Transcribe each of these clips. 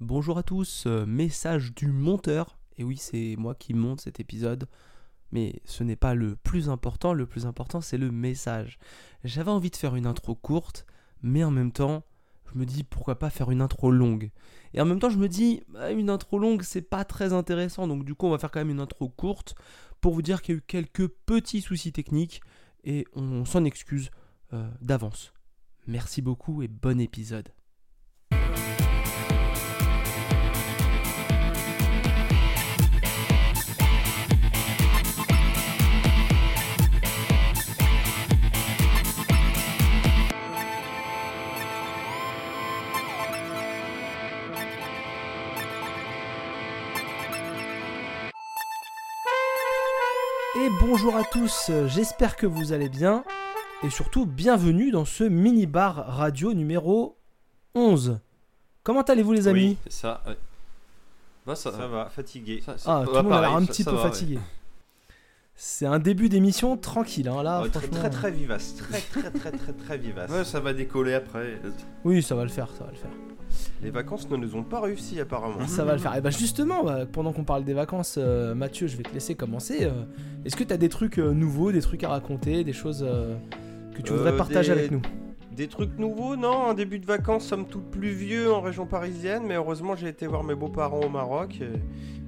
Bonjour à tous, euh, message du monteur. Et oui, c'est moi qui monte cet épisode. Mais ce n'est pas le plus important, le plus important c'est le message. J'avais envie de faire une intro courte, mais en même temps, je me dis pourquoi pas faire une intro longue. Et en même temps, je me dis, bah, une intro longue c'est pas très intéressant, donc du coup on va faire quand même une intro courte pour vous dire qu'il y a eu quelques petits soucis techniques et on s'en excuse euh, d'avance. Merci beaucoup et bon épisode. Bonjour à tous, j'espère que vous allez bien. Et surtout, bienvenue dans ce mini-bar radio numéro 11. Comment allez-vous les amis Oui, c'est ça. ouais. Bah, ça, Ça va, fatigué. ça- Ah, tout le monde a l'air un petit ça peu va, ouais. fatigué. C'est un début d'émission tranquille, hein, là, Ouais, très, franchement. très très vivace, très très très très très vivace. Ouais, ça va décoller après. Oui, ça va le faire, ça va le faire. Les vacances ne nous ont pas réussi apparemment. Ça va le faire. Et bah justement, bah, pendant qu'on parle des vacances, euh, Mathieu, je vais te laisser commencer. euh, Est-ce que tu as des trucs euh, nouveaux, des trucs à raconter, des choses que tu voudrais partager des- avec nous? Des trucs nouveaux, non Un début de vacances, somme toute pluvieux en région parisienne, mais heureusement j'ai été voir mes beaux-parents au Maroc. Et,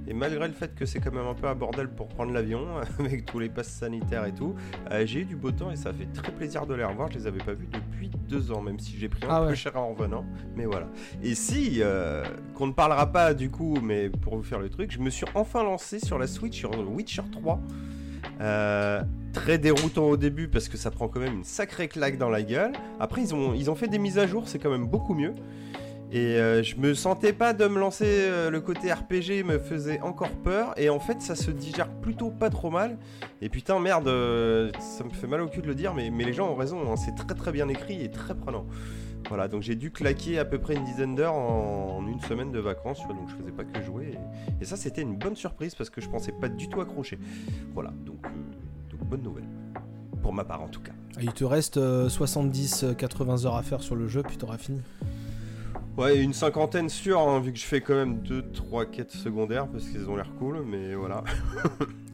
et malgré le fait que c'est quand même un peu un bordel pour prendre l'avion, avec tous les passes sanitaires et tout, euh, j'ai eu du beau temps et ça fait très plaisir de les revoir. Je les avais pas vus depuis deux ans, même si j'ai pris un Ah peu ouais. cher en revenant. Mais voilà. Et si, euh, qu'on ne parlera pas du coup, mais pour vous faire le truc, je me suis enfin lancé sur la Switch sur Witcher 3. Euh, très déroutant au début parce que ça prend quand même une sacrée claque dans la gueule. Après, ils ont, ils ont fait des mises à jour, c'est quand même beaucoup mieux. Et euh, je me sentais pas de me lancer, euh, le côté RPG me faisait encore peur. Et en fait, ça se digère plutôt pas trop mal. Et putain, merde, euh, ça me fait mal au cul de le dire, mais, les gens ont raison, hein, c'est très très bien écrit et très prenant. Voilà, donc j'ai dû claquer à peu près une dizaine d'heures en, une semaine de vacances, vois, donc je faisais pas que jouer. Et, ça, c'était une bonne surprise parce que je pensais pas du tout accrocher. Voilà, donc, donc bonne nouvelle. Pour ma part en tout cas. Ah, Il te reste 70-80 heures à faire sur le jeu, puis t'auras fini. Ouais, une cinquantaine sûre, hein, vu que je fais quand même 2, 3 quêtes secondaires parce qu'ils ont l'air cool, mais voilà.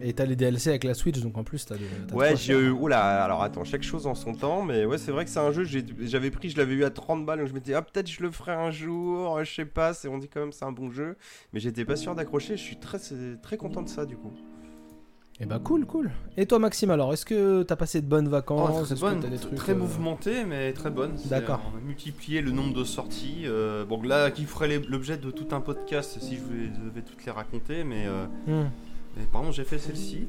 Et t'as les DLC avec la Switch, donc en plus t'as des. Ouais, j'ai eu. Oula, alors attends, chaque chose en son temps, mais ouais, c'est vrai que c'est un jeu, j'avais pris, je l'avais eu à 30 balles, donc je m'étais ah, peut-être je le ferai un jour, je sais pas, c'est- on dit quand même c'est un bon jeu, mais j'étais pas sûr d'accrocher, je suis très, très content de ça du coup. Eh bah cool, cool. Et toi Maxime alors, est-ce que t'as passé de bonnes Oh, vacances très Est-ce que bonne, t'as des trucs, très euh, mais très bonne. C'est- D'accord. On a multiplié le nombre de sorties. euh, bon, là, qui ferait l'objet de tout un podcast si je vais- devais toutes les raconter, mais, euh, hmm. mais par contre, j'ai fait celle-ci.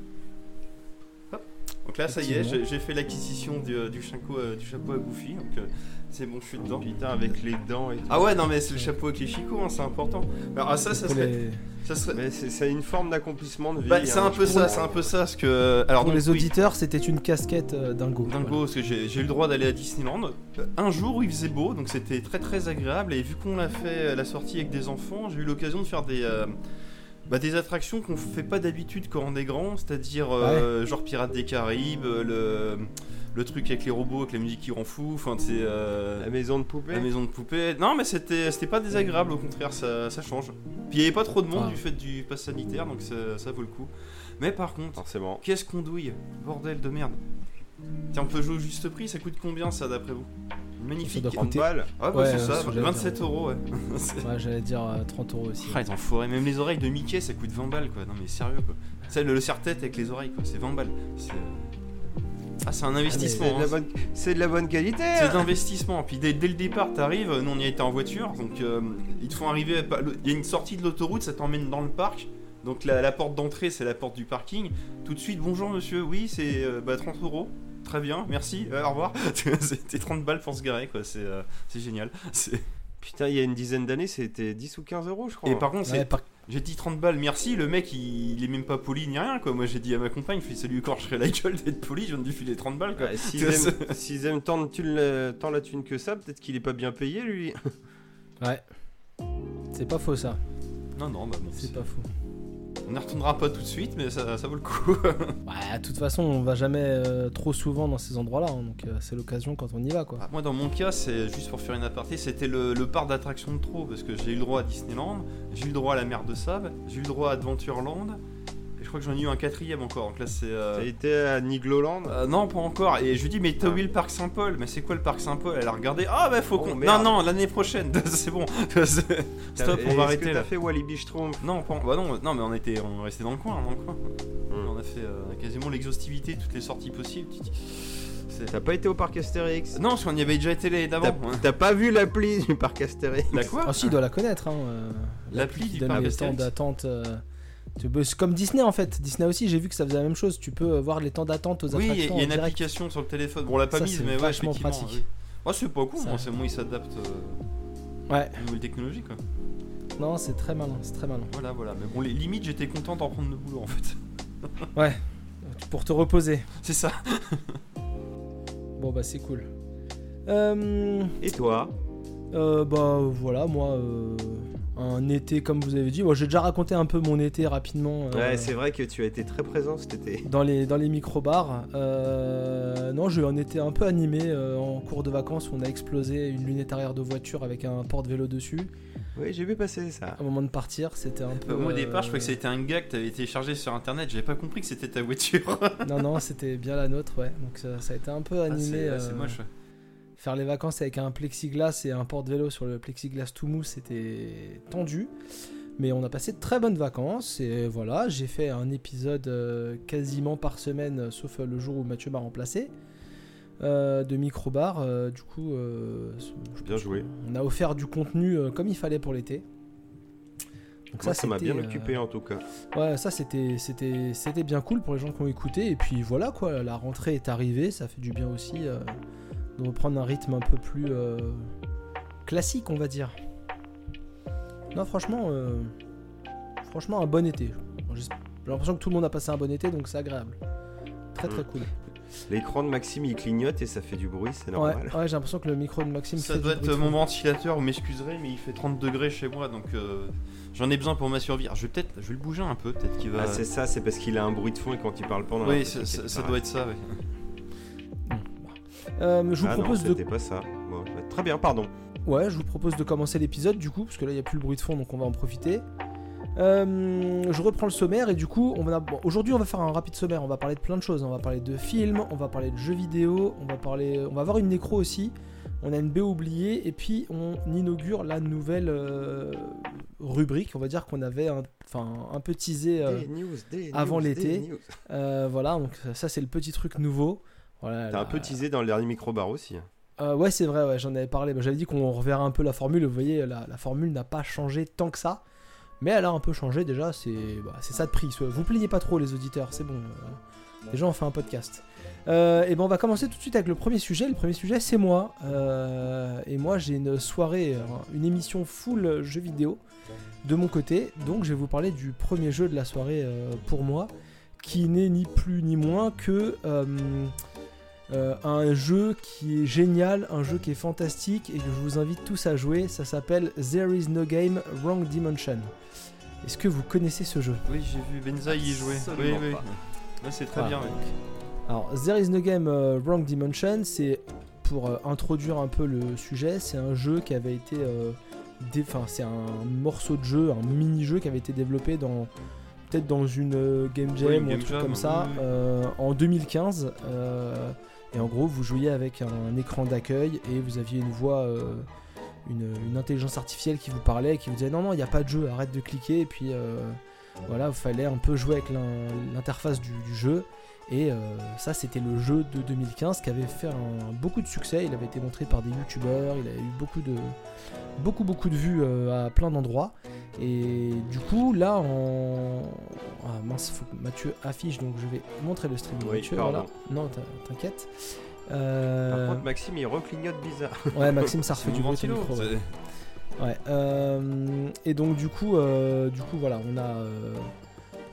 Donc là, ça y est, j'ai fait l'acquisition du, du, chapeau, euh, du chapeau à Goofy. Donc euh, c'est bon, je suis dedans. Putain, avec les dents et tout. Ah ouais, non, mais c'est le chapeau avec les chicots, hein, c'est important. Alors, ah, ça, ça serait. les, Ça serait... Mais c'est c'est une forme d'accomplissement de vie. Bah, c'est hein, un peu ça, c'est un peu ça, parce que. Alors, pour donc, les oui. auditeurs, c'était une casquette euh, dingo. Dingo, parce que j'ai j'ai eu le droit d'aller à Disneyland. Un jour où il faisait beau, donc c'était très très agréable. Et vu qu'on l'a fait euh, la sortie avec des enfants, j'ai eu l'occasion de faire des, euh, bah, des attractions qu'on fait pas d'habitude quand on est grand, c'est-à-dire euh, genre Pirates des Caraïbes, le, le truc avec les robots, avec la musique qui rend fou, enfin c'est euh, La maison de poupée. la maison de poupée. Non, mais c'était c'était pas désagréable, au contraire, ça, ça change. Puis il y avait pas trop de monde Ah. du fait du pass sanitaire, donc ça, ça vaut le coup. Mais par contre, Forcément. Qu'est-ce qu'on douille Bordel de merde. Tiens, on peut jouer au juste prix, ça coûte combien ça d'après vous? Magnifique. Ça doit 30 coûter- balles. Ah bah Ouais, c'est ça, ce que j'allais 27 dire. euros ouais. C'est- Ouais, j'allais dire euh, 30 euros aussi. Ah. Même les oreilles de Mickey ça coûte 20 balles quoi. Non mais sérieux quoi. C'est le, le serre-tête avec les oreilles quoi, c'est 20 balles. C'est, euh, Ah, c'est un investissement. C'est de, la hein. bonne... c'est de la bonne qualité. C'est de l'investissement. Puis dès, dès le départ, t'arrives, nous on y a été en voiture, donc euh, ils te font arriver. à- Il y a une sortie de l'autoroute, ça t'emmène dans le parc. Donc la, la porte d'entrée, c'est la porte du parking. Tout de suite, bonjour monsieur, oui, c'est euh, bah, 30 euros. Très bien, merci, euh, au revoir. C'était 30 balles pour se garer, quoi. C'est euh, c'est génial. Putain, il y a une dizaine d'années, c'était 10 ou 15 euros, je crois. Et par contre, Ouais, c'est- par- j'ai dit 30 balles, merci. Le mec, il, il est même pas poli ni rien, quoi. Moi, j'ai dit à ma compagne, je fais salut, écorcherai la gueule d'être poli, je viens de lui filer 30 balles, quoi. S'ils aiment, s'ils aiment tant, de thune- la- tant la thune que ça, peut-être qu'il est pas bien payé lui. Ouais. C'est pas faux ça. Non, non, bah bon. C'est- pas faux. On n'y retournera pas tout de suite, mais ça, ça vaut le coup. Ouais, de toute façon, on va jamais euh, trop souvent dans ces endroits-là, hein, donc euh, c'est l'occasion quand on y va, quoi. Ah, Moi, dans mon cas, c'est juste pour faire une aparté, c'était le, le parc d'attractions de trop, parce que j'ai eu le droit à Disneyland, j'ai eu le droit à la mer de sable, j'ai eu le droit à Adventureland, je crois que j'en ai eu un quatrième encore. Donc là, c'est. euh, T'as été à Nigloland? Euh, non, pas encore. Et je lui dis, mais t'as Ah. oublié le parc Saint-Paul. Mais c'est quoi le parc Saint-Paul? Elle a regardé. Ah, bah faut Oh, qu'on. non, non, l'année prochaine. c'est bon. Stop, on va que arrêter T'as là. fait Walibi Schtroumpf Non, pas- bah non, non, mais on était, on restait dans le coin, dans le coin. Hmm. On a fait euh, quasiment l'exhaustivité, toutes les sorties possibles. T'as pas été au parc Astérix? Non, parce qu'on y avait déjà été l'année d'avant. T'as t'as pas vu l'appli du parc Astérix? La quoi? Ah si, il doit la connaître, hein. euh, L'appli qui du donne parc le temps Astérix. d'attente. C'est comme Disney en fait. Disney aussi, j'ai vu que ça faisait la même chose. Tu peux euh, voir les temps d'attente aux Oui, il y a- attractions y une direct. application sur le téléphone. Bon, on l'a pas Ça, mise, mais ouais, vachement effectivement. pratique. oui. C'est pas cool, c'est moi, il s'adapte euh, Ouais, aux nouvelles technologies, quoi. non, c'est très malin, c'est très malin. Voilà, voilà. Mais bon, les limites, j'étais content d'en prendre le boulot, en fait. Ouais, pour te reposer. C'est ça. Bon bah c'est cool. Euh, Et toi? euh, bah voilà, moi, euh, un été comme vous avez dit. Moi j'ai déjà raconté un peu mon été rapidement. euh, Ouais, c'est vrai que tu as été très présent cet été. dans les, dans les micro-bars. Euh, non, j'ai eu un été un peu animé euh, en cours de vacances où on a explosé une lunette arrière de voiture avec un porte-vélo dessus. Oui, j'ai vu passer ça. Au moment de partir, c'était un peu. Euh, Moi, au départ, je euh, croyais que c'était un gag que t'avais téléchargé sur internet. J'avais pas compris que c'était ta voiture. Non, non, c'était bien la nôtre, ouais. Donc ça, ça a été un peu Ah, animé. c'est ah, c'est euh, moche. ouais. Faire les vacances avec un plexiglas et un porte-vélo sur le plexiglas tout mou, c'était tendu. Mais on a passé de très bonnes vacances et voilà, j'ai fait un épisode euh, quasiment par semaine, euh, sauf euh, le jour où Mathieu m'a remplacé, euh, de microbar. euh, du coup, euh, Bien joué. qu'on a offert du contenu comme il fallait pour l'été. Donc Moi, ça m'a bien occupé en tout cas. Ouais, ça c'était c'était c'était bien cool pour les gens qui ont écouté et puis voilà quoi, la rentrée est arrivée, ça fait du bien aussi de reprendre un rythme un peu plus euh, classique, on va dire. Non, franchement, euh, franchement un bon été. J'ai l'impression que tout le monde a passé un bon été, donc c'est agréable. Très très Mm. cool. L'écran de Maxime il clignote et ça fait du bruit, c'est normal. ouais, j'ai l'impression que le micro de Maxime Ça fait doit du être bruit mon ventilateur, vous m'excuserez, mais il fait 30 degrés chez moi, donc euh, j'en ai besoin pour ma survie. Alors, je vais peut-être, je vais le bouger un peu, peut-être qu'il va. Ah, c'est ça, c'est parce qu'il a un bruit de fond et quand il parle a oui, ça, ça- doit être ça. oui. Euh, je vous Ah non, propose de c'était pas ça. Bon, bah, très bien, pardon. Ouais, je vous propose de commencer l'épisode du coup, parce que là il n'y a plus le bruit de fond, donc on va en profiter. Euh, je reprends le sommaire et du coup, on va bon, aujourd'hui on va faire un rapide sommaire. On va parler de plein de choses. On va parler de films, on va parler de jeux vidéo, on va parler, on va avoir une nécro aussi. On a une B oubliée et puis on inaugure la nouvelle euh, rubrique. On va dire qu'on avait un, enfin un peu teasé. euh, Des news, des avant l'été. euh, voilà, donc ça c'est le petit truc nouveau. Voilà, T'as un peu teasé dans le dernier micro-bar aussi. euh, ouais, c'est vrai, ouais, j'en avais parlé. J'avais dit qu'on reverra un peu la formule. Vous voyez, la, la formule n'a pas changé tant que ça. Mais elle a un peu changé déjà. C'est bah, ça de prix. Vous plaignez pas trop, les auditeurs. C'est bon. euh, déjà, on fait un podcast. Euh, et ben, on va commencer tout de suite avec le premier sujet. Le premier sujet, c'est moi. Euh, et moi, j'ai une soirée, euh, une émission full jeux vidéo de mon côté. Donc, je vais vous parler du premier jeu de la soirée euh, pour moi, qui n'est ni plus ni moins que. Euh, un jeu qui est génial, un jeu qui est fantastique et que je vous invite tous à jouer. Ça s'appelle There is no game, wrong dimension. Est-ce que vous connaissez ce jeu? Oui, j'ai vu Benzaï y jouer. Oui, oui. Ouais, c'est très Ah, bien. donc. Alors, There is no game, euh, wrong dimension, c'est pour euh, introduire un peu le sujet. C'est un jeu qui avait été, euh, dé- enfin, c'est un morceau de jeu, un mini-jeu qui avait été développé dans peut-être dans une euh, game jam Oui, une ou un game truc jam, comme ça oui, oui. euh, en 2015. euh, et en gros, vous jouiez avec un, écran d'accueil et vous aviez une voix, euh, une, intelligence artificielle qui vous parlait qui vous disait non, non, il n'y a pas de jeu, arrête de cliquer. Et puis euh, voilà, il fallait un peu jouer avec l'in- l'interface du jeu. Et euh, ça, c'était le jeu de 2015 qui avait fait un- beaucoup de succès. Il avait été montré par des youtubeurs, il a eu beaucoup de, beaucoup, beaucoup de vues euh, à plein d'endroits. Et du coup, là, en. Ah mince, faut que Mathieu affiche, donc je vais montrer le stream de Oui, Mathieu. Voilà. Non, t'in- t'inquiète. Euh, Par contre, Maxime il reclignote bizarre. ouais, Maxime, ça refait du bruit ventilo. micro. ouais. Ouais, euh, et donc du coup, euh, du coup voilà, on a, euh,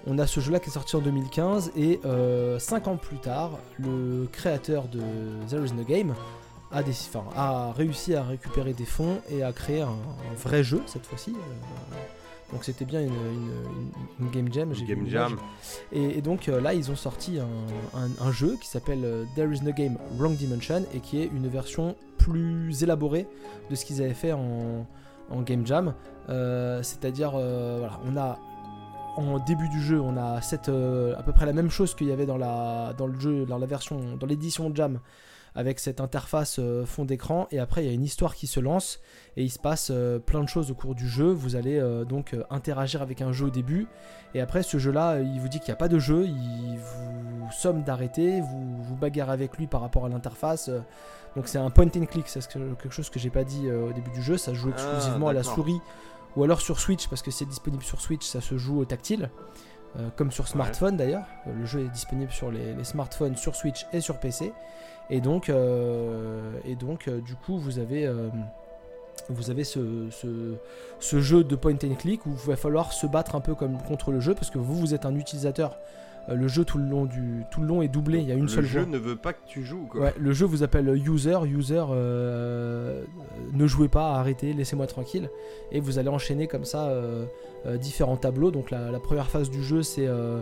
on a ce jeu-là qui est sorti en 2015 et 5 ans plus tard, le créateur de There Is No Game a, des, enfin, a réussi à récupérer des fonds et a créé un, un vrai jeu cette fois-ci. euh, Donc c'était bien une, une- une- une game jam. Une game jam. Et, et donc euh, là, ils ont sorti un, un- un jeu qui s'appelle euh, There is no game Wrong Dimension et qui est une version plus élaborée de ce qu'ils avaient fait en, en game jam. Euh, C'est-à-dire, euh, voilà, on a en début du jeu, on a cette, euh, à peu près la même chose qu'il y avait dans, la, dans le jeu, dans la version, dans l'édition jam, avec cette interface euh, fond d'écran. Et après, il y a une histoire qui se lance et il se passe euh, plein de choses au cours du jeu. Vous allez donc interagir avec un jeu au début. Et après, ce jeu-là, il vous dit qu'il n'y a pas de jeu. Il vous somme d'arrêter, vous vous bagarrez avec lui par rapport à l'interface. Donc c'est un point and click, c'est ce que- quelque chose que j'ai pas dit au début du jeu. Ça joue Ah, exclusivement à la souris ou alors sur Switch parce que c'est disponible sur Switch. Ça se joue au tactile, euh, comme sur smartphone d'ailleurs. Le jeu est disponible sur les, les smartphones, sur Switch et sur PC. Et donc, euh, et donc euh, du coup, vous avez, vous avez ce, ce, ce jeu de point and click où il va falloir se battre un peu comme contre le jeu parce que vous, vous êtes un utilisateur. Euh, le jeu tout le long du tout le long est doublé. Il y a une le seule jeu voix. ne veut pas que tu joues quoi. Ouais, le jeu vous appelle user, user, euh, ne jouez pas, arrêtez, laissez-moi tranquille. Et vous allez enchaîner comme ça euh, différents tableaux. Donc la, la première phase du jeu c'est euh,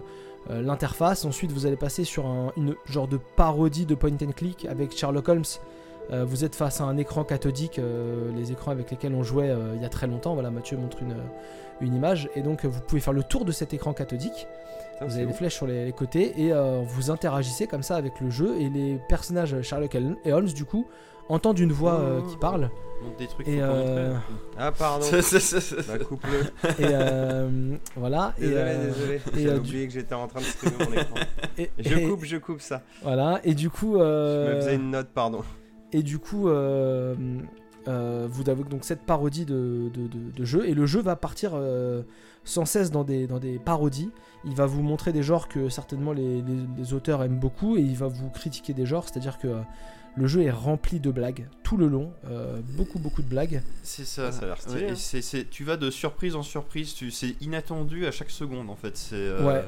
l'interface. Ensuite vous allez passer sur un une genre de parodie de point and click avec Sherlock Holmes. Vous êtes face à un écran cathodique, les écrans avec lesquels on jouait il y a très longtemps. Voilà, Mathieu montre une, une image. Et donc vous pouvez faire le tour de cet écran cathodique. Ça, Vous avez des ouf. flèches sur les les côtés et euh, vous interagissez comme ça avec le jeu et les personnages Sherlock et Holmes du coup entendent une voix euh, qui parle montre des trucs. Et, faut euh. Ah pardon. Ça, ça, ça, ça. bah coupe-le. et euh, voilà et, Désolé, euh, désolé. et, J'ai euh, oublié que j'étais en train de streamer mon écran. et- Je et- coupe, je coupe ça. voilà et du coup Je euh, me faisais une note, pardon. et du coup euh, euh, vous avez donc cette parodie de, de- de- de jeu et le jeu va partir euh, sans cesse dans des, dans des parodies il va vous montrer des genres que certainement les, les- les auteurs aiment beaucoup et il va vous critiquer des genres c'est à dire que euh, le jeu est rempli de blagues tout le long euh, beaucoup beaucoup de blagues C'est ça. Ça a l'air stylé, Ouais, et hein. c'est- c'est- tu vas de surprise en surprise. Tu, c'est inattendu à chaque seconde en fait. C'est. euh, Ouais.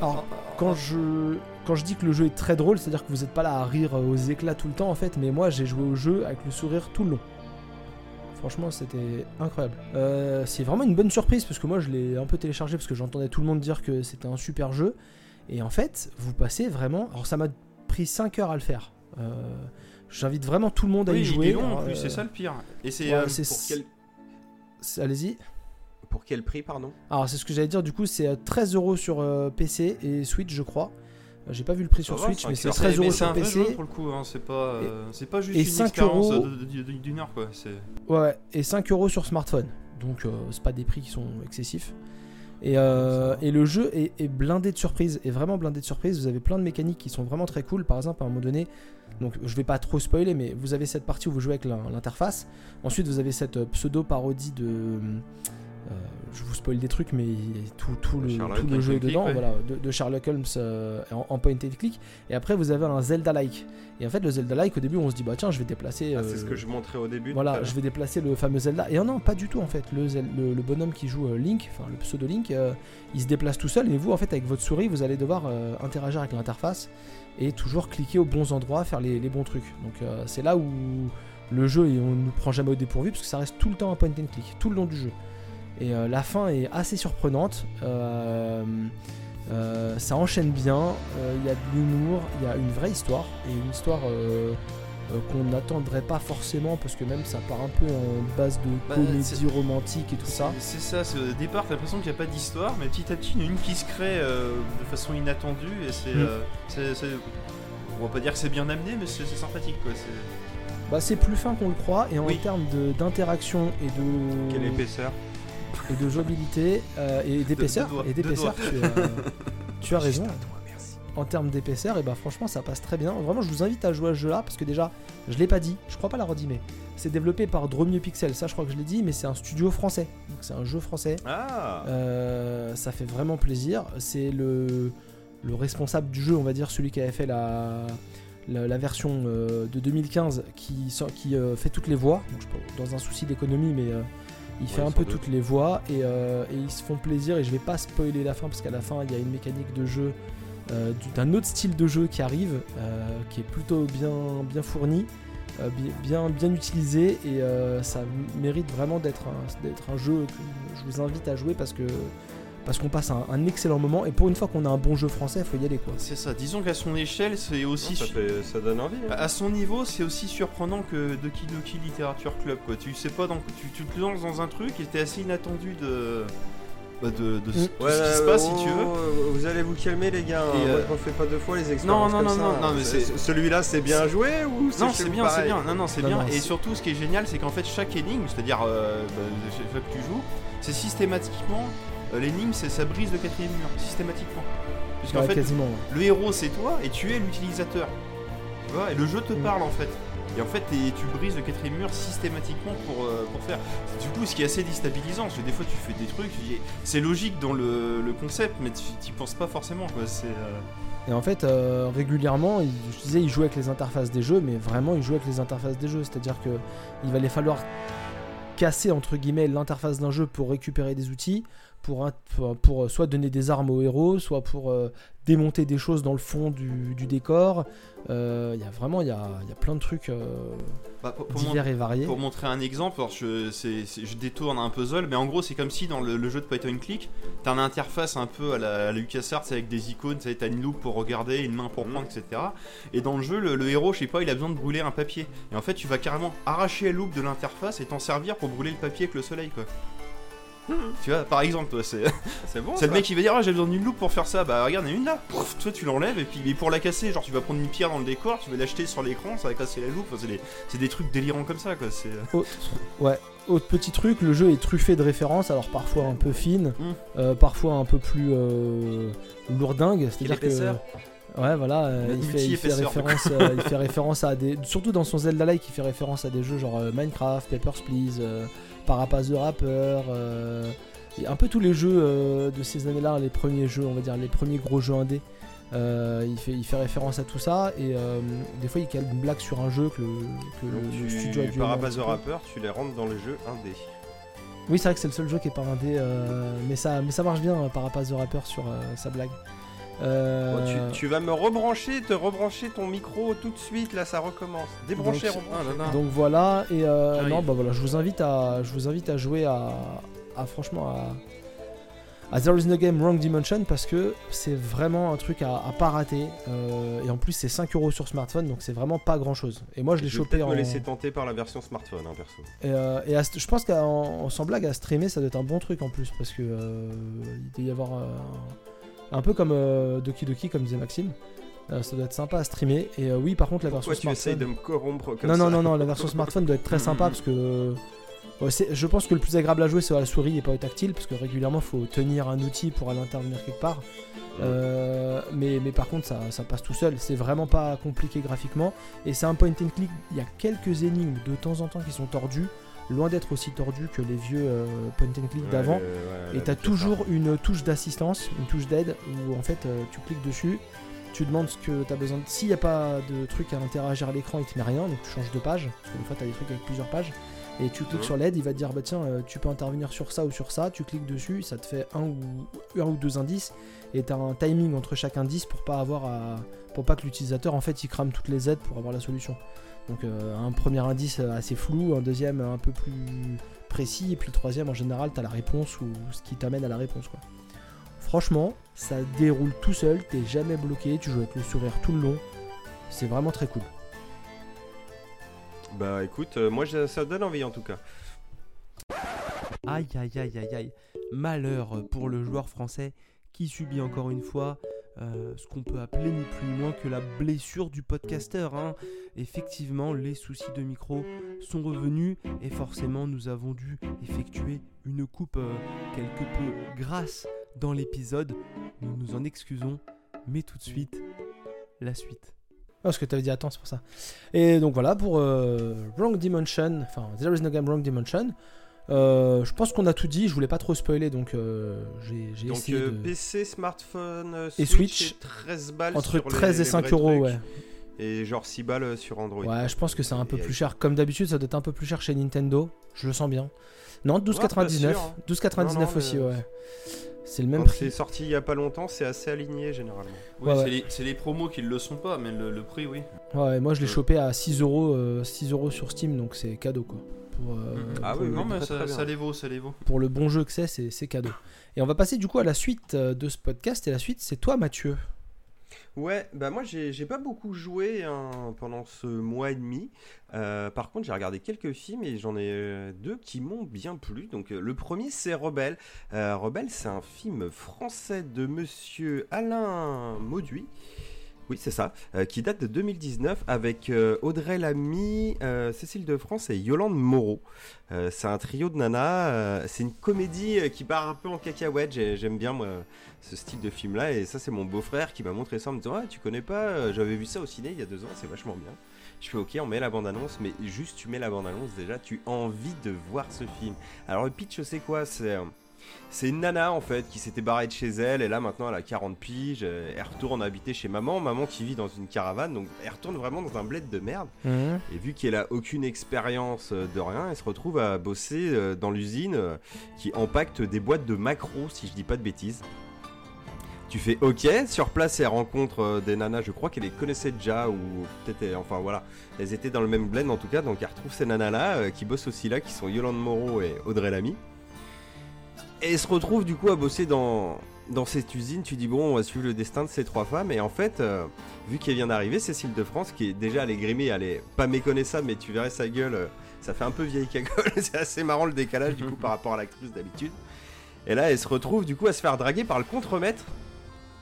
alors quand je, quand je dis que le jeu est très drôle c'est à dire que vous n'êtes pas là à rire aux éclats tout le temps en fait mais moi j'ai joué au jeu avec le sourire tout le long Franchement, c'était incroyable. Euh, c'est vraiment une bonne surprise parce que moi, je l'ai un peu téléchargé parce que j'entendais tout le monde dire que c'était un super jeu. Et en fait, vous passez vraiment. Alors, ça m'a pris 5 heures à le faire. Euh, J'invite vraiment tout le monde à Oui, y il jouer. est long en Alors, plus. euh, C'est ça le pire. Et c'est. ouais, euh, c'est- Pour quel, c'est- Allez-y. pour quel prix, pardon? Alors, c'est ce que j'allais dire. Du coup, c'est euh, 13 euros sur euh, PC et Switch, je crois. Euh, J'ai pas vu le prix sur Switch, mais c'est heures. 13 mais euros sur PC. jeu pour le coup. hein, C'est pas. euh, C'est pas juste et une 5 expérience euros. de- de- de- d'une heure quoi. Ouais, et 5 euros sur smartphone. Donc euh, c'est pas des prix qui sont excessifs. Et, euh, et le jeu est, est blindé de surprises, est vraiment blindé de surprises. Vous avez plein de mécaniques qui sont vraiment très cool. Par exemple, à un moment donné, donc je vais pas trop spoiler, mais vous avez cette partie où vous jouez avec l'in- l'interface. Ensuite, vous avez cette euh, pseudo parodie de. Euh, je vous spoil des trucs, mais tout, le, tout le jeu est dedans, ouais. voilà, de, de Sherlock Holmes euh, en, en point and click. Et après, vous avez un Zelda-like. Et en fait, le Zelda-like, au début, on se dit, bah tiens, je vais déplacer. Ah, C'est euh, ce que je montrais au début. voilà, je vais déplacer le fameux Zelda. Et oh non, pas du tout en fait. Le, le, le bonhomme qui joue Link, enfin le pseudo Link, il se déplace tout seul. Et vous, en fait, avec votre souris, vous allez devoir interagir avec l'interface et toujours cliquer aux bons endroits, faire les, les bons trucs. Donc c'est là où le jeu, et on nous prend jamais au dépourvu parce que ça reste tout le temps un point and click, tout le long du jeu. Et euh, la fin est assez surprenante. Euh, euh, ça enchaîne bien. euh, Il y a de l'humour, il y a une vraie histoire et une histoire. euh, euh, qu'on n'attendrait pas forcément parce que même ça part un peu en base de Bah, comédie romantique et tout ça. C'est ça, au départ t'as l'impression qu'il n'y a pas d'histoire, mais petit à petit il y en a une qui se crée euh, de façon inattendue et c'est. Mm. euh, on va pas dire que c'est bien amené, mais c'est sympathique quoi. c'est- Bah, c'est plus fin qu'on le croit et en Oui. termes d'interaction et de Quelle épaisseur et de jouabilité euh, et d'épaisseur et d'épaisseur doigts. tu, as- tu as raison. Toi. En termes d'épaisseur et bah franchement ça passe très bien. Vraiment je vous invite à jouer à ce jeu là parce que déjà je l'ai pas dit, je crois pas l'avoir dit mais c'est développé par Dromio Pixel, ça je crois que je l'ai dit mais c'est un studio français. Donc c'est un jeu français. Ah Euh, ça fait vraiment plaisir. C'est le, le responsable du jeu, on va dire, celui qui avait fait la, la, la version euh, de 2015 qui, qui euh, fait toutes les voix. Donc, je pense- dans un souci d'économie, mais euh, il fait un peu doute. toutes les voix et, euh, et ils se font plaisir. Et je vais pas spoiler la fin parce qu'à la fin, il y a une mécanique de jeu euh, du- d'un autre style de jeu qui arrive, euh, qui est plutôt bien, bien fourni. bi- bien, bien utilisé et ça mérite vraiment d'être un, d'être un jeu que je vous invite à jouer parce que parce qu'on passe un, un excellent moment et pour une fois qu'on a un bon jeu français, faut y aller quoi. C'est ça. Disons qu'à son échelle, c'est aussi. ça, su- fait- ça donne envie. hein. À son niveau, c'est aussi surprenant que Doki Doki Literature Club. Quoi. Tu sais pas, dans... tu, tu te lances dans un truc et t'es assez inattendu de. bah, de, de, de ce Ouais, qui se passe, oh, si tu veux. oh, Vous allez vous calmer, les gars. Et, hein. euh, On fait pas deux fois les expériences. non, non, comme non, ça, non, hein. mais C'est- c'est- Celui-là, c'est bien joué ou Non, c'est bien, c'est bien. Non, non, c'est bien. non, Et surtout, ce qui est génial, c'est qu'en fait, chaque énigme, c'est-à-dire euh, bah, chaque fois que tu joues, c'est systématiquement. Euh, L'énigme, c'est ça brise le quatrième mur, systématiquement. Puisqu'en Ouais, fait, quasiment. ouais. le héros c'est toi et tu es l'utilisateur. Tu vois, et le jeu te Mm. parle en fait. Et en fait, tu brises le quatrième mur systématiquement pour, euh, pour faire. Du coup, ce qui est assez déstabilisant, parce que des fois tu fais des trucs, c'est logique dans le, le concept, mais tu t'y penses pas forcément. Quoi. C'est, euh, Et en fait, euh, régulièrement, il- je disais, il joue avec les interfaces des jeux, mais vraiment, il joue avec les interfaces des jeux. C'est-à-dire que il va les falloir casser entre guillemets l'interface d'un jeu pour récupérer des outils, pour, un- pour, pour, euh, soit donner des armes aux héros, soit pour euh, démonter des choses dans le fond du, du décor. Euh, Il y a vraiment, il y a, y a plein de trucs euh, bah, pour, pour mon- divers et variés. Pour montrer un exemple, alors je, détourne un puzzle, mais en gros c'est comme si dans le, le jeu de Python Click, t'as une interface un peu à la, à la LucasArts avec des icônes, t'as une loupe pour regarder, une main pour Mhm. prendre, etc. Et dans le jeu, le, le héros, je sais pas, il a besoin de brûler un papier. Et en fait, tu vas carrément arracher la loupe de l'interface et t'en servir pour brûler le papier avec le soleil, quoi. Tu vois, par exemple, toi, c'est C'est bon. c'est le ça. mec qui va dire Ah, j'ai besoin d'une loupe pour faire ça. Bah, regarde, il y en a une là. Pouf, toi, tu l'enlèves et puis mais pour la casser, genre, tu vas prendre une pierre dans le décor, tu vas l'acheter sur l'écran, ça va casser la loupe. Enfin, c'est des, c'est des trucs délirants comme ça, quoi. C'est. euh, Autre, ouais, autre petit truc, le jeu est truffé de références, alors parfois un peu fines, Mm. euh, parfois un peu plus euh, lourdingues. C'est-à-dire que. Ouais, voilà, euh, il, fait, il, fait Multi-épaisseur. référence, euh, il fait référence à des. Surtout dans son Zelda-like, il fait référence à des jeux genre euh, Minecraft, Papers, Please, euh, Parapaz the Rapper. euh, et un peu tous les jeux euh, de ces années-là, les premiers jeux, on va dire, les premiers gros jeux indés. Euh, il, fait, il fait référence à tout ça et des fois il cale une blague sur un jeu que le, que le- Donc, le tu, studio a dû peu. rappeur, tu les rentres dans le jeu indé. Oui, c'est vrai que c'est le seul jeu qui est pas indé, mais, ça, mais ça marche bien par rapport à The Rapper sur sa blague. Euh, Bon, tu, tu vas me rebrancher, te rebrancher ton micro tout de suite, là ça recommence. Débrancher, Donc- rebrancher. Ah là. Donc voilà, et euh, J'arrive. non, bah voilà, je vous invite à, je vous invite à jouer à, à franchement à, à There is no game Wrong Dimension parce que c'est vraiment un truc à, à pas rater. euh, et en plus, c'est 5 euros sur smartphone, donc c'est vraiment pas grand chose. Et moi, je l'ai Je vais chopé peut-être en. me laisser tenter par la version smartphone, hein, perso. Et, euh, et à st- je pense qu'en sans blague, à streamer, ça doit être un bon truc en plus parce que euh, il doit y avoir euh, un peu comme euh, Doki Doki, comme disait Maxime. Euh, ça doit être sympa à streamer. Et euh, oui, par contre, la Pourquoi tu version essayes smartphone. de me corrompre comme non, ça non, non, non, la version smartphone doit être très sympa Mhm. parce que. ouais, je pense que le plus agréable à jouer c'est à la souris et pas au tactile parce que régulièrement faut tenir un outil pour aller intervenir quelque part. Euh, mais, mais par contre ça, ça passe tout seul, c'est vraiment pas compliqué graphiquement et c'est un point and click, il y a quelques énigmes de temps en temps qui sont tordues, loin d'être aussi tordues que les vieux euh, point and click Ouais, d'avant. ouais, Et t'as toujours une touche d'assistance, une touche d'aide, où en fait euh, tu cliques dessus, tu demandes ce que t'as besoin de. S'il n'y a pas de truc à interagir à l'écran, il te met rien, donc tu changes de page, parce que des fois t'as des trucs avec plusieurs pages, et tu cliques sur l'aide, il va te dire bah tiens, euh, tu peux intervenir sur ça ou sur ça, tu cliques dessus, ça te fait un ou, un ou deux indices, et t'as un timing entre chaque indice pour pas avoir à. pour pas que l'utilisateur en fait il crame toutes les aides pour avoir la solution. Donc euh, un premier indice assez flou, un deuxième un peu plus précis, et puis le troisième en général t'as la réponse ou ce qui t'amène à la réponse quoi. Franchement, ça déroule tout seul, t'es jamais bloqué, tu joues avec le sourire tout le long. C'est vraiment très cool. Bah écoute, euh, moi je- ça donne envie en tout cas. Aïe aïe aïe aïe aïe. Malheur pour le joueur français qui subit encore une fois euh, ce qu'on peut appeler ni plus ni moins que la blessure du podcasteur. hein. Effectivement, les soucis de micro sont revenus et forcément nous avons dû effectuer une coupe euh, quelque peu grasse dans l'épisode. Nous nous en excusons, mais tout de suite, la suite. Ah, ce que t'avais dit attends, c'est pour ça. Et donc voilà pour euh, Wrong Dimension, enfin There is no game Wrong Dimension. Euh, je pense qu'on a tout dit, je voulais pas trop spoiler donc euh, j'ai essayé euh, de... PC, smartphone, euh, Et Switch, Switch, et 13 balles Entre sur les- 13 et les 5 vrais euros, trucs, ouais. Et genre 6 balles euh, sur Android. Ouais, je pense que c'est un peu Et- plus cher. Comme d'habitude, ça doit être un peu plus cher chez Nintendo. Je le sens bien. Non, 12,99. Ouais, pas sûr, hein. 12,99 Non, non, aussi, ouais. C'est le même Quand c'est prix. sorti il y a pas longtemps, c'est assez aligné généralement. Oui, Ouais, c'est ouais. les, c'est les promos qui le sont pas, mais le, le prix, oui. Ouais, moi je l'ai chopé à 6 euros, euh, 6 euros sur Steam, donc c'est cadeau quoi. Pour, euh, Ah pour oui, le- non, mais très, ça, très bien. ça les vaut, ça les vaut. pour le bon jeu que c'est, c'est cadeau. Et on va passer du coup à la suite euh, de ce podcast. Et la suite, c'est toi, Mathieu. Ouais, bah moi j'ai pas beaucoup joué hein, pendant ce mois et demi. Euh, par contre, j'ai regardé quelques films et j'en ai deux qui m'ont bien plu. Donc le premier c'est Rebelle. Euh, Rebelle, c'est un film français de Monsieur Alain Mauduit. Oui, c'est ça, euh, qui date de 2019 avec euh, Audrey Lamy, euh, Cécile de France et Yolande Moreau. C'est un trio de nanas. c'est une comédie qui part un peu en cacahuète. J'ai- J'aime bien moi ce style de film là et ça c'est mon beau-frère qui m'a montré ça en me disant ah tu connais pas j'avais vu ça au ciné il y a deux ans c'est vachement bien je fais ok on met la bande annonce mais juste tu mets la bande annonce déjà tu as envie de voir ce film alors le pitch c'est quoi? C'est c'est une nana en fait qui s'était barrée de chez elle et là maintenant elle a 40 piges elle retourne habiter chez maman. Maman qui vit dans une caravane donc elle retourne vraiment dans un bled de merde. Et vu qu'elle a aucune expérience euh, de rien, elle se retrouve à bosser euh, dans l'usine euh, qui empacte des boîtes de macros, si je dis pas de bêtises. Tu fais OK, sur place elle rencontre des nanas, je crois qu'elle les connaissait déjà, ou peut-être, enfin voilà, elles étaient dans le même blend en tout cas, donc elle retrouve ces nanas là, qui bossent aussi là, qui sont Yolande Moreau et Audrey Lamy. Et elle se retrouve du coup à bosser dans, cette usine, tu dis bon, on va suivre le destin de ces trois femmes, et en fait, euh, vu qu'elle vient d'arriver, Cécile de France, qui est déjà elle est grimée, elle est pas méconnaissable, mais tu verrais sa gueule, euh, ça fait un peu vieille cagole, c'est assez marrant le décalage du coup par rapport à l'actrice d'habitude. Et là, elle se retrouve du coup à se faire draguer par le contremaître,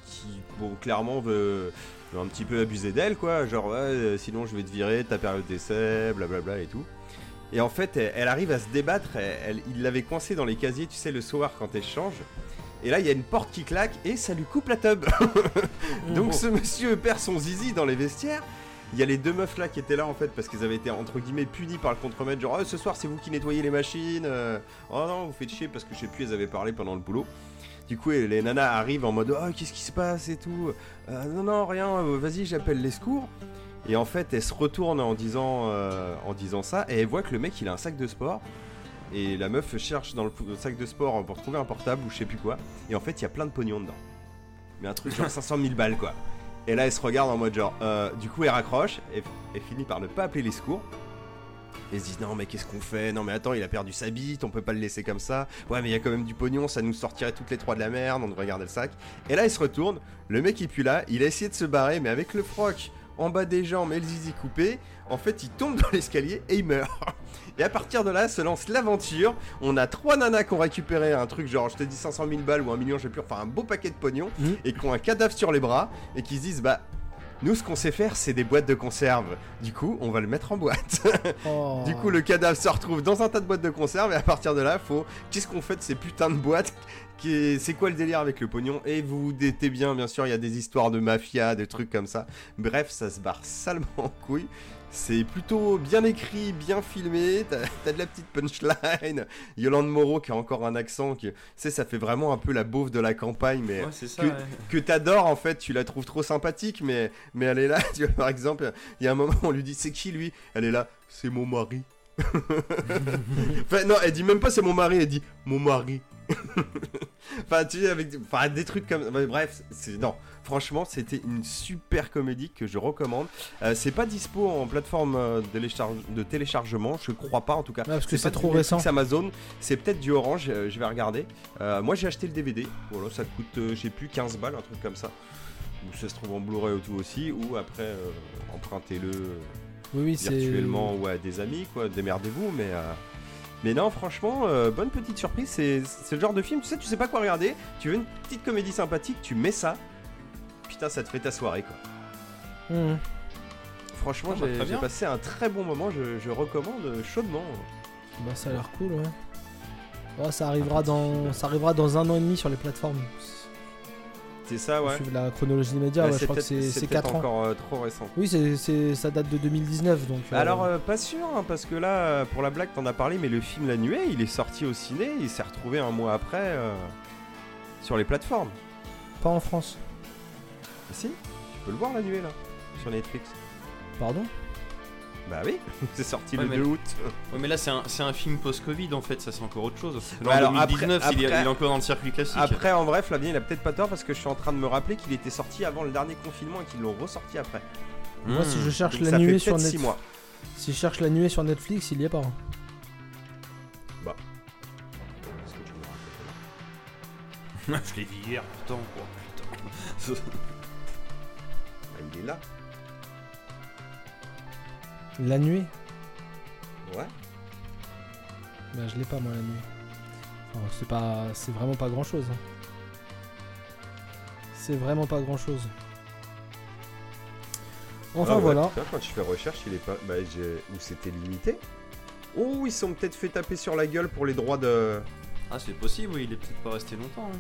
qui, bon, clairement veut, un petit peu abuser d'elle, quoi, genre, euh, sinon je vais te virer, ta période d'essai, blablabla et tout. Et en fait, elle, elle arrive à se débattre, elle- elle- il l'avait coincée dans les casiers, tu sais, le soir quand elle change. Et là, il y a une porte qui claque et ça lui coupe la tub. Donc ce monsieur perd son zizi dans les vestiaires. Il y a les deux meufs là qui étaient là en fait parce qu'elles avaient été entre guillemets punies par le contremaître. Genre, Oh, ce soir c'est vous qui nettoyez les machines. euh, Oh non, vous faites chier parce que je sais plus, elles avaient parlé pendant le boulot. Du coup, les nanas arrivent en mode Oh, qu'est-ce qui se passe et tout. Euh, non, non, rien, euh, vas-y, j'appelle les secours. Et en fait, elle se retourne en disant, euh, en disant ça et elle voit que le mec il a un sac de sport. Et la meuf cherche dans le sac de sport pour trouver un portable ou je sais plus quoi. Et en fait, il y a plein de pognon dedans. Mais un truc genre 500 000 balles quoi. Et là, elle se regarde en mode genre. euh, du coup, elle raccroche et, et finit par ne pas appeler les secours. Et se dit non mais qu'est-ce qu'on fait? Non mais attends il a perdu sa bite, on peut pas le laisser comme ça. Ouais mais il y a quand même du pognon, ça nous sortirait toutes les trois de la merde, on devrait garder le sac. Et là il se retourne, le mec il pue là, il a essayé de se barrer mais avec le froc en bas des jambes et le zizi coupé, en fait il tombe dans l'escalier et il meurt. Et à partir de là se lance l'aventure. On a trois nanas qui ont récupéré un truc genre je te dis 500 000 balles ou un million je sais plus, enfin un beau paquet de pognon Mhm. et qui ont un cadavre sur les bras et qui se disent bah nous ce qu'on sait faire c'est des boîtes de conserve. Du coup on va le mettre en boîte. Oh. Du coup, le cadavre se retrouve dans un tas de boîtes de conserve et à partir de là, faut. Qu'est-ce qu'on fait de ces putains de boîtes C'est quoi le délire avec le pognon? Et vous vous doutez bien, bien sûr, il y a des histoires de mafia, des trucs comme ça. Bref, ça se barre salement en couille. C'est plutôt bien écrit, bien filmé. T'as de la petite punchline. Yolande Moreau qui a encore un accent qui, tu sais, ça fait vraiment un peu la beauve de la campagne, mais Ouais, ça. que- ouais. que t'adores en fait, tu la trouves trop sympathique, mais, mais elle est là, tu vois, par exemple, il y a un moment on lui dit c'est qui lui? Elle est là, c'est mon mari. enfin, non, elle dit même pas c'est mon mari, elle dit mon mari. enfin, tu sais, avec enfin, des trucs comme. bref, c'est. Non, franchement, c'était une super comédie que je recommande. Euh, c'est pas dispo en plateforme euh, de, télécharge- de téléchargement, je crois pas en tout cas. Ouais, parce que c'est pas trop récent. Netflix, Amazon, c'est peut-être du Orange, euh, je vais regarder. Euh, moi j'ai acheté le DVD, voilà, ça coûte, je sais plus, 15 balles, un truc comme ça. Ou ça se trouve en Blu-ray ou tout aussi, ou après empruntez-le Oui, oui, c'est. virtuellement ou à des amis, quoi, démerdez-vous, mais. Mais non, franchement, euh, bonne petite surprise. C'est c'est le genre de film, tu sais, tu sais pas quoi regarder. Tu veux une petite comédie sympathique, tu mets ça. Putain, ça te fait ta soirée, quoi. Mhm. Franchement, Ah bah, j'ai passé un très bon moment. Je, je recommande chaudement. Bah, ça a l'air cool, ouais. Ouais, ça arrivera dans, ça arrivera dans un an et demi sur les plateformes. C'est ça, ouais. suivre la chronologie immédiate, Bah, ouais, je crois que c'est c'est peut-être 4 ans. encore euh, trop récent. Oui, c'est- ça date de 2019, donc. euh, Alors, euh, pas sûr, hein, parce que là, pour la blague, t'en as parlé, mais le film La Nuée, il est sorti au ciné, il s'est retrouvé un mois après euh, sur les plateformes. pas en France. Si, tu peux le voir La Nuée, là, sur Netflix. Pardon? Bah oui, c'est sorti Ouais, le mais- 2 août. Ouais, mais là, c'est un, c'est un film post-Covid en fait, ça c'est encore autre chose. Alors, 2019, après- il, est, après- il est encore dans le circuit classique. Après, en vrai, Flavien, il a peut-être pas tort parce que je suis en train de me rappeler qu'il était sorti avant le dernier confinement et qu'ils l'ont ressorti après. Moi, si je Hmm. cherche Donc l'annué fait sur peut-être 6 Netflix, mois. si je cherche l'annué sur Netflix, il y est pas. hein. Est-ce que tu me rappelles je l'ai vu hier, putain, quoi, putain. Il est là. L'annué Ouais. Bah, je l'ai pas, moi, l'annué. Enfin, c'est pas, c'est vraiment pas grand chose. C'est vraiment pas grand chose. Enfin Ah voilà. putain, quand je fais recherche, il est pas. Bah, j'ai- Ou c'était limité Oh, ils sont peut-être fait taper sur la gueule pour les droits de. Ah, c'est possible, oui, il est peut-être pas resté longtemps. hein.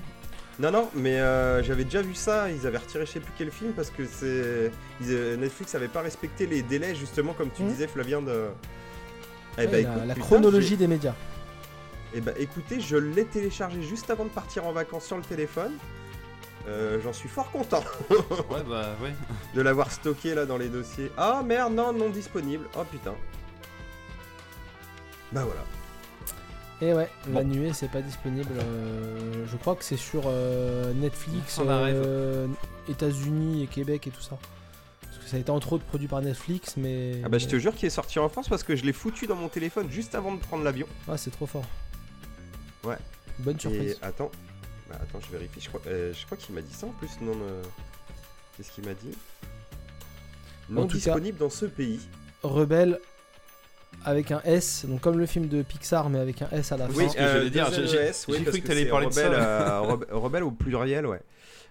Non, non, mais euh, j'avais déjà vu ça. Ils avaient retiré je sais plus quel film parce que c'est. ils, euh, Netflix avait pas respecté les délais, justement, comme tu Mhm. disais, Flavien, de. Eh Ouais, bah, la, écoute, la putain, chronologie des médias. Eh bah, écoutez, je l'ai téléchargé juste avant de partir en vacances sur le téléphone. Euh, J'en suis fort content Ouais, bah, ouais. de l'avoir stocké là dans les dossiers. Ah merde, non, non disponible. Oh putain. Bah voilà. Et ouais, Bon. l'annué c'est pas disponible. euh, je crois que c'est sur euh, Netflix, euh, États-Unis et Québec et tout ça. Parce que ça a été entre autres produit par Netflix, mais. Ah bah je te jure qu'il est sorti en France parce que je l'ai foutu dans mon téléphone juste avant de prendre l'avion. Ah, c'est trop fort. Ouais. Bonne Et surprise. attends, bah, attends, je vérifie. Je crois, euh, je crois qu'il m'a dit ça en plus. Non, qu'est-ce qu'il m'a dit? Non tout cas- disponible dans ce pays. Rebelle avec un S, donc comme le film de Pixar, mais avec un S à la Oui, fin. ce que j'allais dire, j'ai- ouais, cru que t'allais parler de ça. rebelle, euh, rebe- rebelle au pluriel, ouais.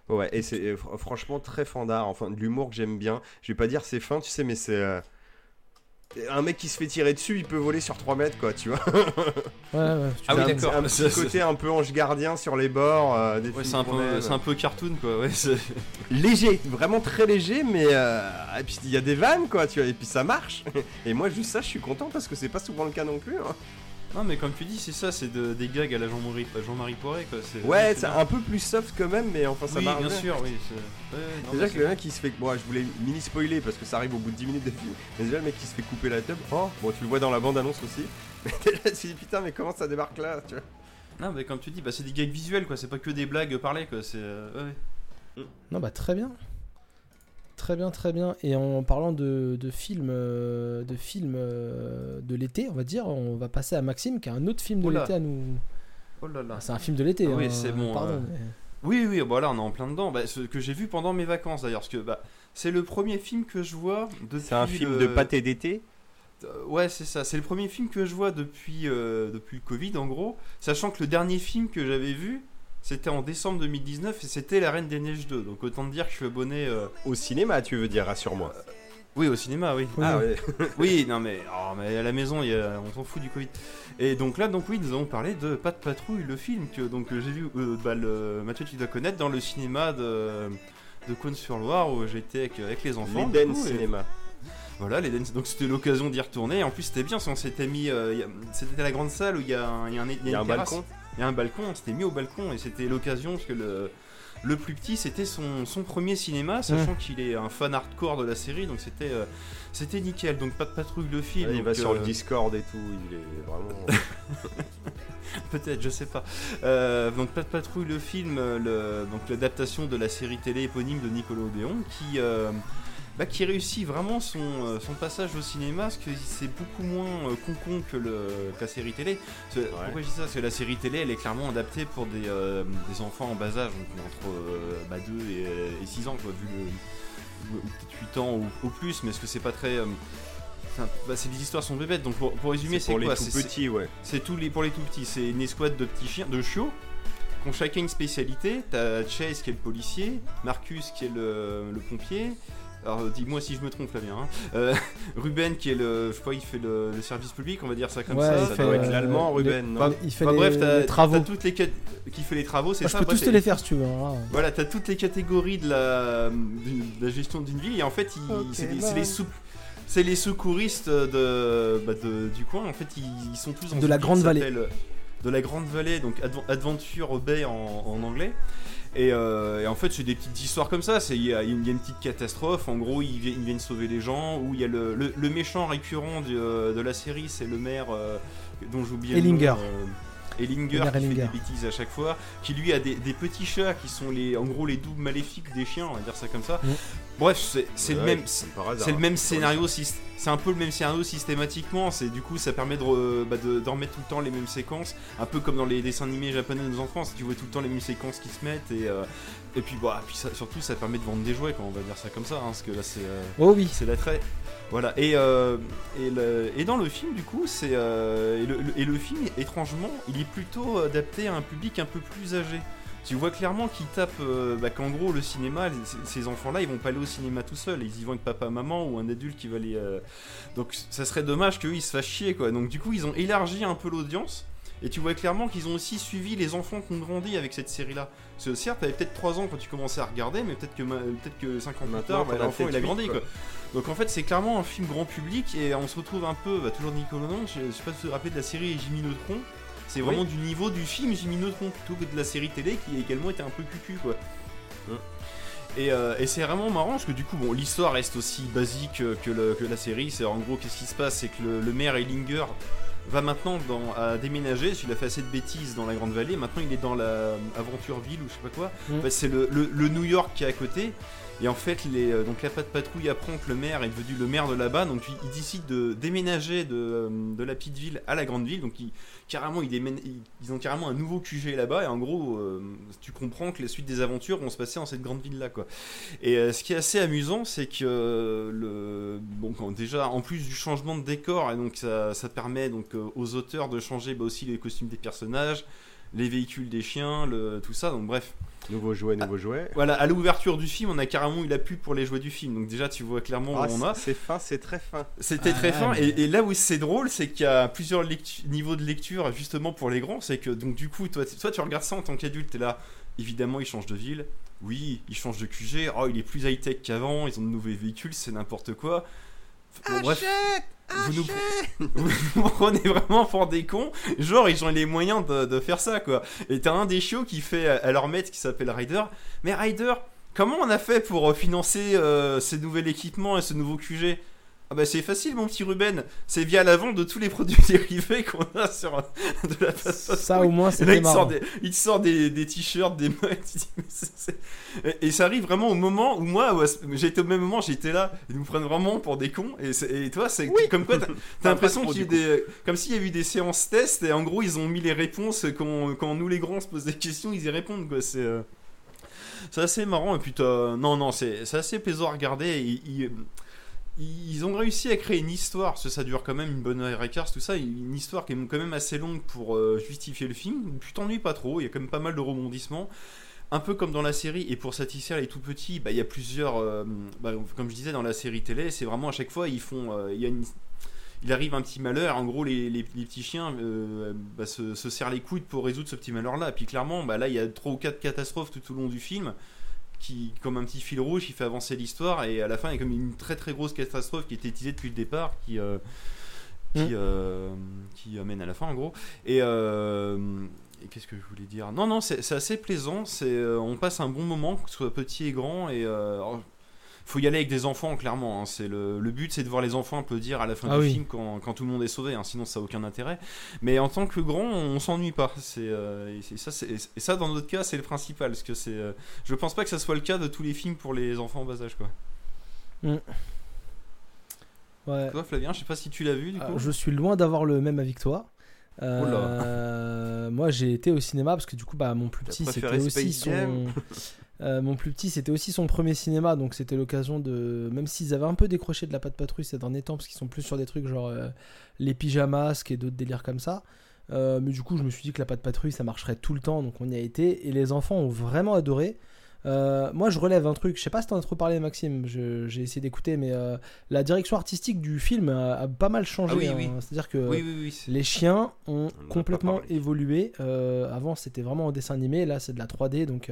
Ouais, et c'est euh, fr- franchement très fandard, enfin de l'humour que j'aime bien. Je vais pas dire c'est fin, tu sais, mais c'est. Euh, Un mec qui se fait tirer dessus, il peut voler sur 3 mètres, quoi, tu vois. Ouais, ouais, tu Ah oui, vois, d'accord. Un petit côté un peu ange gardien sur les bords. euh, des Ouais, c'est un, qu'on peu, aime. c'est un peu cartoon, quoi. Ouais, c'est- léger, vraiment très léger, mais euh, et puis il y a des vannes quoi, tu vois, et puis ça marche. Et moi juste ça, je suis content parce que c'est pas souvent le cas non plus. hein. Non, mais comme tu dis, c'est ça, c'est de- des gags à la Jean-Marie Jean Poiré, quoi. c'est- Ouais, c'est un peu plus soft quand même, mais enfin ça oui, marche. bien sûr, oui. c'est- ouais, Déjà mais que le mec qui se fait. Bon, je voulais mini spoiler parce que ça arrive au bout de 10 minutes de film. Mais déjà le mec qui se fait couper la tube. Oh, bon, tu le vois dans la bande annonce aussi. Mais déjà, tu te dis putain, mais comment ça débarque là, tu vois? Non, mais comme tu dis, bah, c'est des gags visuels, quoi. C'est pas que des blagues parlées, quoi. C'est. euh, ouais. Non, bah très bien. Très bien, très bien. Et en parlant de, de films, euh, de, films euh, de l'été, on va dire, on va passer à Maxime qui a un autre film de l'été à nous. Oh là là. Ah, C'est un film de l'été. Ah oui, hein, c'est bon, Pardon. euh, mais- Oui, oui, bah là, on est en plein dedans. Bah, ce que j'ai vu pendant mes vacances, d'ailleurs. Parce que bah, c'est le premier film que je vois depuis. C'est un film le- de pâté d'été? Euh, Ouais, c'est ça. C'est le premier film que je vois depuis, euh, depuis le Covid, en gros. Sachant que le dernier film que j'avais vu, c'était en décembre 2019 et c'était La Reine des Neiges 2. Donc autant te dire que je suis abonné. euh, Au cinéma, tu veux dire, rassure-moi. Oui, au cinéma, oui. Oui, Ah oui. ouais. Oui, non mais, oh, mais à la maison, il y a- on s'en fout du Covid. Et donc là, donc oui, nous avons parlé de Pas de patrouille, le film que donc euh, j'ai vu, euh, bah, le, Mathieu, tu dois connaître, dans le cinéma de, de Cône-sur-Loire où j'étais avec, avec les enfants. du L'Eden coup, et- Cinéma. Voilà, les Dance- donc c'était l'occasion d'y retourner. En plus, c'était bien, parce qu'on s'était mis. euh, il y a- c'était la grande salle où il y a un, il y a un- Il y a un une terrasse. balcon. Il y a un balcon, on s'était mis au balcon et c'était l'occasion parce que le, le plus petit c'était son, son premier cinéma, sachant qu'il est un fan hardcore de la série, donc c'était euh, c'était nickel. Donc pas de patrouille de film. il va sur le euh, Discord et tout, il est vraiment. Peut-être, je sais pas. Euh, donc pas de patrouille le film, le, donc l'adaptation de la série télé éponyme de Nicolas Odéon qui euh, bah, qui réussit vraiment son, euh, son passage au cinéma parce que c'est beaucoup moins euh, concon que, le, que la série télé. Pourquoi je dis ça? Parce que la série télé elle est clairement adaptée pour des, euh, des enfants en bas âge, donc entre euh, bah, 2 et, 6 ans, quoi, vu le. ou peut-être 8 ans ou, ou plus, mais est-ce que c'est pas très. enfin, bah, c'est des histoires sont bébêtes, donc pour, pour résumer, C'est c'est pour les quoi tout C'est- petits, ouais. c'est tous les pour les tout petits. C'est une escouade de petits chiens, de chiots, qui ont chacun une spécialité. T'as Chase qui est le policier, Marcus qui est le, le pompier. Alors dis-moi si je me trompe, Flavien. hein. Euh, Ruben qui est le, je crois, il fait le, le service public, on va dire ça comme Ouais, ça. il Ça fait, doit être euh, l'allemand, les- Ruben, non Bah, il fait Enfin, les, bref, t'as les travaux. t'as toutes les qui fait les travaux, c'est je ça. peux bref, tous te les faire si tu veux. hein. Voilà, t'as toutes les catégories de la, d'une- de la gestion d'une ville et en fait, c'est, les, bah. c'est les c'est les secouristes de, bah, de- du coin. En fait, ils, ils sont tous dans De une la ville Grande qui Vallée. s'appelle- de la Grande Vallée, donc Adv- Adventure Bay en, en anglais. Et, euh, et en fait, c'est des petites histoires comme ça. C'est- Il y, a il y a une petite catastrophe. En gros, ils, vi- ils viennent sauver les gens. Ou il y a le, le- le méchant récurrent du, euh, de la série, c'est le maire euh, dont j'oublie le nom. Ellinger. euh, qui fait des bêtises à chaque fois, qui lui a des, des petits chats qui sont les, en gros les doubles maléfiques des chiens, on va dire ça comme ça. Mm. Bref, c'est le même, c'est le hein. même scénario, syst- c'est un peu le même scénario systématiquement. C'est du coup, ça permet de, bah, de, d'en remettre tout le temps les mêmes séquences, un peu comme dans les dessins animés japonais de nos enfants. Si tu vois tout le temps les mêmes séquences qui se mettent et euh, et puis bah, puis ça- surtout ça permet de vendre des jouets, quand on va dire ça comme ça, hein, parce que là c'est euh, Oh oui. c'est l'attrait. Voilà. Et, euh, et, le- et dans le film, du coup, c'est euh, et, le, le- et le film, étrangement, il est plutôt adapté à un public un peu plus âgé. Tu vois clairement qu'il tape euh, bah, qu'en gros le cinéma, les- ces- enfants-là, ils vont pas aller au cinéma tout seuls, ils y vont avec papa, maman ou un adulte qui va les. euh, Donc ça serait dommage qu'eux ils se fassent chier quoi. Donc du coup ils ont élargi un peu l'audience. Et tu vois clairement qu'ils ont aussi suivi les enfants qui ont grandi avec cette série-là. Parce que certes, t'avais peut-être 3 ans quand tu commençais à regarder, mais peut-être que, peut-être que 5 ans plus tard, bah, l'enfant il a grandi quoi. quoi. Donc en fait c'est clairement un film grand public et on se retrouve un peu, bah, toujours Nicolas je, je sais pas si vous vous rappelez de la série Jimmy Neutron, c'est Oui. vraiment du niveau du film Jimmy Neutron plutôt que de la série télé qui également était un peu cucu quoi. Mm. Et, euh, et c'est vraiment marrant parce que du coup bon l'histoire reste aussi basique euh, que, le- que la série, c'est en gros qu'est-ce qui se passe? C'est que le, le maire Ellinger va maintenant dans, à déménager, il a fait assez de bêtises dans la Grande Vallée, maintenant il est dans la Aventureville ou je sais pas quoi, Mm. en fait, c'est le, le- le New York qui est à côté et en fait, les, euh, donc la patte patrouille apprend que le maire est devenu le maire de là-bas, donc il, il décide de déménager de, euh, de la petite ville à la grande ville. Donc il- carrément, ils, ont carrément un nouveau QG là-bas. Et en gros, euh, tu comprends que la suite des aventures vont se passer dans cette grande ville-là, quoi. Et euh, ce qui est assez amusant, c'est que euh, le, bon, déjà, en plus du changement de décor, et donc ça, ça permet donc aux auteurs de changer bah, aussi les costumes des personnages, les véhicules des chiens, le, tout ça. Donc bref. Nouveau jouet, nouveau jouet. Voilà, à l'ouverture du film, on a carrément eu la pub pour les jouets du film. Donc déjà, tu vois clairement Ah, où on a. c'est- fin, c'est très fin. C'était Ah, très fin. mais- Et, et là où c'est drôle, c'est qu'il y a plusieurs niveaux de lecture justement pour les grands. C'est que donc du coup, toi, tu regardes ça en tant qu'adulte, t'es là. Évidemment, il change de ville. Oui, il change de QG. Oh, il est plus high tech qu'avant. Ils ont de nouveaux véhicules. C'est n'importe quoi. Bon, bref, vous nous, vous nous prenez vraiment pour des cons. Genre, ils ont les moyens de, de faire ça, quoi. Et t'as un des chiots qui fait à à leur maître qui s'appelle Ryder. Mais Ryder, comment on a fait pour euh, financer euh, ces nouveaux équipements et ce nouveau QG ah bah c'est facile mon petit Ruben, c'est via la vente de tous les produits dérivés qu'on a sur de la patte Ça au moins sort marrant. des, il te sort des, des t-shirts, des mugs. c'est- c'est- Et, et ça arrive vraiment au moment où moi, j'étais au même moment, j'étais là. Ils nous prennent vraiment pour des cons. Et, c'est- et toi, c'est comme quoi, t'as l'impression qu'il y a eu des, comme s'il y avait eu des séances tests. Et en gros, ils ont mis les réponses quand, quand nous les grands se posent des questions, ils y répondent. Quoi. C'est, euh, c'est assez marrant. Et puis, non, non, c'est, c'est assez plaisant à regarder. Et, ils ont réussi à créer une histoire, parce ça dure quand même une bonne heure et quart, tout ça, une histoire qui est quand même assez longue pour euh, justifier le film. Tu t'ennuies pas trop, il y a quand même pas mal de rebondissements. Un peu comme dans la série, et pour satisfaire les tout petits, bah, il y a plusieurs. euh, bah, comme je disais dans la série télé, c'est vraiment à chaque fois, ils font. euh, il y a arrive un petit malheur, en gros, les, les- petits chiens bah, se, se serrent les coudes pour résoudre ce petit malheur-là. Puis clairement, bah, là, il y a trois ou quatre catastrophes tout au long du film qui, comme un petit fil rouge, qui fait avancer l'histoire. Et à la fin, il y a comme une très très grosse catastrophe qui était utilisée depuis le départ, qui, euh, qui, Mm. euh, qui amène à la fin, en gros. Et, euh, qu'est-ce que je voulais dire? Non, non, c'est c'est assez plaisant. C'est, euh, on passe un bon moment, que ce soit petit et grand. Et euh, alors, faut y aller avec des enfants, clairement. hein. C'est le, le but, c'est de voir les enfants applaudir à la fin Ah du oui. film quand, quand tout le monde est sauvé. hein. Sinon, ça n'a aucun intérêt. Mais en tant que grand, on s'ennuie pas. C'est euh, et c'est ça, c'est- et ça, dans notre cas, c'est le principal, parce que c'est. euh, je pense pas que ça soit le cas de tous les films pour les enfants en bas âge, quoi. Ouais. Toi, Flavien, je sais pas si tu l'as vu, du coup. Alors, je suis loin d'avoir le même avis que toi. Euh, Oula. moi j'ai été au cinéma parce que du coup bah mon plus petit c'était aussi son euh, mon plus petit c'était aussi son premier cinéma donc c'était l'occasion de même s'ils avaient un peu décroché de la patte patrouille ces derniers temps parce qu'ils sont plus sur des trucs genre euh, les pyjamas et d'autres délires comme ça Euh, mais du coup je me suis dit que la patte patrouille ça marcherait tout le temps donc on y a été et les enfants ont vraiment adoré moi, je relève un truc. Je sais pas si t'en as trop parlé, Maxime. J'ai essayé d'écouter, mais la direction artistique du film a, a pas mal changé. Ah oui, hein. oui. C'est-à-dire que Oui, les chiens ont complètement évolué. Avant, c'était vraiment en dessin animé. Là, c'est de la 3D. Donc,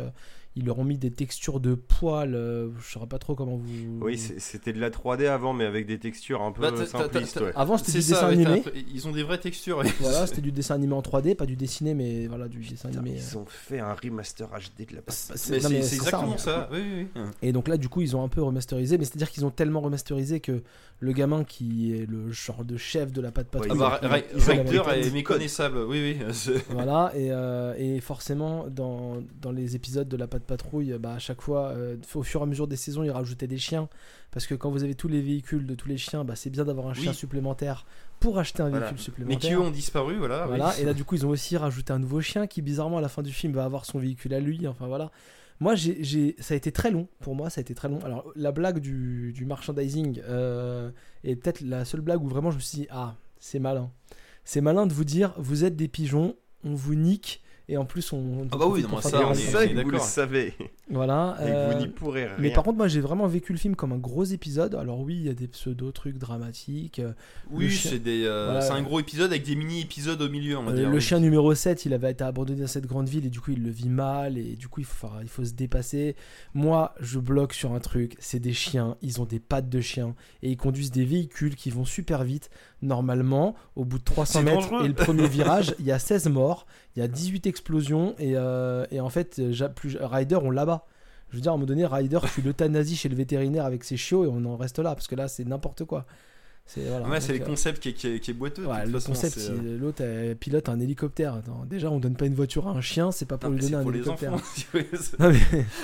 ils leur ont mis des textures de poils. euh, je saurais pas trop comment vous. Oui, c'était de la 3D avant, mais avec des textures un peu Bah, simplistes. ouais. Avant, c'était du ça, dessin ouais, animé. Ils ont des vraies textures. Voilà, c'était du dessin animé en 3D, pas du dessiné, mais voilà, du dessin animé. Ils ont fait un remaster HD de la. C'est- ça, exactement ça. Oui, oui, oui. Et donc là, du coup, ils ont un peu remasterisé, mais c'est-à-dire qu'ils ont tellement remasterisé que le gamin qui est le genre de chef de la patte Ouais, patrouille. Ah bah, Ra- est méconnaissable. Oui, oui. Voilà, et, euh, et forcément, dans, dans les épisodes de la patte patrouille, bah, à chaque fois, euh, au fur et à mesure des saisons, ils rajoutaient des chiens. Parce que quand vous avez tous les véhicules de tous les chiens, bah, c'est bien d'avoir un chien supplémentaire pour acheter un Voilà. véhicule Mais supplémentaire. qui eux ont disparu, voilà. oui. Et là du coup ils ont aussi rajouté un nouveau chien qui bizarrement à la fin du film va avoir son véhicule à lui, enfin voilà. Moi j'ai, j'ai- ça a été très long, pour moi ça a été très long. Alors la blague du, du merchandising euh, est peut-être la seule blague où vraiment je me suis dit ah c'est malin. C'est malin de vous dire vous êtes des pigeons, on vous nique et en plus on... Ah bah oui, non, ça, on sait on est que vous le savez. Voilà. Et que euh, vous n'y pourrez rien. mais par contre, moi j'ai vraiment vécu le film comme un gros épisode. Alors, oui, il y a des pseudo-trucs dramatiques. euh, Oui, c'est des, euh, Voilà. c'est un gros épisode avec des mini-épisodes au milieu, on va Euh, dire. le oui. chien numéro 7, il avait été abandonné dans cette grande ville et du coup il le vit mal et du coup il faut, enfin, il faut se dépasser. Moi je bloque sur un truc, c'est des chiens, ils ont des pattes de chien et ils conduisent des véhicules qui vont super vite. Normalement, au bout de 300 C'est mètres dangereux. et le premier virage, il y a 16 morts, il y a 18 explosions et, euh, et en fait euh, plus, Ryder on l'abat. Je veux dire, à un moment donné, Ryder, je suis l'euthanasie chez le vétérinaire avec ses chiots et on en reste là parce que là c'est n'importe quoi. C'est voilà, Ouais, c'est le euh, concept qui est, qui est- qui est boiteux. Ouais, le façon, concept, c'est, si euh, l'autre euh, pilote un hélicoptère. Attends, déjà, on donne pas une voiture à un chien, c'est pas pour non, lui donner un pour les hélicoptère. enfants. Mais-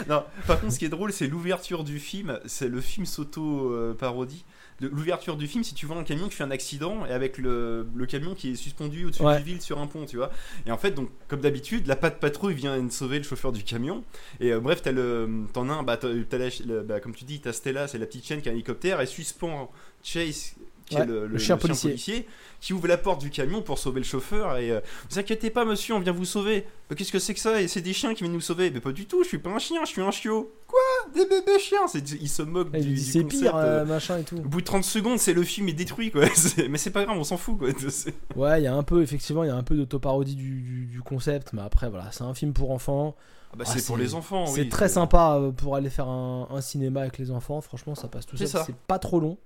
non, par contre, ce qui est drôle, c'est l'ouverture du film. C'est le film s'auto-parodie. L'ouverture du film, si tu vois un camion qui fait un accident et avec le, le camion qui est suspendu au-dessus Ouais. du ville sur un pont, tu vois. Et en fait, donc, comme d'habitude, la patte patrouille vient sauver le chauffeur du camion. Et euh, bref, t'as le, t'en as un, bah, la- bah, comme tu dis, t'as Stella, c'est la petite chienne qui a un hélicoptère, et suspend Chase. Qui Ouais, est le, le chien policier. qui ouvre la porte du camion pour sauver le chauffeur et euh, vous inquiétez pas monsieur on vient vous sauver Mais qu'est-ce que c'est que ça? Et c'est des chiens qui viennent nous sauver mais pas du tout je suis pas un chien je suis un chiot quoi? Des bébés chiens? Il se moque il du, du c'est pire, euh, euh, machin et tout. au bout de 30 secondes, c'est le film est détruit quoi. Mais c'est pas grave, on s'en fout quoi. Ouais, il y a un peu, effectivement, il y a un peu d'autoparodie du, du, du concept, mais après, voilà, c'est un film pour enfants. Ah bah, Ah, c'est pour les enfants. c'est oui, très sympa pour aller faire un, un cinéma avec les enfants. Franchement, ça passe tout seul. C'est pas trop long.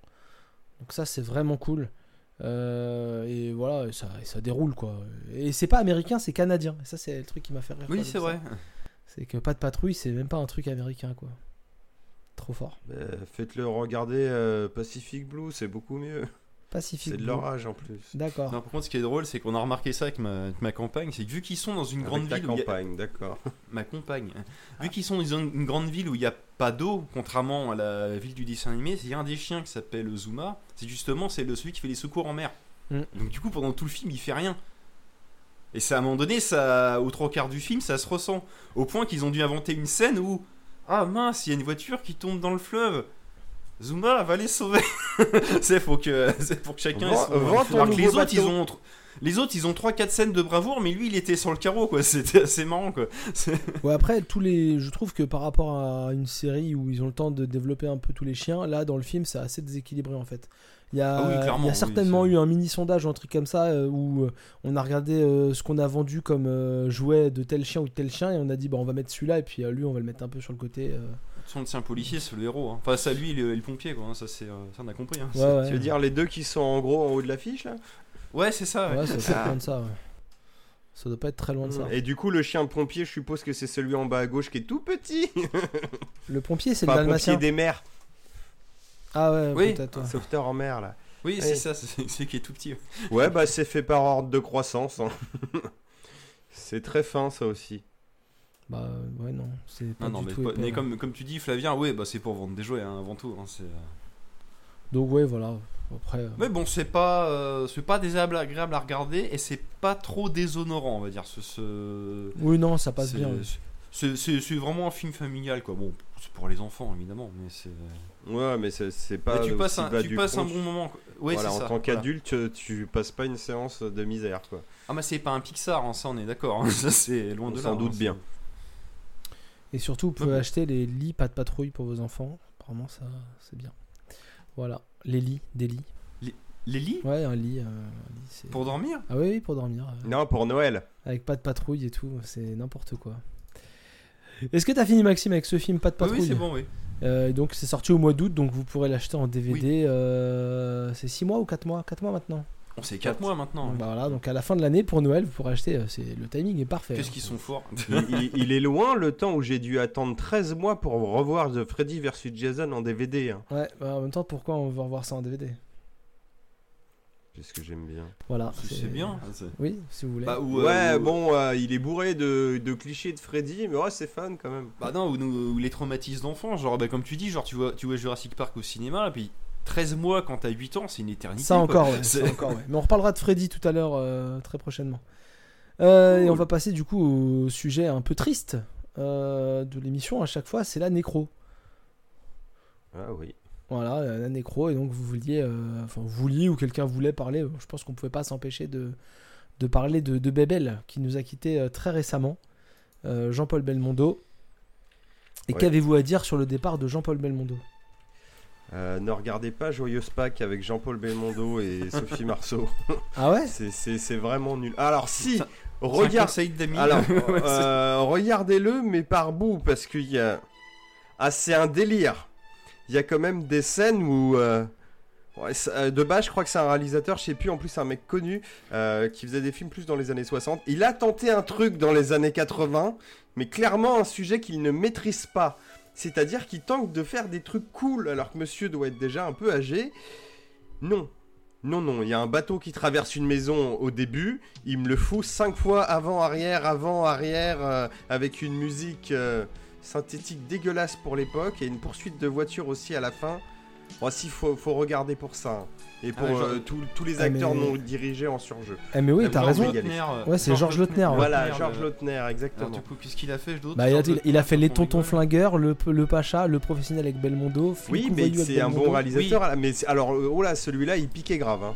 Donc, ça, c'est vraiment cool. Euh, et voilà, et ça, et ça déroule quoi. Et c'est pas américain, c'est canadien. Et ça, c'est le truc qui m'a fait rire. Oui, c'est vrai. C'est que pas de patrouille, c'est même pas un truc américain quoi. Trop fort. Euh, Faites-le regarder euh, Pacific Blue, c'est beaucoup mieux. Pacifique. C'est de âge en plus. D'accord. Non, par contre, ce qui est drôle, c'est qu'on a remarqué ça avec ma, avec ma campagne, c'est que vu qu'ils sont dans une grande ta ville, où il y a- campagne, d'accord. ma compagne, vu qu'ils sont dans une, grande ville où il n'y a pas d'eau, contrairement à la ville du dessin animé, il y a un des chiens qui s'appelle Zuma. C'est justement c'est le celui qui fait les secours en mer. Mm. Donc du coup, pendant tout le film, il fait rien. Et ça, à un moment donné, ça, au trois quarts du film, ça se ressent. Au point qu'ils ont dû inventer une scène où, ah mince, il y a une voiture qui tombe dans le fleuve. Zuma va les sauver. c'est faut que, c'est pour que chacun. ton Alors que les autres, ils ont, les autres, ils ont 3-4 scènes de bravoure, mais lui, il était sur le carreau, quoi. C'était assez marrant, quoi. C'est- Ouais, après, tous les... je trouve que par rapport à une série où ils ont le temps de développer un peu tous les chiens, là, dans le film, c'est assez déséquilibré en fait. Il y a, Ah oui, il y a certainement eu un mini sondage ou un truc comme ça euh, où euh, on a regardé euh, ce qu'on a vendu comme euh, jouet de tel chien ou de tel chien et on a dit bah, on va mettre celui-là et puis euh, lui on va le mettre un peu sur le côté. Son c'est un policier, c'est le héros. hein. Enfin, ça, lui, le, le pompier, quoi. hein. Ça, c'est, euh, ça, on a compris. hein. Ouais, ouais. Tu veux dire les deux qui sont en gros en haut de l'affiche là? Ouais, c'est ça. ouais. Ça doit pas être ça. ouais. Ça doit pas être très loin de ça. Et du coup, le chien de pompier, je suppose que c'est celui en bas à gauche qui est tout petit. Le pompier, c'est le dalmatien. pompier des mers, Ah ouais, Oui. peut-être. ouais. sauveteur en mer là. Oui, Ouais. c'est ça, c'est c'est qui est tout petit. Ouais, bah c'est fait par ordre de croissance. hein. c'est très fin ça aussi. Bah ouais, non. C'est pas Non, non, du mais, tout épais, mais non. comme, comme tu dis, Flavien, oui, bah, c'est pour vendre des jouets hein, avant tout. hein, c'est, euh. Donc ouais, voilà. Après. euh, Mais bon, c'est pas, euh, c'est pas désagréable agréable à regarder et c'est pas trop déshonorant, on va dire. Ce, ce- Oui, non, ça passe c'est- bien. C'est c'est- c'est vraiment un film familial, quoi. Bon, c'est pour les enfants, évidemment, mais c'est. Ouais, mais c'est c'est pas. Mais tu passes, aussi un, bas tu du passes un bon moment. quoi. Ouais, voilà, c'est en ça. tant voilà. qu'adulte, tu passes pas une séance de misère quoi. Ah, mais c'est pas un Pixar, hein, ça, on est d'accord. hein. Ça, c'est loin de là. On hein, doute c'est- bien. Et surtout, vous pouvez acheter les lits pas de patrouille pour vos enfants. Apparemment, ça, c'est bien. Voilà, les lits, des lits. Les lits? Ouais, un lit. euh, un lit, c'est- Pour dormir? Ah oui, oui, pour dormir. euh, Non, pour Noël. Avec pas de patrouille et tout, c'est n'importe quoi. Est-ce que t'as fini, Maxime, avec ce film Pas de Oui, patrouille oui, c'est bon, oui. Euh, donc c'est sorti au mois d'août, donc vous pourrez l'acheter en DVD. euh, c'est 6 mois ou 4 mois? 4 mois maintenant. On sait 4 mois maintenant. Donc, bah, voilà, donc à la fin de l'année pour Noël, vous pourrez acheter. euh, c'est le timing est parfait. Qu'est-ce hein. qu'ils sont forts il, est loin le temps où j'ai dû attendre 13 mois pour revoir The Freddy vs Jason en DVD. hein. Ouais, bah, en même temps, pourquoi on veut revoir ça en DVD C'est ce que j'aime bien. Voilà. C'est bien. c'est- Oui, si vous voulez. Bah, ou, euh, ouais, ou- bon, euh, il est bourré de, de clichés de Freddy, mais ouais, c'est fun quand même. Bah non, ou, nous- ou les traumatismes d'enfants, genre bah, comme tu dis, genre tu vois, tu vois Jurassic Park au cinéma, et puis 13 mois quand t'as 8 ans, c'est une éternité. ça encore, ouais, C'est- ça encore, ouais. Mais on reparlera de Freddy tout à l'heure, euh, très prochainement. Euh, Et on va passer du coup au sujet un peu triste euh, de l'émission à chaque fois, c'est la nécro. Ah oui. Voilà, la nécro, et donc vous vouliez, enfin vous vouliez ou quelqu'un voulait parler, je pense qu'on pouvait pas s'empêcher de, de parler de, de Bébel, qui nous a quitté très récemment, Jean-Paul Belmondo. Et Ouais. qu'avez-vous à dire sur le départ de Jean-Paul Belmondo? Euh, ne regardez pas Joyeuse Pâques avec Jean-Paul Belmondo et Sophie Marceau. Ah ouais C'est- vraiment nul. Alors si, Ça- regarde. Alors, Ouais, euh, regardez-le, mais par bout, parce qu'il y a. Ah, c'est un délire. Il y a quand même des scènes où. euh, ouais, euh, de base, je crois que c'est un réalisateur, je sais plus, en plus, un mec connu euh, qui faisait des films plus dans les années 60. Il a tenté un truc dans les années 80, mais clairement un sujet qu'il ne maîtrise pas. C'est-à-dire qu'il tente de faire des trucs cool alors que monsieur doit être déjà un peu âgé. Non. Non, non, il y a un bateau qui traverse une maison au début, il me le fout cinq fois avant, arrière, avant, arrière, euh, avec une musique euh, synthétique dégueulasse pour l'époque et une poursuite de voiture aussi à la fin. Bon, si, faut, faut regarder pour ça. hein. Et pour Ah, genre- euh, tous- tous les Ah, acteurs mais- non dirigés en surjeu. Eh mais oui, Ah, t'as Georges raison. Euh, Ouais, c'est Georges Lautner, ouais. Voilà, Georges le- Lautner, Alors, exactement. du coup, qu'est-ce qu'il a fait d'autre Bah, il, a, il- il a fait les on tontons flingueurs, le, le Pacha, le professionnel avec Belmondo. Flic Oui, ou mais c'est un bon réalisateur. Mais alors, euh, oh là, celui-là, il piquait grave. hein.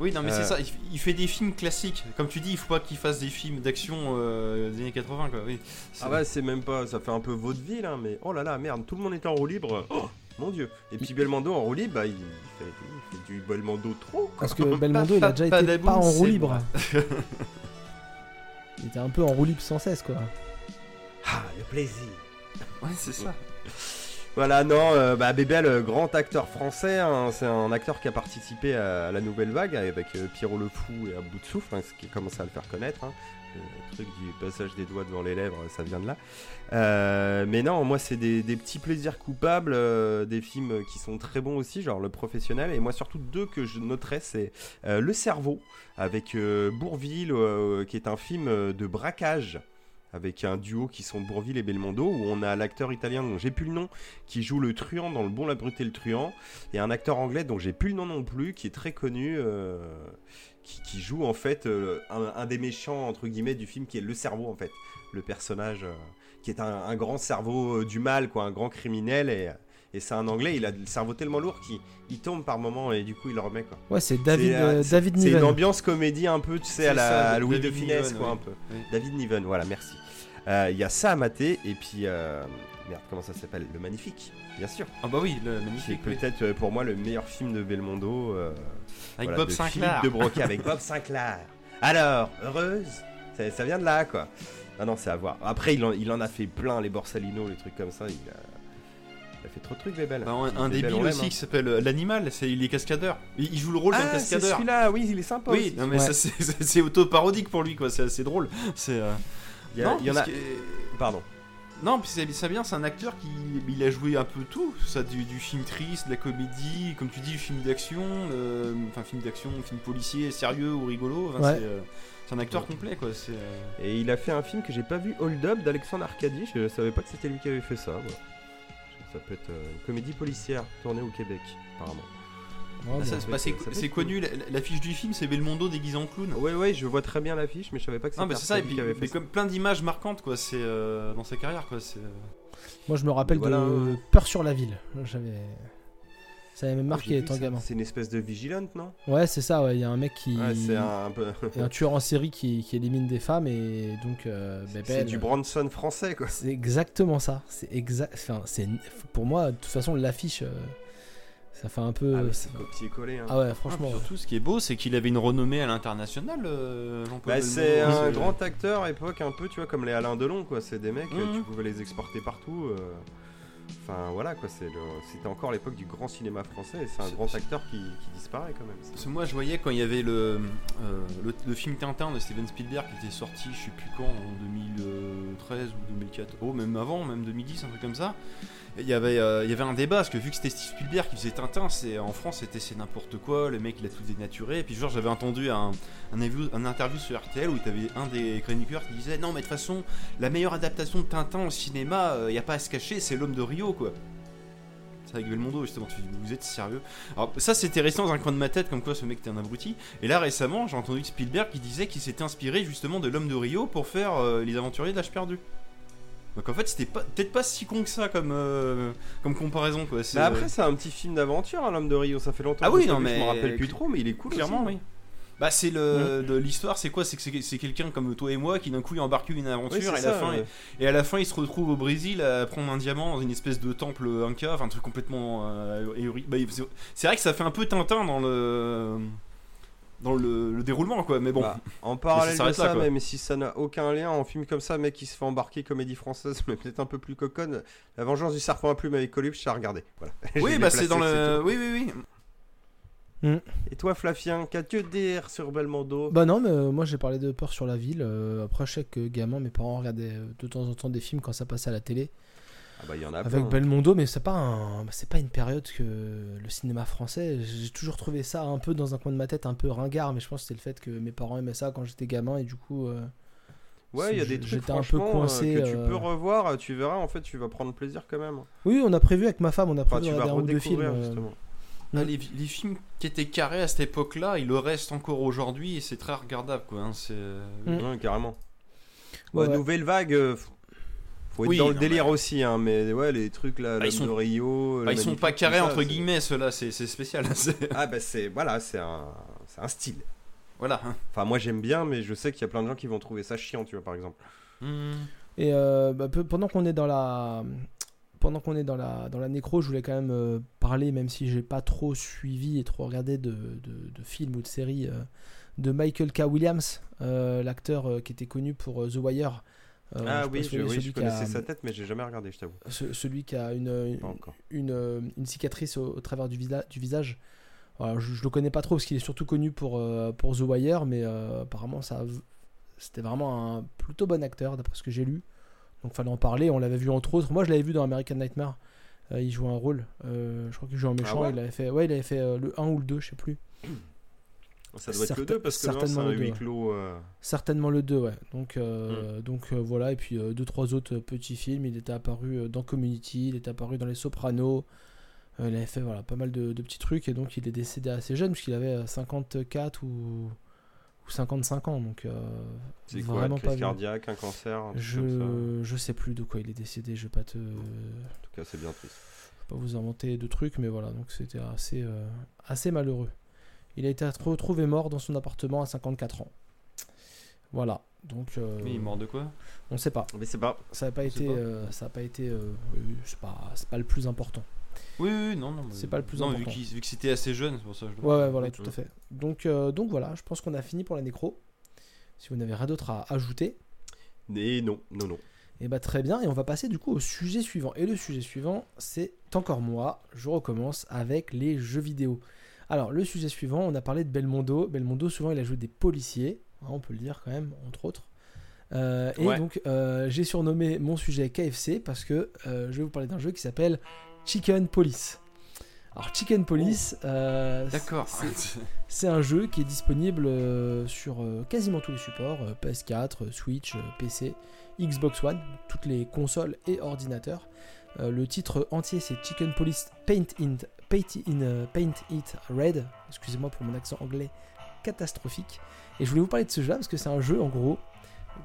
Oui, non, mais Euh. c'est ça, il, il fait des films classiques. Comme tu dis, il faut pas qu'il fasse des films d'action euh, des années 80, quoi. Oui. C'est- Ah ouais, c'est même pas, ça fait un peu vaudeville, hein, mais oh là là, merde, tout le monde est en roue libre. Oh, mon dieu. Et puis Belmondo en roue libre, bah, il, fait, il fait du Belmondo trop. quoi. Parce que Belmondo, il a déjà été pas pas en roue c'est libre. il était un peu en roue libre sans cesse, quoi. Ah, le plaisir. Ouais, c'est ça. Voilà, non, euh, bah, Bébel, euh, grand acteur français, hein, c'est un acteur qui a participé à la nouvelle vague avec euh, Pierrot le Fou et à bout de souffle, hein, ce qui commence à le faire connaître. hein. Le truc du passage des doigts devant les lèvres, ça vient de là. Euh, mais non, moi, c'est des, petits plaisirs coupables, euh, des films qui sont très bons aussi, genre Le Professionnel, et moi, surtout deux que je noterais, c'est euh, Le Cerveau, avec euh, Bourville, euh, qui est un film euh, de braquage. Avec un duo qui sont Bourville et Belmondo, où on a l'acteur italien dont j'ai plus le nom, qui joue le truand dans Le Bon, la Brute et le Truand, et un acteur anglais dont j'ai plus le nom non plus, qui est très connu, euh, qui, qui joue en fait euh, un, un des méchants entre guillemets du film, qui est le cerveau en fait, le personnage euh, qui est un, un grand cerveau euh, du mal, quoi, un grand criminel, et, et c'est un anglais, il a le cerveau tellement lourd qu'il il tombe par moment et du coup il le remet quoi. Ouais, c'est David, euh, euh, c'est- David une Niven. ambiance comédie un peu, tu sais, à la ça, à Louis David de Finesse, Niven, quoi, un peu. Oui. David Niven, voilà, merci. Il y a ça à mater, et puis, merde, comment ça s'appelle? Le Magnifique, bien sûr. Ah bah oui, le magnifique. oui. peut-être pour moi le meilleur film de Belmondo. Avec voilà, Bob de Sinclair. Philippe de Broca avec Bob Sinclair. Alors, heureuse ça, ça vient de là, quoi. Ah non, c'est à voir. Après, il en, il en a fait plein, les Borsalino, les trucs comme ça. Il a, il a fait trop de trucs, Bébel. Bah, un, débile aussi hein. qui s'appelle euh, l'animal, c'est il est cascadeur. Il, il joue le rôle d'un Ah, c'est cascadeur. celui-là, oui, il est sympa Oui, aussi. non mais Ouais. ça c'est- c'est c'est auto-parodique pour lui quoi, c'est assez drôle. C'est euh, Il y, a- non, il y en a... que- Pardon. Non, puis c'est bien, c'est un acteur qui il a joué un peu tout, ça du, du film triste, de la comédie, comme tu dis, du film d'action, euh, enfin film d'action, film policier, sérieux ou rigolo. Enfin, Ouais. c'est, euh, c'est un acteur complet quoi. C'est euh, Et il a fait un film que j'ai pas vu, Hold Up, d'Alexandre Arcadi. Je savais pas que c'était lui qui avait fait ça. Ça peut être euh, une comédie policière tournée au Québec, apparemment. Ouais, ah, ça, bah, c'est connu. la- L'affiche du film, c'est Belmondo déguisé en clown. Ouais, ouais, je vois très bien l'affiche, mais je savais pas que c'était Non, mais c'est ça, et puis qui avait fait mais comme plein d'images marquantes quoi. C'est euh, dans sa carrière quoi. C'est euh, Moi, je me rappelle Voilà. de Peur sur la ville. J'avais. Ça avait même Ah, marqué étant gamin. C'est une espèce de vigilante, non? Ouais, c'est ça, ouais. Il y a un mec qui. Ouais, c'est un, un peu. il y a un tueur en série qui, qui élimine des femmes et donc. euh, C'est Bebel, du Bronson français, quoi. C'est exactement ça. C'est exact. Enfin, c'est pour moi, de toute façon, l'affiche, euh, ça fait un peu. Ah, c'est- c'est copier-coller. Hein. Ah ouais, Ah, franchement. puis surtout, ce qui est beau, c'est qu'il avait une renommée à l'international, euh, Jean-Paul Bah, c'est Oui, un grand acteur à époque, un peu, tu vois, comme les Alain Delon, quoi. C'est des mecs, euh, Mhm. tu pouvais les exporter partout. euh. Enfin, voilà, quoi. c'est C'était encore l'époque du grand cinéma français et c'est un grand acteur qui, qui disparaît quand même. Parce que moi, je voyais quand il y avait le, euh, le, le film Tintin de Steven Spielberg qui était sorti, je sais plus quand, en 2013 ou 2004, oh, même avant, même 2010, un truc comme ça. Il y, avait, euh, il y avait un débat, parce que vu que c'était Steve Spielberg qui faisait Tintin, c'est, en France c'était c'est n'importe quoi, le mec il a tout dénaturé. Et puis, genre, j'avais entendu un, un, interview, un interview sur RTL où tu avais un des chroniqueurs qui disait Non, mais de toute façon, la meilleure adaptation de Tintin au cinéma, il n'y a pas à se cacher, c'est l'homme de Rio, quoi. C'est avec Belmondo, justement, tu vous êtes sérieux alors ça c'était resté dans un coin de ma tête comme quoi ce mec était un abruti. Et là récemment j'ai entendu Spielberg qui disait qu'il s'était inspiré justement de l'homme de Rio pour faire euh, les aventuriers de l'âge perdu. Donc en fait c'était pas peut-être pas si con que ça comme, euh, comme comparaison quoi. Mais après, c'est un petit film d'aventure, hein, l'homme de Rio. Ça fait longtemps Ah que oui, non, vu, je mais- me rappelle plus trop, mais il est cool. clairement aussi. oui. Bah c'est le de l'histoire c'est quoi? C'est que c'est, quelqu'un comme toi et moi qui d'un coup il embarque une aventure Oui, et, à ça, la fin, ouais. et à la fin il se retrouve au Brésil à prendre un diamant dans une espèce de temple inca enfin un truc complètement euh, bah, c'est, vrai que ça fait un peu Tintin dans le dans le, le déroulement quoi mais bon Bah, en parallèle de s'arrête là, ça, quoi. même si ça n'a aucun lien, en film comme ça, mec qui se fait embarquer comédie française, mais peut-être un peu plus coconne, La Vengeance du Serpent à Plume avec Coluche, j'ai regardé. Voilà. Je Oui, bah c'est dans le. tout. Oui, oui, oui. Et toi, Flavien, qu'as-tu à dire sur Belmondo? Bah non, mais euh, moi j'ai parlé de Peur sur la ville. euh, après, je sais que gamin, mes parents regardaient euh, de temps en temps des films quand ça passait à la télé Ah bah il y en a avec plein. Belmondo, mais c'est pas un, c'est pas une période que le cinéma français. J'ai toujours trouvé ça un peu dans un coin de ma tête, un peu ringard, mais je pense que c'était le fait que mes parents aimaient ça quand j'étais gamin et du coup. euh, Ouais, il y a des J'étais trucs un peu coincé, que tu peux revoir, tu verras, en fait, tu vas prendre plaisir quand même. Oui, on a prévu avec ma femme, on a Enfin, prévu tu vas un ou deux films. Euh. Ah, les, les films qui étaient carrés à cette époque-là, ils le restent encore aujourd'hui et c'est très regardable quoi. hein, c'est... Mm. Ouais, carrément. Ouais, Ouais, ouais. Nouvelle vague, euh, faut être Oui, dans le non, délire aussi, hein, mais ouais, les trucs là, Bah, ils sont- de Rio. Bah, ils sont pas carrés ça, entre c'est- guillemets, ceux-là, c'est, c'est spécial. c'est- Ah bah c'est voilà, c'est un, c'est un style. voilà. hein. Enfin moi j'aime bien, mais je sais qu'il y a plein de gens qui vont trouver ça chiant, tu vois par exemple. Mm. Et euh, bah, pendant qu'on est dans la pendant qu'on est dans la dans la nécro, je voulais quand même euh, parler, même si j'ai pas trop suivi et trop regardé de, de, de films ou de séries, euh, de Michael K. Williams, euh, l'acteur qui était connu pour The Wire. Ah oui, je, oui, celui je qui connaissais a- sa tête, mais j'ai jamais regardé, je t'avoue. ce- celui qui a une, une, une cicatrice au, au travers du, visa- du visage. Alors, je, je le connais pas trop parce qu'il est surtout connu pour, pour The Wire, mais apparemment ça, c'était vraiment un plutôt bon acteur d'après ce que j'ai lu. Donc fallait en parler. On l'avait vu entre autres. Moi je l'avais vu dans American Nightmare. Euh, il jouait un rôle. Euh, je crois qu'il jouait un méchant. ouais il avait fait, ouais, il avait fait euh, le 1 ou le 2, je sais plus. Ça doit être le Certain- 2 parce que certainement un le deux, huis ouais. clos. Certainement le 2, ouais. Donc, Mm. euh, donc voilà, et puis deux, trois autres petits films. Il était apparu dans Community, il était apparu dans Les Sopranos. Il avait fait voilà, pas mal de, de petits trucs, et donc il est décédé assez jeune, puisqu'il avait euh, 54 ou, ou 55 ans. Donc, euh, C'est quoi, vraiment une pas crise vieux. cardiaque, un cancer, un truc comme ça. Je, je sais plus de quoi il est décédé, je vais pas te En tout cas, c'est bien triste. pas vous inventer de trucs, mais voilà, donc c'était assez, euh, assez malheureux. Il a été retrouvé mort dans son appartement à 54 ans. Voilà, donc euh, Mais il est mort de quoi? on sait pas. Mais c'est pas. Ça n'a pas été, pas. euh, ça a pas été, euh, c'est pas, c'est pas le plus important. Oui, oui, non, non. C'est pas le plus non, important. Vu, que c'était assez jeune, c'est pour ça que je Ouais, ouais, voilà, tout à fait. Donc, euh, donc voilà, je pense qu'on a fini pour la nécro. Si vous n'avez rien d'autre à ajouter, Et non, non, non. et bah très bien. Et on va passer du coup au sujet suivant. Et le sujet suivant, c'est encore moi. Je recommence avec les jeux vidéo. Alors, le sujet suivant, on a parlé de Belmondo. Belmondo, souvent, il a joué des policiers, hein, on peut le dire quand même, entre autres. Euh, et Ouais. donc, euh, j'ai surnommé mon sujet KFC parce que euh, je vais vous parler d'un jeu qui s'appelle Chicken Police. Alors, Chicken Police, euh, D'accord. c'est- un jeu qui est disponible euh, sur euh, quasiment tous les supports euh, PS4, euh, Switch, euh, PC, Xbox One, toutes les consoles et ordinateurs. Euh, le titre entier c'est Chicken Police Paint, in, Paint, in, euh, Paint It Red. Excusez-moi pour mon accent anglais catastrophique. Et je voulais vous parler de ce jeu-là parce que c'est un jeu en gros,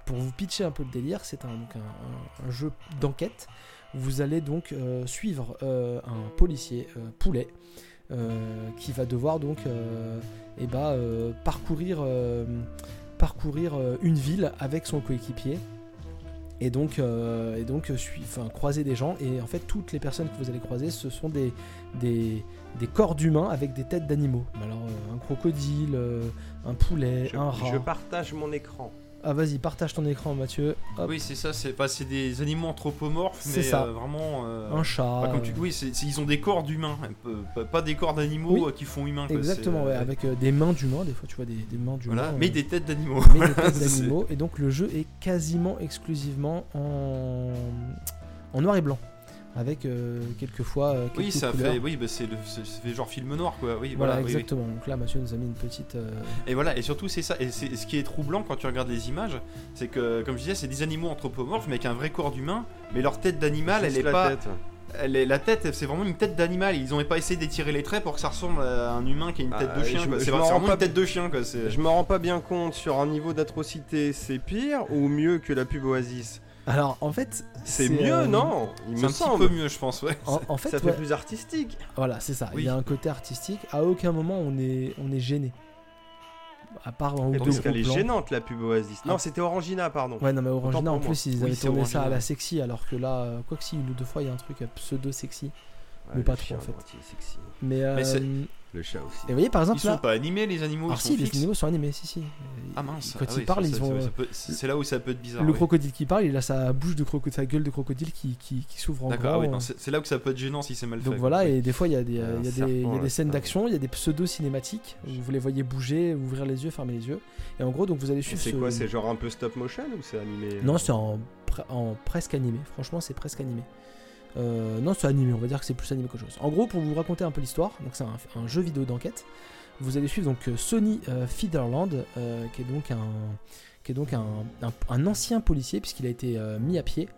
pour vous pitcher un peu le délire, c'est un jeu d'enquête. Vous allez donc euh, suivre euh, un policier euh, poulet qui va devoir donc eh ben, parcourir, parcourir une ville avec son coéquipier. Et donc, euh, et donc enfin, croiser des gens. Et en fait, toutes les personnes que vous allez croiser, ce sont des, des, des corps d'humains avec des têtes d'animaux. Alors, euh, un crocodile, euh, un poulet, Je, un rat. je partage mon écran. Ah, vas-y, partage ton écran, Mathieu. Hop, Oui, c'est ça, c'est pas c'est des animaux anthropomorphes, mais ça. euh, vraiment. euh, un chat. bah, comme tu, oui, c'est- c'est- ils ont des corps d'humains, pas, des corps d'animaux Oui. euh, qui font humains. quoi, Exactement, ouais, euh, avec euh, des mains d'humains. Des fois, tu vois des, des mains d'humains. Voilà, mais des têtes d'animaux. mais des têtes d'animaux. Et donc le jeu est quasiment exclusivement en, en noir et blanc, avec euh, quelquefois euh, quelques Oui, ça couleurs. fait, oui, bah, c'est le- c'est- ça fait genre film noir, quoi. Oui, Voilà, voilà, oui, oui. exactement. Donc là, Mathieu nous a mis une petite. euh, Et voilà, et surtout c'est ça. Et c'est ce qui est troublant quand tu regardes les images, c'est que, comme je disais, c'est des animaux anthropomorphes, mais avec un vrai corps d'humain. Mais leur tête d'animal, elle est la pas. tête. Elle est, la tête, c'est vraiment une tête d'animal. Ils ont pas essayé d'étirer les traits pour que ça ressemble à un humain qui a une tête Ah, de chien. je quoi. me- C'est vraiment pas une tête de chien, quoi. c'est- Je me rends pas bien compte sur un niveau d'atrocité, c'est pire ou mieux que la pub Oasis Alors en fait, C'est mieux, euh, non Il C'est me un petit peu mieux, je pense, ouais. En, en fait, ça fait ouais, plus artistique. voilà, c'est ça. Oui. Il y a un côté artistique. À aucun moment on est on est gêné. À part deux parce qu'elle est gênante la pub Oasis. Ah. Non, c'était Orangina, pardon. Ouais, non, mais Orangina, en plus, ils Oui, avaient tourné ça à la sexy, alors que là, euh, quoi que si, une ou deux fois, il y a un truc pseudo-sexy. Ouais, mais pas trop, en fait. sexy. Mais, euh, Le chat aussi. vous voyez, par Ils exemple, sont là. pas animés, les animaux, Alors ils si, sont les animaux sont animés, si, si. Ah mince. Quand ah ils oui, parlent, ça, ils ont. euh, peut- C'est là où ça peut être bizarre. le oui. crocodile qui parle, il a sa bouche de crocodile, sa gueule de crocodile qui, qui, qui s'ouvre en D'accord, grand. ah oui, euh. non, c'est c'est là où ça peut être gênant si c'est mal fait. Donc voilà, et des fois il y a des, euh, Un il y a des, serpent, il y a des c'est scènes pas d'action, il y a des pseudo-cinématiques où vous les voyez bouger, ouvrir les yeux, fermer les yeux. Et en gros, donc vous allez Et suivre C'est ce- quoi C'est genre un peu stop motion ou c'est animé Non, c'est en, pre- en presque animé. Franchement, c'est presque animé. Euh, non, c'est animé, on va dire que c'est plus animé qu'autre chose. En gros, pour vous raconter un peu l'histoire, donc c'est un, un jeu vidéo d'enquête. Vous allez suivre donc euh, Sonny euh, Fiderland, euh, qui est donc un, qui est donc un, un- un ancien policier puisqu'il a été mis à pied.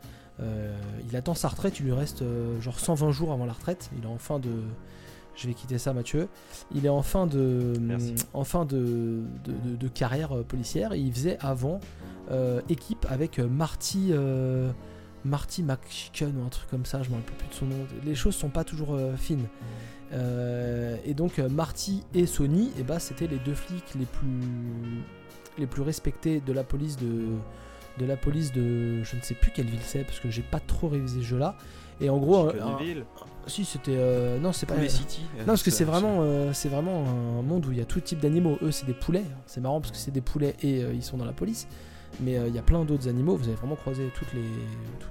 Il attend sa retraite, il lui reste genre 120 jours avant la retraite. Il est en fin de, je vais quitter ça, Mathieu. Il est en fin de, Merci. en fin de, de, de- de carrière policière. Et il faisait avant équipe avec Marty, Marty McChicken ou un truc comme ça. Je me rappelle plus de son nom. Les choses sont pas toujours euh, fines. Euh, et donc euh, Marty et Sony, et bah, c'était les deux flics les plus les plus respectés de la police de de la police de je ne sais plus quelle ville c'est parce que j'ai pas trop révisé ce jeu là. Et en gros, un- si c'était euh, non c'est pas Poulet City. non, parce que c'est vraiment, euh, c'est vraiment un monde où il y a tout type d'animaux. Eux, c'est des poulets. C'est marrant parce que c'est des poulets et euh, ils sont dans la police. Mais il y a plein d'autres animaux. Vous allez vraiment croiser toutes les, tout-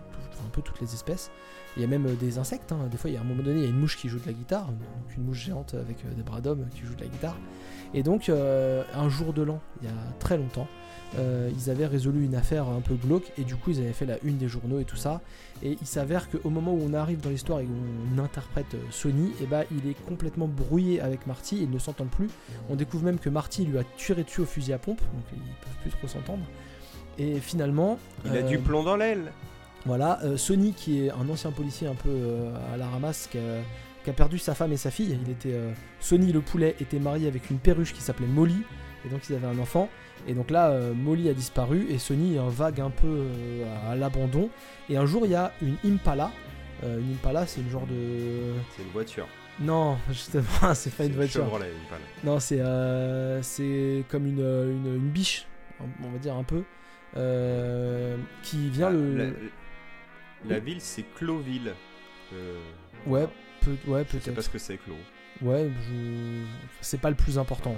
un peu toutes les espèces. Il y a même euh, des insectes. hein. Des fois, il y a un moment donné, il y a une mouche qui joue de la guitare, donc une mouche géante avec euh, des bras d'homme qui joue de la guitare. Et donc, euh, un jour de l'an, il y a très longtemps, euh, ils avaient résolu une affaire un peu glauque et du coup, ils avaient fait la une des journaux et tout ça. Et il s'avère qu'au moment où on arrive dans l'histoire et où on interprète Sony, et bah, il est complètement brouillé avec Marty, ils ne s'entendent plus. On découvre même que Marty lui a tiré dessus au fusil à pompe, donc ils peuvent plus trop s'entendre. Et finalement, Il a euh, du plomb dans l'aile. Voilà, euh, Sony qui est un ancien policier un peu euh, à la ramasse, qui a, qui a perdu sa femme et sa fille. Il était euh, Sony le poulet était marié avec une perruche qui s'appelait Molly, et donc ils avaient un enfant. Et donc là, euh, Molly a disparu et Sony est un vague un peu à l'abandon. Et un jour, il y a une Impala. Une Impala, c'est une genre de. C'est une voiture. Non, justement, c'est pas une voiture. Chevrolet. Non, c'est c'est comme une, une, une biche, on va dire un peu, qui vient Ah, le. La ville, c'est Cloville. Euh, Ouais, peut, ouais, Je sais peut-être. pas ce que c'est, Clo. Ouais, je... c'est pas le plus important.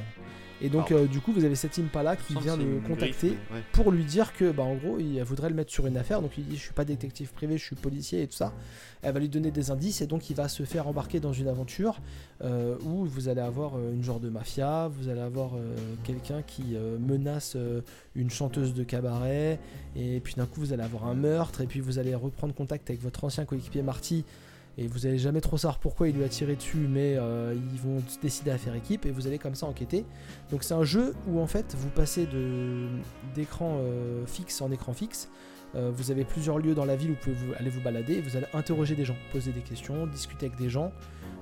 Et donc, euh, du coup, vous avez cette Impala qui vient le contacter griffe, mais ouais. pour lui dire que, bah, en gros, il voudrait le mettre sur une affaire. Donc, il dit Je suis pas détective privé, je suis policier et tout ça. Elle va lui donner des indices et donc, il va se faire embarquer dans une aventure euh, où vous allez avoir euh, une genre de mafia, vous allez avoir quelqu'un qui menace une chanteuse de cabaret, et puis d'un coup, vous allez avoir un meurtre, et puis vous allez reprendre contact avec votre ancien coéquipier Marty. Et vous allez jamais trop savoir pourquoi il lui a tiré dessus, mais euh, ils vont décider à faire équipe et vous allez comme ça enquêter. Donc c'est un jeu où en fait vous passez de d'écran euh, fixe en écran fixe. Euh, vous avez plusieurs lieux dans la ville où vous pouvez vous- aller vous balader. Vous allez interroger des gens, poser des questions, discuter avec des gens.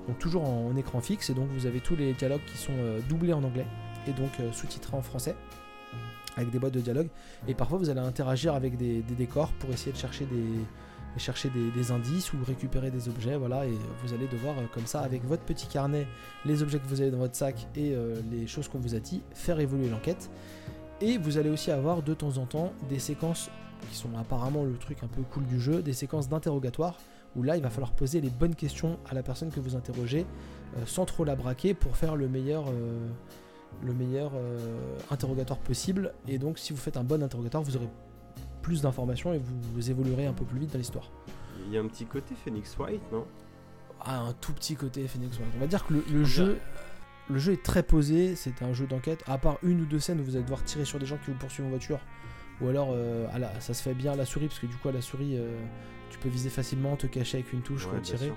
Donc toujours en, écran fixe et donc vous avez tous les dialogues qui sont doublés en anglais et donc sous-titrés en français avec des boîtes de dialogue. Et parfois vous allez interagir avec des, décors pour essayer de chercher des, chercher des, indices ou récupérer des objets, voilà, et vous allez devoir euh, comme ça avec votre petit carnet, les objets que vous avez dans votre sac et euh, les choses qu'on vous a dit, faire évoluer l'enquête. Et vous allez aussi avoir de temps en temps des séquences qui sont apparemment le truc un peu cool du jeu, des séquences d'interrogatoire où là il va falloir poser les bonnes questions à la personne que vous interrogez euh, sans trop la braquer pour faire le meilleur, le meilleur interrogatoire possible. Et donc si vous faites un bon interrogatoire, vous aurez plus d'informations et vous, vous évoluerez un peu plus vite dans l'histoire. Il y a un petit côté Phoenix White, non? Ah, un tout petit côté Phoenix Wright. On va dire que le, le jeu, le jeu est très posé. C'est un jeu d'enquête. À part une ou deux scènes où vous allez devoir tirer sur des gens qui vous poursuivent en voiture, ou alors euh, à la- ça se fait bien à la souris parce que du coup à la souris euh, tu peux viser facilement, te cacher avec une touche, Ouais, tirer.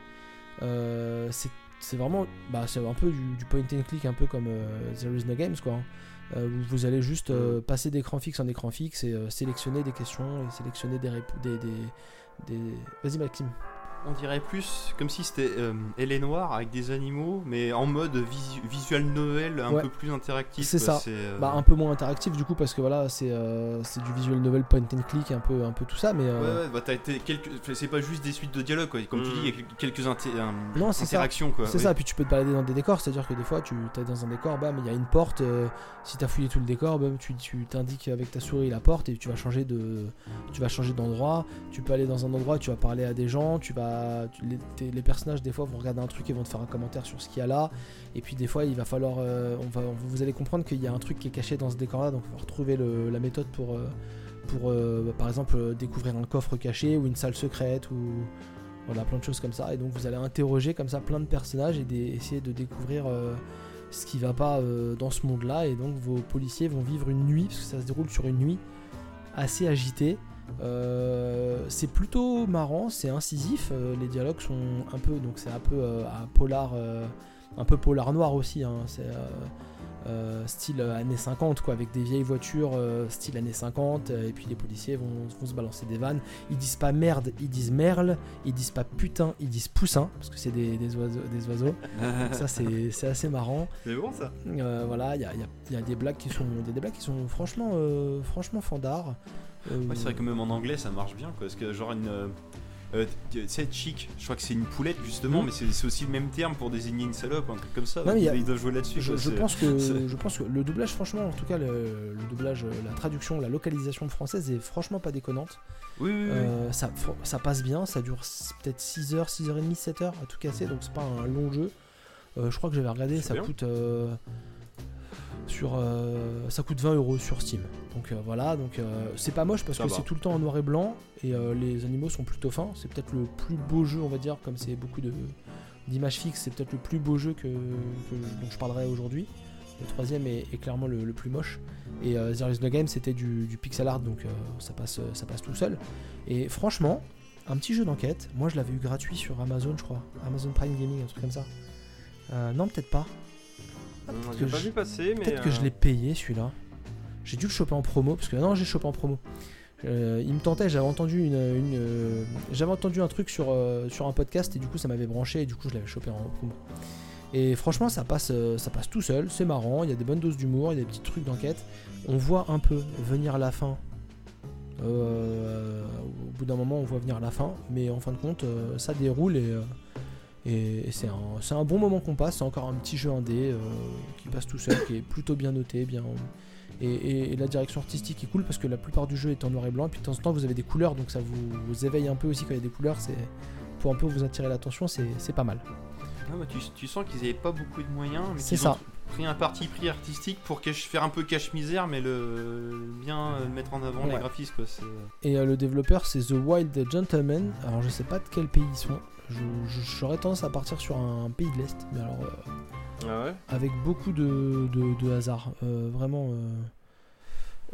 Euh, c'est c'est vraiment, bah, c'est un peu du, du point and click, un peu comme euh, There is no games quoi. hein. Euh, où vous allez juste euh, passer d'écran fixe en écran fixe et euh, sélectionner des questions et sélectionner des des, des, des- Vas-y Maxime. On dirait plus comme si c'était euh, Elle est noire avec des animaux, mais en mode visu- visual novel un Ouais. peu plus interactif. C'est ça. Euh, Bah un peu moins interactif du coup parce que voilà c'est euh, c'est du visual novel point and click un peu un peu tout ça mais euh, Ouais, ouais, bah t'as été quelques... c'est pas juste des suites de dialogue, quoi. Comme tu Mm. dis, il y a quelques Non, c'est ça. interactions, quoi. C'est oui. ça, puis tu peux te balader dans des décors, c'est-à-dire que des fois tu es dans un décor, bam, il y a une porte, euh, si tu as fouillé tout le décor, bam, tu tu t'indiques avec ta souris la porte et tu vas changer de tu vas changer d'endroit, tu peux aller dans un endroit, tu vas parler à des gens, tu vas les, personnages des fois vont regarder un truc et vont te faire un commentaire sur ce qu'il y a là et puis des fois il va falloir euh, on va vous allez comprendre qu'il y a un truc qui est caché dans ce décor là donc il faut retrouver le- la méthode pour euh, pour euh, bah, par exemple découvrir un coffre caché ou une salle secrète ou voilà, plein de choses comme ça. Et donc vous allez interroger comme ça plein de personnages et essayer de découvrir ce qui va pas dans ce monde-là. Et donc vos policiers vont vivre une nuit, parce que ça se déroule sur une nuit assez agitée. Euh, c'est plutôt marrant, c'est incisif. euh, les dialogues sont un peu, donc c'est un peu euh, à polar, euh, un peu polar noir aussi. hein, c'est style années 50 quoi avec des vieilles voitures style années 50 euh, et puis les policiers vont, vont se balancer des vannes ils disent pas merde ils disent merle ils disent pas putain ils disent poussin parce que c'est des, des oiseaux des oiseaux Donc ça c'est assez marrant C'est bon ça voilà il y a, y a- y a des blagues qui sont il y a des blagues qui sont franchement franchement fandards Ouais, c'est vrai que même en anglais ça marche bien, quoi. Parce que, genre, une. euh, euh, sais, chic, je crois que c'est une poulette justement, Mhm. mais c'est c'est aussi le même terme pour désigner une salope, un truc comme ça. Non, il a- Ils doivent jouer là-dessus. je, c'est- pense que c'est- je pense que le doublage franchement en tout cas le, le doublage euh, la traduction la localisation française est franchement pas déconnante Oui, oui, oui. Euh, ça, passe bien, ça dure peut-être 6h, 6h30, 7h à tout casser, donc c'est pas un long jeu. Euh, je crois que j'avais regardé, C'est ça bien. coûte euh, sur euh, ça coûte 20 euros sur Steam. Donc euh, voilà, donc euh, c'est pas moche parce Ça que c'est tout le temps en noir et blanc et les animaux sont plutôt fins. C'est peut-être le plus beau jeu, on va dire, comme c'est beaucoup de d'images fixes, c'est peut-être le plus beau jeu que, que- dont je parlerai aujourd'hui. Le troisième est, est clairement le, le plus moche. Et There is no game, c'était du, du pixel art, donc ça, passe, ça passe tout seul. Et franchement, un petit jeu d'enquête, moi je l'avais eu gratuit sur Amazon, je crois. Amazon Prime Gaming, un truc comme ça. Non, peut-être pas. Que J'ai pas je- vu passer, mais. Peut-être que je euh, l'ai payé celui-là. J'ai dû le choper en promo, parce que non, j'ai chopé en promo. Euh, il me tentait, j'avais entendu une, une, euh, j'avais entendu un truc sur, euh, sur un podcast et du coup ça m'avait branché et du coup je l'avais chopé en promo. Et franchement ça passe, ça passe tout seul, c'est marrant, il y a des bonnes doses d'humour, il y a des petits trucs d'enquête. On voit un peu venir la fin. Euh, au bout d'un moment on voit venir la fin, mais en fin de compte ça déroule et, euh, et c'est un, bon moment qu'on passe, c'est encore un petit jeu indé euh, qui passe tout seul, qui est plutôt bien noté, bien... Et, et- et la direction artistique est cool parce que la plupart du jeu est en noir et blanc, et puis de temps en temps vous avez des couleurs, donc ça vous, vous éveille un peu aussi quand il y a des couleurs, c'est pour un peu vous attirer l'attention, c'est pas mal. Ah, bah, tu, tu sens qu'ils avaient pas beaucoup de moyens, mais C'est ça. ont pris un parti pris artistique pour cache- faire un peu cache-misère, mais le bien euh, mettre en avant les graphismes, quoi. c'est- Et euh, le développeur c'est The Wild Gentleman, alors je sais pas de quel pays ils sont, j'aurais tendance à partir sur un pays de l'Est, mais alors euh, Ah ouais avec beaucoup de, de- de hasard, Euh, vraiment. euh,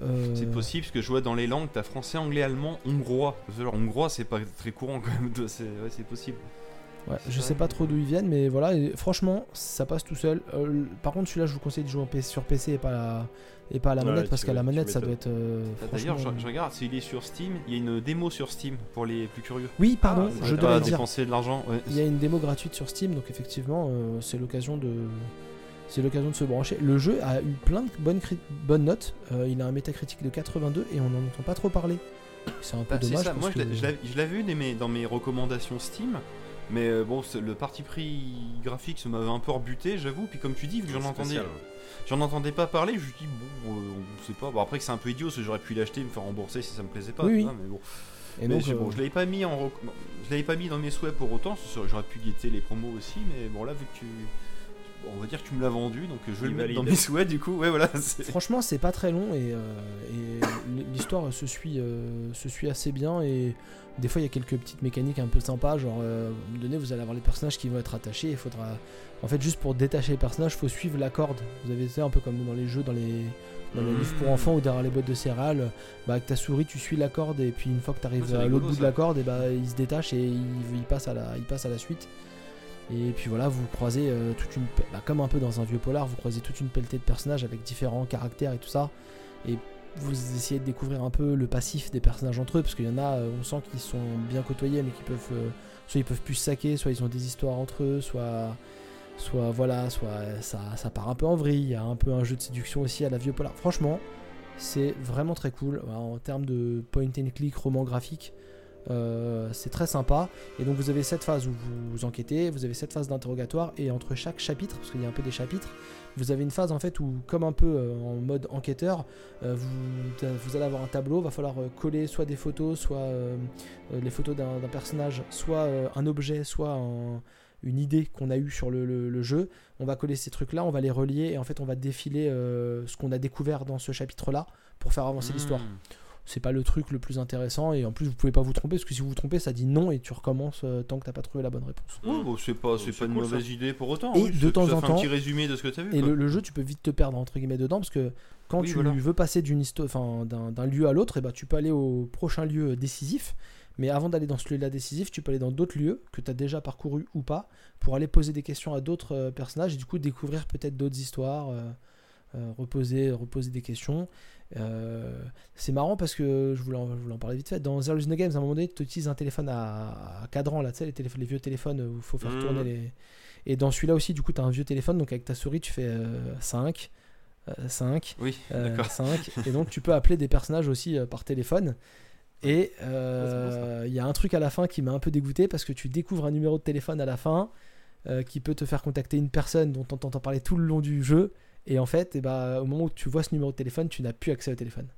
euh, C'est possible, parce que je vois dans les langues, t'as français, anglais, allemand, hongrois. Alors, hongrois, c'est pas très courant quand même, c'est ouais, possible. Ouais, je vrai. sais pas trop d'où ils viennent, mais voilà, et franchement, ça passe tout seul. Euh, par contre, celui-là, je vous conseille de jouer en PC, sur PC et pas, à- et pas à la Ouais, manette, parce qu'à la manette, ça doit être. euh, D'ailleurs, je, franchement- je regarde, s'il est sur Steam, il y a une démo sur Steam pour les plus curieux. Oui, pardon, Ah, je dois dire. dépenser de l'argent. ouais. Il y a une démo gratuite sur Steam, donc effectivement, euh, c'est l'occasion de. C'est l'occasion de se brancher. Le jeu a eu plein de bonnes, cri- bonnes notes. Euh, il a un métacritique de 82 et on n'en entend pas trop parler. C'est un peu Bah, dommage. ça. Moi, je que- l'ai- je l'avais vu dans mes, dans mes recommandations Steam. Mais euh, bon, le parti pris graphique ça m'avait un peu rebuté, j'avoue. Puis comme tu dis, vu que j'en entendais. J'en entendais pas parler, je me suis dit, bon, euh, on sait pas. Bon, après que c'est un peu idiot, parce que j'aurais pu l'acheter et me faire rembourser si ça me plaisait pas. Oui, mais bon. Et Mais donc, je, bon, euh, je l'avais pas mis en je l'avais pas mis dans mes souhaits pour autant. J'aurais pu guetter les promos aussi, mais bon là vu que tu, on va dire que tu me l'as vendu, donc je vais le mettre dans mes souhaits du coup. Ouais voilà. Franchement, c'est pas très long et, euh, et l'histoire se suit, euh, se suit assez bien. Et des fois, il y a quelques petites mécaniques un peu sympas. Genre, euh, à un moment donné, vous allez avoir les personnages qui vont être attachés. Il faudra. En fait, juste pour détacher les personnages, il faut suivre la corde. Vous avez c'est un peu comme dans les jeux, dans les, dans les Mmh. livres pour enfants ou derrière les boîtes de céréales. Bah, avec ta souris, tu suis la corde et puis une fois que tu arrives à l'autre bout de ça. la corde, et bah, il se détache et il, il passe à la, il passe à la suite. Et puis voilà, vous croisez euh, toute une. bah, comme un peu dans un vieux polar, vous croisez toute une pelletée de personnages avec différents caractères et tout ça. Et vous essayez de découvrir un peu le passif des personnages entre eux, parce qu'il y en a, euh, on sent qu'ils sont bien côtoyés, mais qui peuvent. euh, soit ils peuvent plus saquer, soit ils ont des histoires entre eux, soit. Soit voilà, soit ça, ça part un peu en vrille. Il y a un peu un jeu de séduction aussi à la vieux polar. Franchement, c'est vraiment très cool. En termes de point and click, roman graphique, euh, c'est très sympa. Et donc vous avez cette phase où vous enquêtez, vous avez cette phase d'interrogatoire, et entre chaque chapitre, parce qu'il y a un peu des chapitres, vous avez une phase en fait où, comme un peu euh, en mode enquêteur, euh, vous, allez avoir un tableau, va falloir euh, coller soit des photos, soit les photos d'un personnage, soit un objet, soit un- une idée qu'on a eue sur le, jeu. On va coller ces trucs-là, on va les relier, et en fait on va défiler ce qu'on a découvert dans ce chapitre-là pour faire avancer l'histoire Mmh. C'est pas le truc le plus intéressant et en plus vous pouvez pas vous tromper parce que si vous vous trompez ça dit non et tu recommences euh, tant que t'as pas trouvé la bonne réponse. Bon, c'est pas, c'est pas une cool, mauvaise idée pour autant. Et oui, de temps ça en fait temps- un petit résumé de ce que t'as vu. Et le, le jeu tu peux vite te perdre entre guillemets dedans parce que quand Oui, tu voilà. veux passer d'une d'un d'un lieu à l'autre et bah tu peux aller au prochain lieu décisif mais avant d'aller dans ce lieu-là décisif tu peux aller dans d'autres lieux que tu as déjà parcouru ou pas pour aller poser des questions à d'autres euh, personnages et du coup découvrir peut-être d'autres histoires euh, euh, reposer, reposer des questions Euh, c'est marrant parce que je voulais, en, je voulais en parler vite fait. Dans is no Games, à un moment donné, tu utilises un téléphone à, à cadran, là, tu sais, les, vieux téléphones où il faut faire Mhm. tourner les. Et dans celui-là aussi, du coup, tu as un vieux téléphone, donc avec ta souris, tu fais 5, 5, Oui, euh, d'accord. 5. et donc, tu peux appeler des personnages aussi euh, par téléphone. Et euh, il y a un truc à la fin qui m'a un peu dégoûté parce que tu découvres un numéro de téléphone à la fin euh, qui peut te faire contacter une personne dont on t'entend parler tout le long du jeu. Et en fait, eh ben, au moment où tu vois ce numéro de téléphone, tu n'as plus accès au téléphone.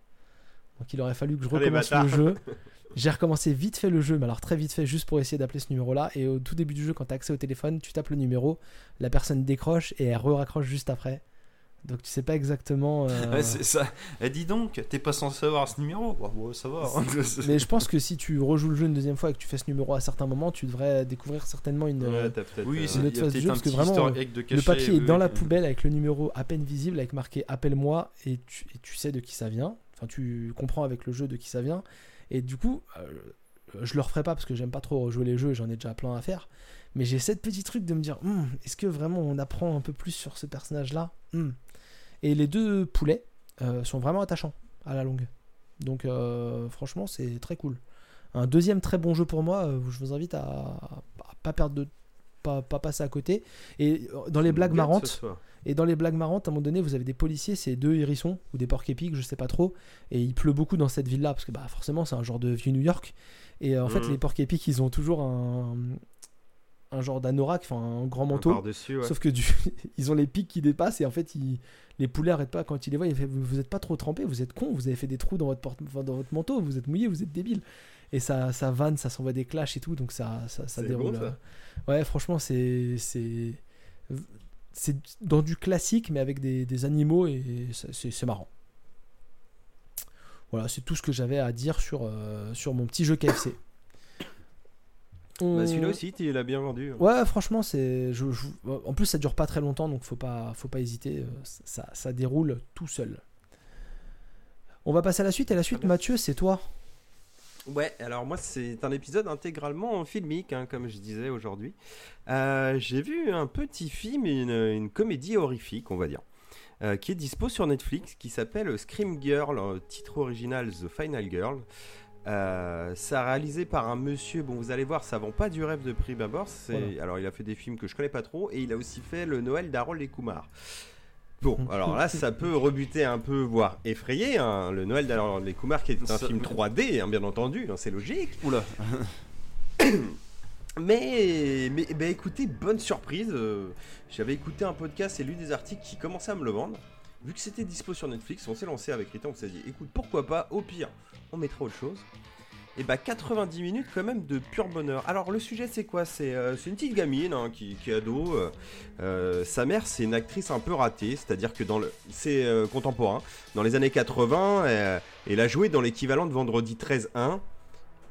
Donc il aurait fallu que je Ah, recommence le jeu. J'ai recommencé vite fait le jeu, mais alors très vite fait, juste pour essayer d'appeler ce numéro-là. Et au tout début du jeu, quand tu as accès au téléphone, tu tapes le numéro, la personne décroche et elle re-raccroche juste après. Donc tu sais pas exactement. euh, Ouais, c'est ça. Eh, dis donc, t'es pas censé avoir ce numéro Bah, ça va. hein. Mais je pense que si tu rejoues le jeu une deuxième fois et que tu fais ce numéro à certains moments, tu devrais découvrir certainement une. Ouais. Oui, euh, c'est une autre phase du jeu, parce que vraiment, le papier est oui, dans la poubelle avec le numéro à peine visible, avec marqué appelle-moi et tu, et tu sais de qui ça vient. Enfin, tu comprends avec le jeu de qui ça vient. Et du coup, euh, je le referai pas parce que j'aime pas trop rejouer les jeux et j'en ai déjà plein à faire. Mais j'ai cette petit truc de me dire, Hmm, est-ce que vraiment on apprend un peu plus sur ce personnage-là Hmm. Et les deux poulets euh, sont vraiment attachants à la longue. Donc euh, franchement, c'est très cool. Un deuxième très bon jeu pour moi, euh, je vous invite à, à pas perdre de pas, pas passer à côté. Et dans les blagues marrantes, et dans les blagues marrantes, à un moment donné, vous avez des policiers, c'est deux hérissons ou des porcs épics, je sais pas trop. Et il pleut beaucoup dans cette ville-là parce que bah, forcément, c'est un genre de vieux New York. Et en fait, Mhm. les porcs épics, ils ont toujours un, un genre d'anorak, enfin un grand manteau. Ouais. Sauf que du- ils ont les pics qui dépassent et en fait, ils- les poulets arrêtent pas quand ils les voient. Ils font, vous, vous êtes pas trop trempés, vous êtes cons, vous avez fait des trous dans votre, porte- enfin, dans votre manteau, vous êtes mouillés, vous êtes débiles. Et ça, ça vanne, ça s'envoie des clashs et tout, donc ça, ça, déroule. bon, ça. euh. Ouais, franchement, c'est. c'est c'est dans du classique mais avec des, des animaux et c'est marrant. Voilà, c'est tout ce que j'avais à dire sur, euh, sur mon petit jeu KFC. On- Bah, celui-là aussi, tu l'as bien vendu. Ouais, franchement, c'est. je- je- En plus, ça dure pas très longtemps, donc faut pas, faut pas hésiter. euh, Ça, ça déroule tout seul. On va passer à la suite. Et la suite, bien. Mathieu, c'est toi. Ouais, alors moi c'est un épisode intégralement filmique, hein, comme je disais aujourd'hui. Euh, J'ai vu un petit film, une, une comédie horrifique, on va dire, euh, qui est dispo sur Netflix, qui s'appelle Scream Girl, titre original The Final Girl. Euh, ça réalisé par un monsieur, bon vous allez voir, ça vend pas du rêve de prime abord. Voilà. Alors il a fait des films que je connais pas trop, et il a aussi fait le Noël d'Harold et Kumar. Bon, alors là, ça peut rebuter un peu, voire effrayer. hein, Le Noël d'Alain les Kumar, qui est un Ça- film 3D, hein, bien entendu, hein, c'est logique. Oula. Mais, mais bah, écoutez, bonne surprise. euh, J'avais écouté un podcast et lu des articles qui commençaient à me le vendre. Vu que c'était dispo sur Netflix, on s'est lancé avec Rita, on s'est dit, écoute, pourquoi pas, au pire, on mettra autre chose. Et bah 90 minutes quand même de pur bonheur. Alors le sujet c'est quoi? C'est euh, c'est une petite gamine hein, qui, qui est ado. euh, euh, sa mère c'est une actrice un peu ratée, c'est-à-dire que dans le c'est contemporain. Dans les années 80, euh, elle a joué dans l'équivalent de Vendredi 13-1.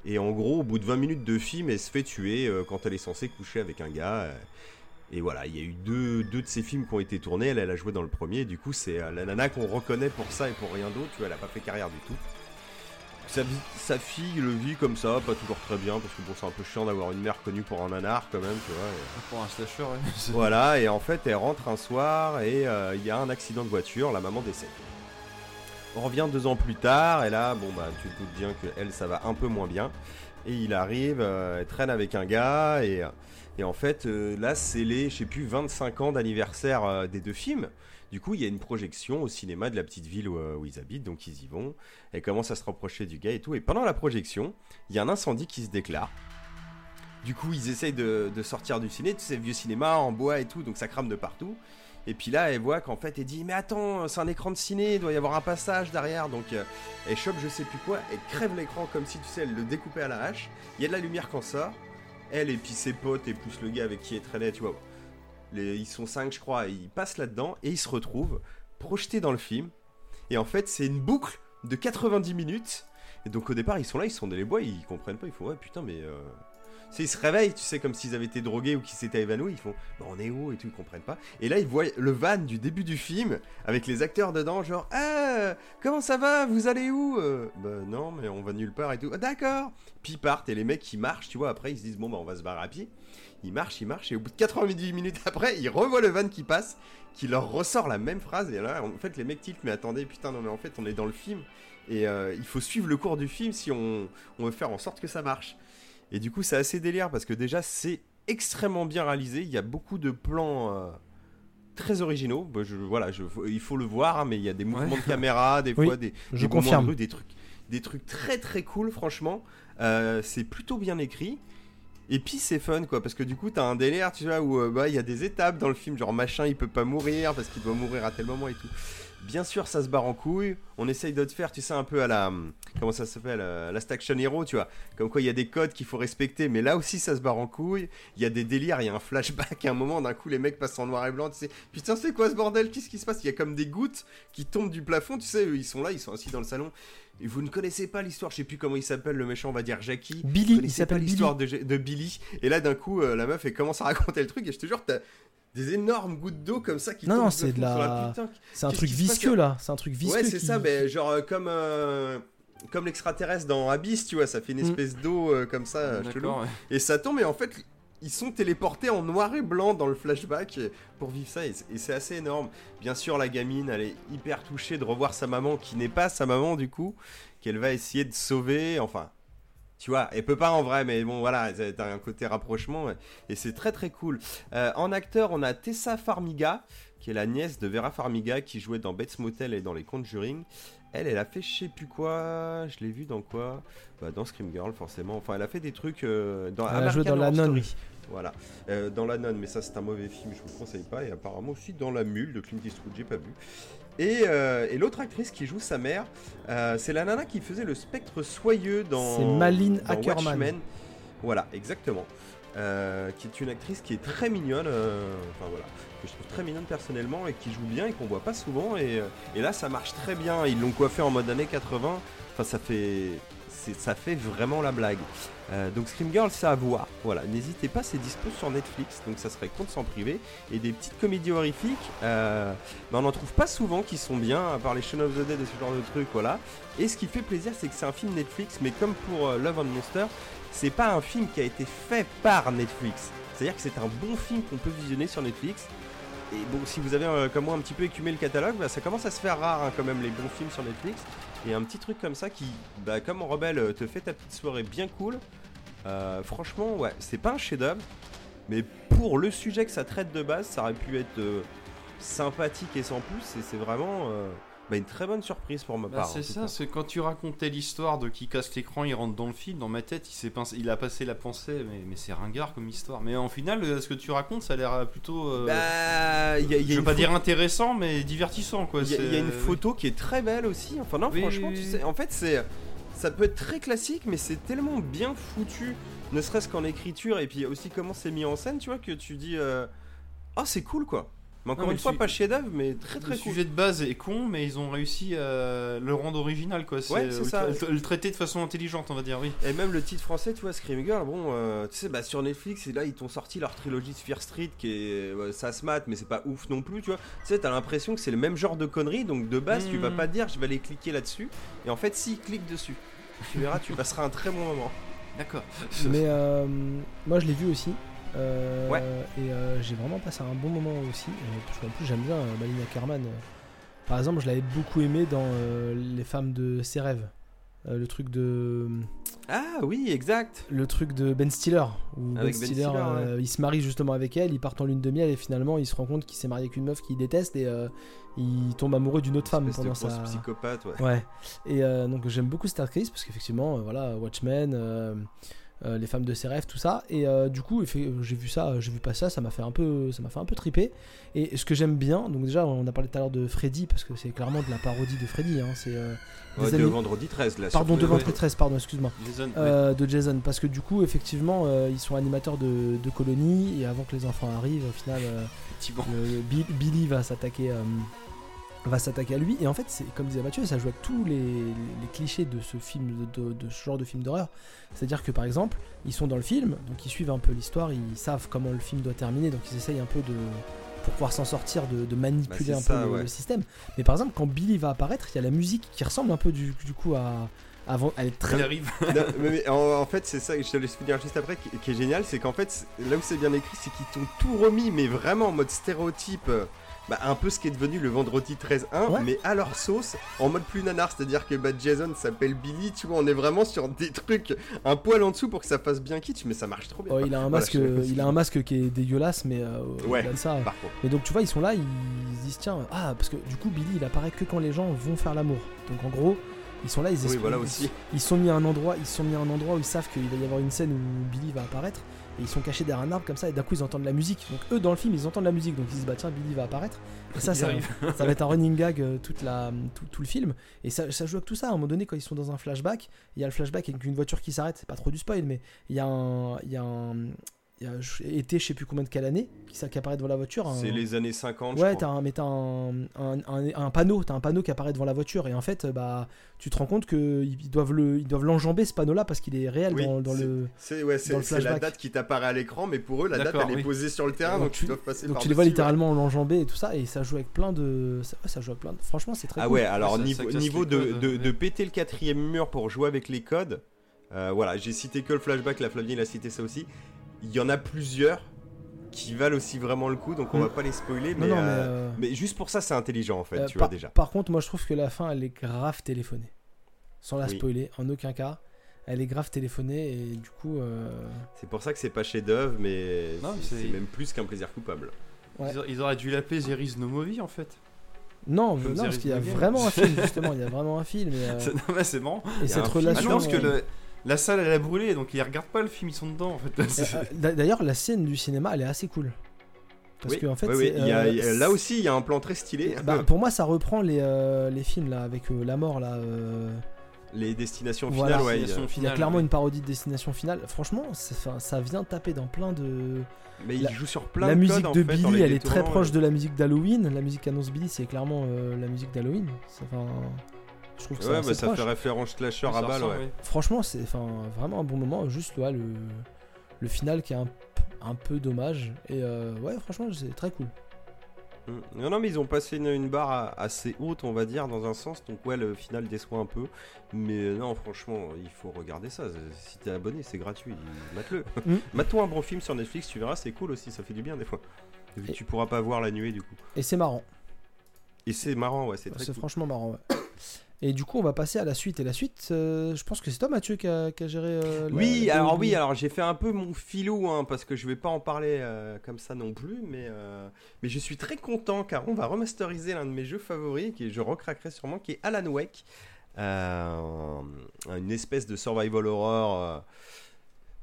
Et en gros, au bout de 20 minutes de film, elle se fait tuer quand elle est censée coucher avec un gars. et voilà, il y a eu deux, deux de ces films qui ont été tournés. Elle, a joué dans le premier. Du coup, c'est la nana qu'on reconnaît pour ça et pour rien d'autre. Tu vois, elle a pas fait carrière du tout. Sa, fille le vit comme ça, pas toujours très bien, parce que bon, c'est un peu chiant d'avoir une mère connue pour un nanar quand même, tu vois. et- Pour un slasher. C'est- voilà, et en fait, elle rentre un soir et euh, il y a un accident de voiture, la maman décède. On revient deux ans plus tard, et là, bon, bah, tu te doutes bien que elle, ça va un peu moins bien. Et il arrive, euh, elle traîne avec un gars, et, euh, et en fait, euh, là, c'est les, je sais plus, 25 ans d'anniversaire euh, des deux films. Du coup, il y a une projection au cinéma de la petite ville où, euh, où ils habitent, donc ils y vont. Elle commence à se rapprocher du gars et tout. Et pendant la projection, il y a un incendie qui se déclare. Du coup, ils essayent de, sortir du ciné, tu sais, vieux cinéma en bois et tout, donc ça crame de partout. Et puis là, elle voit qu'en fait, elle dit Mais attends, c'est un écran de ciné, il doit y avoir un passage derrière. Donc euh, elle chope je sais plus quoi, elle crève l'écran comme si tu sais, elle le découpait à l'arrache. Il y a de la lumière quand ça. Elle et puis ses potes et plus le gars avec qui elle traînait, tu vois. Ils sont cinq, je crois, ils passent là-dedans et ils se retrouvent projetés dans le film. Et en fait, c'est une boucle de 90 minutes. Et donc au départ, ils sont là, ils sont dans les bois, ils comprennent pas, ils font Ouais, putain, mais. euh, ils se réveillent, tu sais, comme s'ils avaient été drogués ou qu'ils s'étaient évanouis. Ils font, bah, on est où et tout, ils comprennent pas. Et là, ils voient le van du début du film avec les acteurs dedans, genre, ah, comment ça va? Vous allez où Euh, Bah, non, mais on va nulle part et tout. Ah, D'accord. Puis ils partent et les mecs qui marchent, tu vois, après ils se disent, bon, bah, on va se barrer à pied. Ils marchent, ils marchent et au bout de 90 minutes après, ils revoient le van qui passe, qui leur ressort la même phrase. Et là, en fait, les mecs tiltent, mais attendez, putain, non, mais en fait, on est dans le film. Et euh, il faut suivre le cours du film si on, on veut faire en sorte que ça marche. Et du coup, c'est assez délire parce que déjà, c'est extrêmement bien réalisé. Il y a beaucoup de plans euh, très originaux. Bah, je, voilà, je- il faut le voir, mais il y a des mouvements Ouais. de caméra, des Oui, fois des, Je des moments de confirme. rue, des trucs, des trucs très très cool, franchement. Euh, c'est plutôt bien écrit. Et puis c'est fun quoi, parce que du coup t'as un délire, tu vois, où euh, bah, il y a des étapes dans le film, genre machin il peut pas mourir parce qu'il doit mourir à tel moment et tout. Bien sûr, ça se barre en couille. On essaye de te faire, tu sais, un peu à la. Comment ça s'appelle euh, Last Action Hero, tu vois. Comme quoi, il y a des codes qu'il faut respecter, mais là aussi, ça se barre en couille. Il y a des délires, il y a un flashback. À un moment, d'un coup, les mecs passent en noir et blanc. Tu sais, putain, c'est quoi ce bordel? Qu'est-ce qui se passe? Il y a comme des gouttes qui tombent du plafond. Tu sais, ils sont là, ils sont assis dans le salon. Et vous ne connaissez pas l'histoire, je sais plus comment il s'appelle, le méchant, on va dire Jackie. Vous Billy, il s'appelle l'histoire de, de Billy. Et là, d'un coup, euh, la meuf, elle commence à raconter le truc. Et je te jure, t'as des énormes gouttes d'eau comme ça qui Non, tombent non, c'est de la- putain, C'est un truc visqueux là. C'est un truc visqueux. Ouais, c'est qui- ça, mais genre euh, comme euh, comme l'extraterrestre dans Abyss, tu vois, ça fait une Mm. espèce d'eau euh, comme ça, ouais. Et ça tombe, et en fait, ils sont téléportés en noir et blanc dans le flashback pour vivre ça, et c'est- et c'est assez énorme. Bien sûr, la gamine, elle est hyper touchée de revoir sa maman, qui n'est pas sa maman du coup, qu'elle va essayer de sauver, enfin. Tu vois, elle peut pas en vrai, mais bon, voilà, t'as un côté rapprochement, et c'est très très cool. Euh, en acteur, on a Tessa Farmiga, qui est la nièce de Vera Farmiga, qui jouait dans Bates Motel et dans Les Conjuring. Elle, elle a fait je sais plus quoi, je l'ai vu dans quoi? Bah, Dans Scream Girl, forcément. Enfin, elle a fait des trucs euh, dans Elle a joué dans La Nonne. Voilà, Euh, dans La Nonne, mais ça c'est un mauvais film, je vous le conseille pas. Et apparemment aussi dans La Mule de Clint Eastwood, j'ai pas vu. Et, euh, et l'autre actrice qui joue sa mère, euh, c'est la nana qui faisait le spectre soyeux dans. C'est Malin dans Ackerman. Watchmen. Voilà, exactement. Euh, qui est une actrice qui est très mignonne, enfin voilà, que je trouve très mignonne personnellement et qui joue bien et qu'on voit pas souvent. Et, et là, ça marche très bien. Ils l'ont coiffé en mode années 80. Enfin, ça fait, ça fait vraiment la blague. Euh, donc Scream Girl, c'est à voir. Voilà, n'hésitez pas, c'est dispo sur Netflix, donc ça serait compte sans privé. Et des petites comédies horrifiques, euh, ben, on n'en trouve pas souvent qui sont bien, à part les Shaun of the Dead et ce genre de trucs, voilà. Et ce qui fait plaisir, c'est que c'est un film Netflix, mais comme pour euh, Love and Monster, c'est pas un film qui a été fait par Netflix. C'est-à-dire que c'est un bon film qu'on peut visionner sur Netflix. Et bon, si vous avez comme moi un petit peu écumé le catalogue, bah, ça commence à se faire rare hein, quand même les bons films sur Netflix. Et un petit truc comme ça qui, bah, comme en Rebelle, euh, te fait ta petite soirée bien cool. Euh, franchement, ouais, c'est pas un chef-d'œuvre, mais pour le sujet que ça traite de base, ça aurait pu être euh, sympathique et sans plus. Et c'est vraiment bah, une très bonne surprise pour ma Bah, part. c'est ça, c'est quand tu racontais l'histoire de qui casse l'écran, il rentre dans le film, dans ma tête, il, s'est pincé- il a passé la pensée, mais, mais c'est ringard comme histoire. Mais en final, euh, ce que tu racontes, ça a l'air euh, plutôt. euh, Bah, y a, il y a je veux pas dire intéressant, mais divertissant quoi. Il y, a- y une oui. photo qui est très belle aussi. Enfin non, Oui, franchement, oui, tu sais, en fait c'est, ça peut être très classique, mais c'est tellement bien foutu, ne serait-ce qu'en écriture et puis aussi comment c'est mis en scène, tu vois, que tu dis, euh, ah c'est cool quoi. Mais encore Non, mais une le fois, su- pas chef-d'œuvre, mais très Le très cool. sujet de base est con, mais ils ont réussi à le rendre original quoi. Ouais, c'est le, ça. tra- le traiter de façon intelligente, on va dire, oui. Et même le titre français, tu vois, Scream Girl, bon, euh, tu sais, bah, sur Netflix, et là, ils t'ont sorti leur trilogie de Fear Street, qui est. ça se mate, mais c'est pas ouf non plus, tu vois. Tu sais, t'as l'impression que c'est le même genre de conneries, donc de base, tu vas Mhm. pas dire, je vais aller cliquer là-dessus. Et en fait, si, clique dessus. Tu verras, tu passeras un très bon moment. D'accord. Mais euh, moi je l'ai vu aussi. Euh, Ouais. Et euh, j'ai vraiment passé un bon moment aussi. euh, parce qu'en plus j'aime bien Malina Kerman. Par exemple, je l'avais beaucoup aimé dans Les femmes de ses rêves. Le truc de Ah oui, exact. le truc de Ben Stiller où Avec Ben Ben Stiller, il se marie justement avec elle, il part en lune de miel et finalement il se rend compte qu'il s'est marié avec une meuf qu'il déteste et il tombe amoureux d'une autre femme pendant sa psychopathe, ouais. Ouais. Et donc j'aime beaucoup cette actrice parce qu'effectivement, voilà, Watchmen, euh, euh, les femmes de ses rêves, tout ça. Et euh, du coup, effe- j'ai vu ça, j'ai vu pas ça, ça m'a fait un peu, ça m'a fait un peu triper. Et ce que j'aime bien, donc déjà, on a parlé tout à l'heure de Freddy parce que c'est clairement de la parodie de Freddy. Hein, c'est euh, Ouais, de vendredi 13, là. Pardon, de. Ventre 13, pardon, excuse-moi. Ouais. Euh, de Jason parce que du coup effectivement euh, ils sont animateurs de, de colonies et avant que les enfants arrivent au final euh, le- le Billy va s'attaquer euh, va s'attaquer à lui et en fait c'est comme disait Mathieu ça joue avec tous les, les clichés de ce film de, de- de ce genre de film d'horreur c'est à dire que par exemple ils sont dans le film donc ils suivent un peu l'histoire ils savent comment le film doit terminer donc ils essayent un peu de pour pouvoir s'en sortir de, de manipuler Bah, un peu le, ouais. le système mais par exemple quand Billy va apparaître il y a la musique qui ressemble un peu du, du coup à avant elle est très Il arrive. Non, mais, mais en, en fait, c'est ça, je te laisse finir juste après, qui, qui est génial, c'est qu'en fait, là où c'est bien écrit, c'est qu'ils t'ont tout remis, mais vraiment en mode stéréotype, euh, bah, un peu ce qui est devenu le vendredi 13-1, Ouais. mais à leur sauce, en mode plus nanar, c'est-à-dire que bah, Jason s'appelle Billy, tu vois, on est vraiment sur des trucs un poil en dessous pour que ça fasse bien kitsch, mais ça marche trop bien. Oh, il a un masque, il a un masque qui est dégueulasse, mais euh, Ouais. ça. Par contre. Mais donc tu vois, ils sont là, ils se disent tiens, ah parce que du coup Billy il apparaît que quand les gens vont faire l'amour. Donc en gros, ils sont là, ils Oui, voilà ils- aussi. Ils sont mis à un endroit, ils sont mis à un endroit où ils savent qu'il va y avoir une scène où Billy va apparaître et ils sont cachés derrière un arbre comme ça et d'un coup ils entendent la musique. Donc eux dans le film ils entendent la musique donc ils se disent bah tiens Billy va apparaître. Et ça ça, ça va être un running gag euh, toute la, tout, tout le film et ça, ça joue avec tout ça. À un moment donné quand ils sont dans un flashback, il y a le flashback avec une voiture qui s'arrête. C'est pas trop du spoil mais il y a un, il y a un, il y a je- été je sais plus combien de quelle année qui, ça- qui apparaît devant la voiture. un- C'est les années 50, Ouais, crois. un, mais t'as un, un, un- un panneau, t'as un panneau qui apparaît devant la voiture et en fait, bah, tu te rends compte que ils doivent le, ils doivent l'enjamber ce panneau-là parce qu'il est réel Oui, dans, dans c'est- le. C'est ouais, dans c'est- le c'est la flashback. date qui t'apparaît à l'écran, mais pour eux, la date, elle est posée sur le terrain, Donc donc, tu- doivent passer Donc par tu les vois dessus, ouais. littéralement l'enjamber et tout ça et ça joue avec plein de, ça, ouais, ça joue avec plein de. Franchement, c'est très Ah cool. ouais, alors ça- ça niveau, niveau de, codes, de, ouais. de péter le quatrième mur pour jouer avec les codes, euh, voilà, j'ai cité que le flashback, la Flavie il a cité ça aussi. Il y en a plusieurs qui valent aussi vraiment le coup, donc on Mm. va pas les spoiler, mais, non, mais, euh, euh, mais juste pour ça c'est intelligent en fait, euh, tu par, vois déjà. par contre, moi je trouve que la fin elle est grave téléphonée. Sans la Oui. spoiler, en aucun cas. Elle est grave téléphonée et du coup. euh, C'est pour ça que c'est pas chef d'œuvre, mais Non, mais c'est même plus qu'un plaisir coupable. Ouais. Ils, a- ils auraient dû l'appeler There is no movie en fait. Non, Comme non, parce qu'il y a vraiment un film justement, il y a vraiment un film et, euh, non, mais c'est marrant. et cette. Ah relation. non, parce que le- la salle elle a brûlé donc ils regardent pas le film, ils sont dedans en fait. Euh, euh, d'a- D'ailleurs, la scène du cinéma, elle est assez cool. Parce oui, que en fait, oui, oui, c'est, il y a- euh, il y a- là aussi il y a un plan très stylé. bah, pour moi, ça reprend les, euh, les films là avec euh, la mort là. euh, les destinations Voilà. finales, ouais. il y a- Destination Il y a clairement une parodie de Destination Finale. Franchement, ça vient taper dans plein de. Mais il La- joue sur plein la de musique codes, en de en Billy, elle est très proche de la musique d'Halloween. La musique qu'annonce Billy, c'est clairement euh, la musique d'Halloween. C'est- Enfin, je trouve que Ouais, bah, ça proche. fait référence slasher à balle, ouais. Franchement, c'est enfin, vraiment un bon moment. Juste ouais, le, le final qui est un, peu dommage. Et euh, ouais, franchement, c'est très cool. Mm. Non, non, mais ils ont passé une, une barre assez haute, on va dire, dans un sens. Donc, ouais, le final déçoit un peu. Mais euh, non, franchement, il faut regarder ça. Si t'es abonné, c'est gratuit. Mate-le. Mm. Mate-toi un bon film sur Netflix, tu verras, c'est cool aussi. Ça fait du bien des fois. Vu que Et- tu pourras pas voir la nuée, du coup. Et c'est marrant. Et c'est marrant, ouais, c'est très C'est cool. franchement marrant, ouais. Et du coup, on va passer à la suite. Et la suite, euh, je pense que c'est toi, Mathieu, qui a, qui a géré. euh, la- Oui, la- alors oui, alors j'ai fait un peu mon filou, hein, parce que je vais pas en parler euh, comme ça non plus, mais, euh, mais je suis très content car on va remasteriser l'un de mes jeux favoris, qui je recraquerai sûrement, qui est Alan Wake, une espèce de survival horror.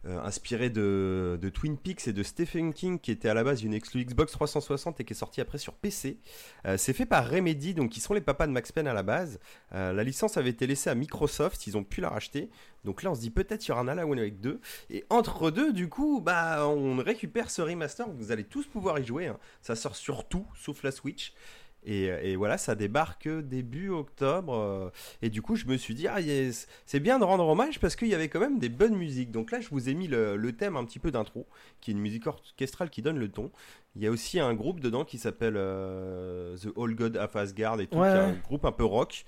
Euh, inspiré de, de Twin Peaks et de Stephen King qui était à la base une exclu Xbox 360 et qui est sorti après sur PC. Euh, c'est fait par Remedy, donc qui sont les papas de Max Payne à la base. Euh, la licence avait été laissée à Microsoft, ils ont pu la racheter. Donc là on se dit peut-être il y aura un Alan Wake 2. Et entre deux, du coup, bah on récupère ce remaster, vous allez tous pouvoir y jouer. hein. Ça sort sur tout, sauf la Switch. Et, voilà, ça débarque début octobre. euh, et du coup, je me suis dit, ah, c'est bien de rendre hommage parce qu'il y avait quand même des bonnes musiques. Donc là, je vous ai mis le thème un petit peu d'intro, qui est une musique orchestrale qui donne le ton. Il y a aussi un groupe dedans qui s'appelle euh, The All God of Asgard et tout, Ouais, qui est un groupe un peu rock,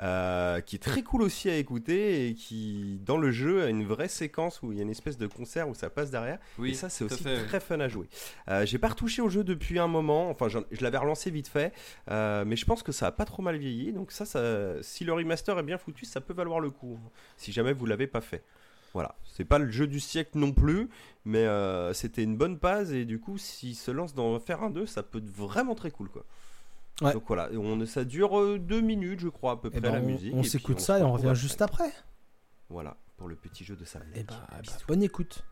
euh, qui est très cool aussi à écouter et qui, dans le jeu, a une vraie séquence où il y a une espèce de concert où ça passe derrière. Oui, et ça, c'est aussi fait, très fun à jouer. Euh, J'ai pas retouché au jeu depuis un moment. Enfin, je l'avais relancé vite fait, euh, mais je pense que ça a pas trop mal vieilli. Donc ça, ça, si le remaster est bien foutu, ça peut valoir le coup. Si jamais vous l'avez pas fait. Voilà, c'est pas le jeu du siècle non plus, mais euh, c'était une bonne base et du coup, s'il se lance dans faire un 2, ça peut être vraiment très cool quoi. Ouais. Donc voilà, on, ça dure euh, deux minutes, je crois à peu Eh près ben, la on- musique. on s'écoute ça et on revient après. juste après. Voilà, pour le petit jeu de Sam. Et bah, bah, Bisous. bonne écoute.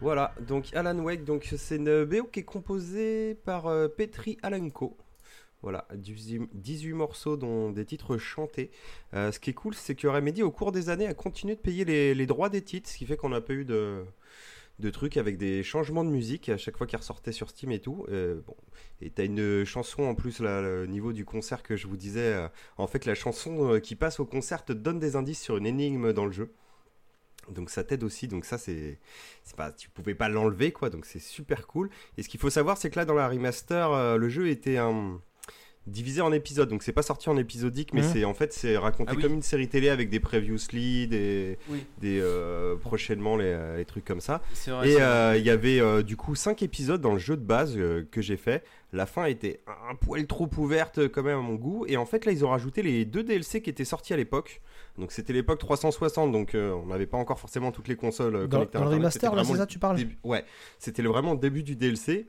Voilà, donc Alan Wake, donc c'est une BO qui est composée par euh, Petri Alanko. Voilà, 18 18 morceaux dont des titres chantés. Euh, ce qui est cool, c'est que Remedy, au cours des années, a continué de payer les, droits des titres, ce qui fait qu'on n'a pas eu de, trucs avec des changements de musique à chaque fois qu'ils ressortaient sur Steam et tout. Euh, bon. Et t'as une chanson en plus, là, au niveau du concert que je vous disais. euh, en fait, la chanson qui passe au concert te donne des indices sur une énigme dans le jeu. Donc ça t'aide aussi, donc ça c'est, pas, tu pouvais pas l'enlever quoi, donc c'est super cool. Et ce qu'il faut savoir, c'est que là dans la remaster, euh, le jeu était un divisé en épisodes, donc c'est pas sorti en épisodique, mais Mhm. c'est en fait c'est raconté Ah oui. comme une série télé avec des previously, des, Oui. des euh, prochainement les, les trucs comme ça. Vrai. Et euh, il y avait euh, du coup 5 épisodes dans le jeu de base que j'ai fait. La fin était un poil trop ouverte quand même à mon goût. Et en fait là ils ont rajouté les deux DLC qui étaient sortis à l'époque. Donc c'était l'époque 360, donc on n'avait pas encore forcément toutes les consoles Dans, connectées à dans le remaster, là, c'est ça, tu parles début- Ouais, c'était vraiment le début du DLC.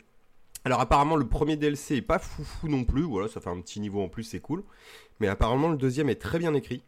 Alors apparemment le premier DLC est pas foufou non plus, voilà, ça fait un petit niveau en plus, c'est cool. Mais apparemment le deuxième est très bien écrit.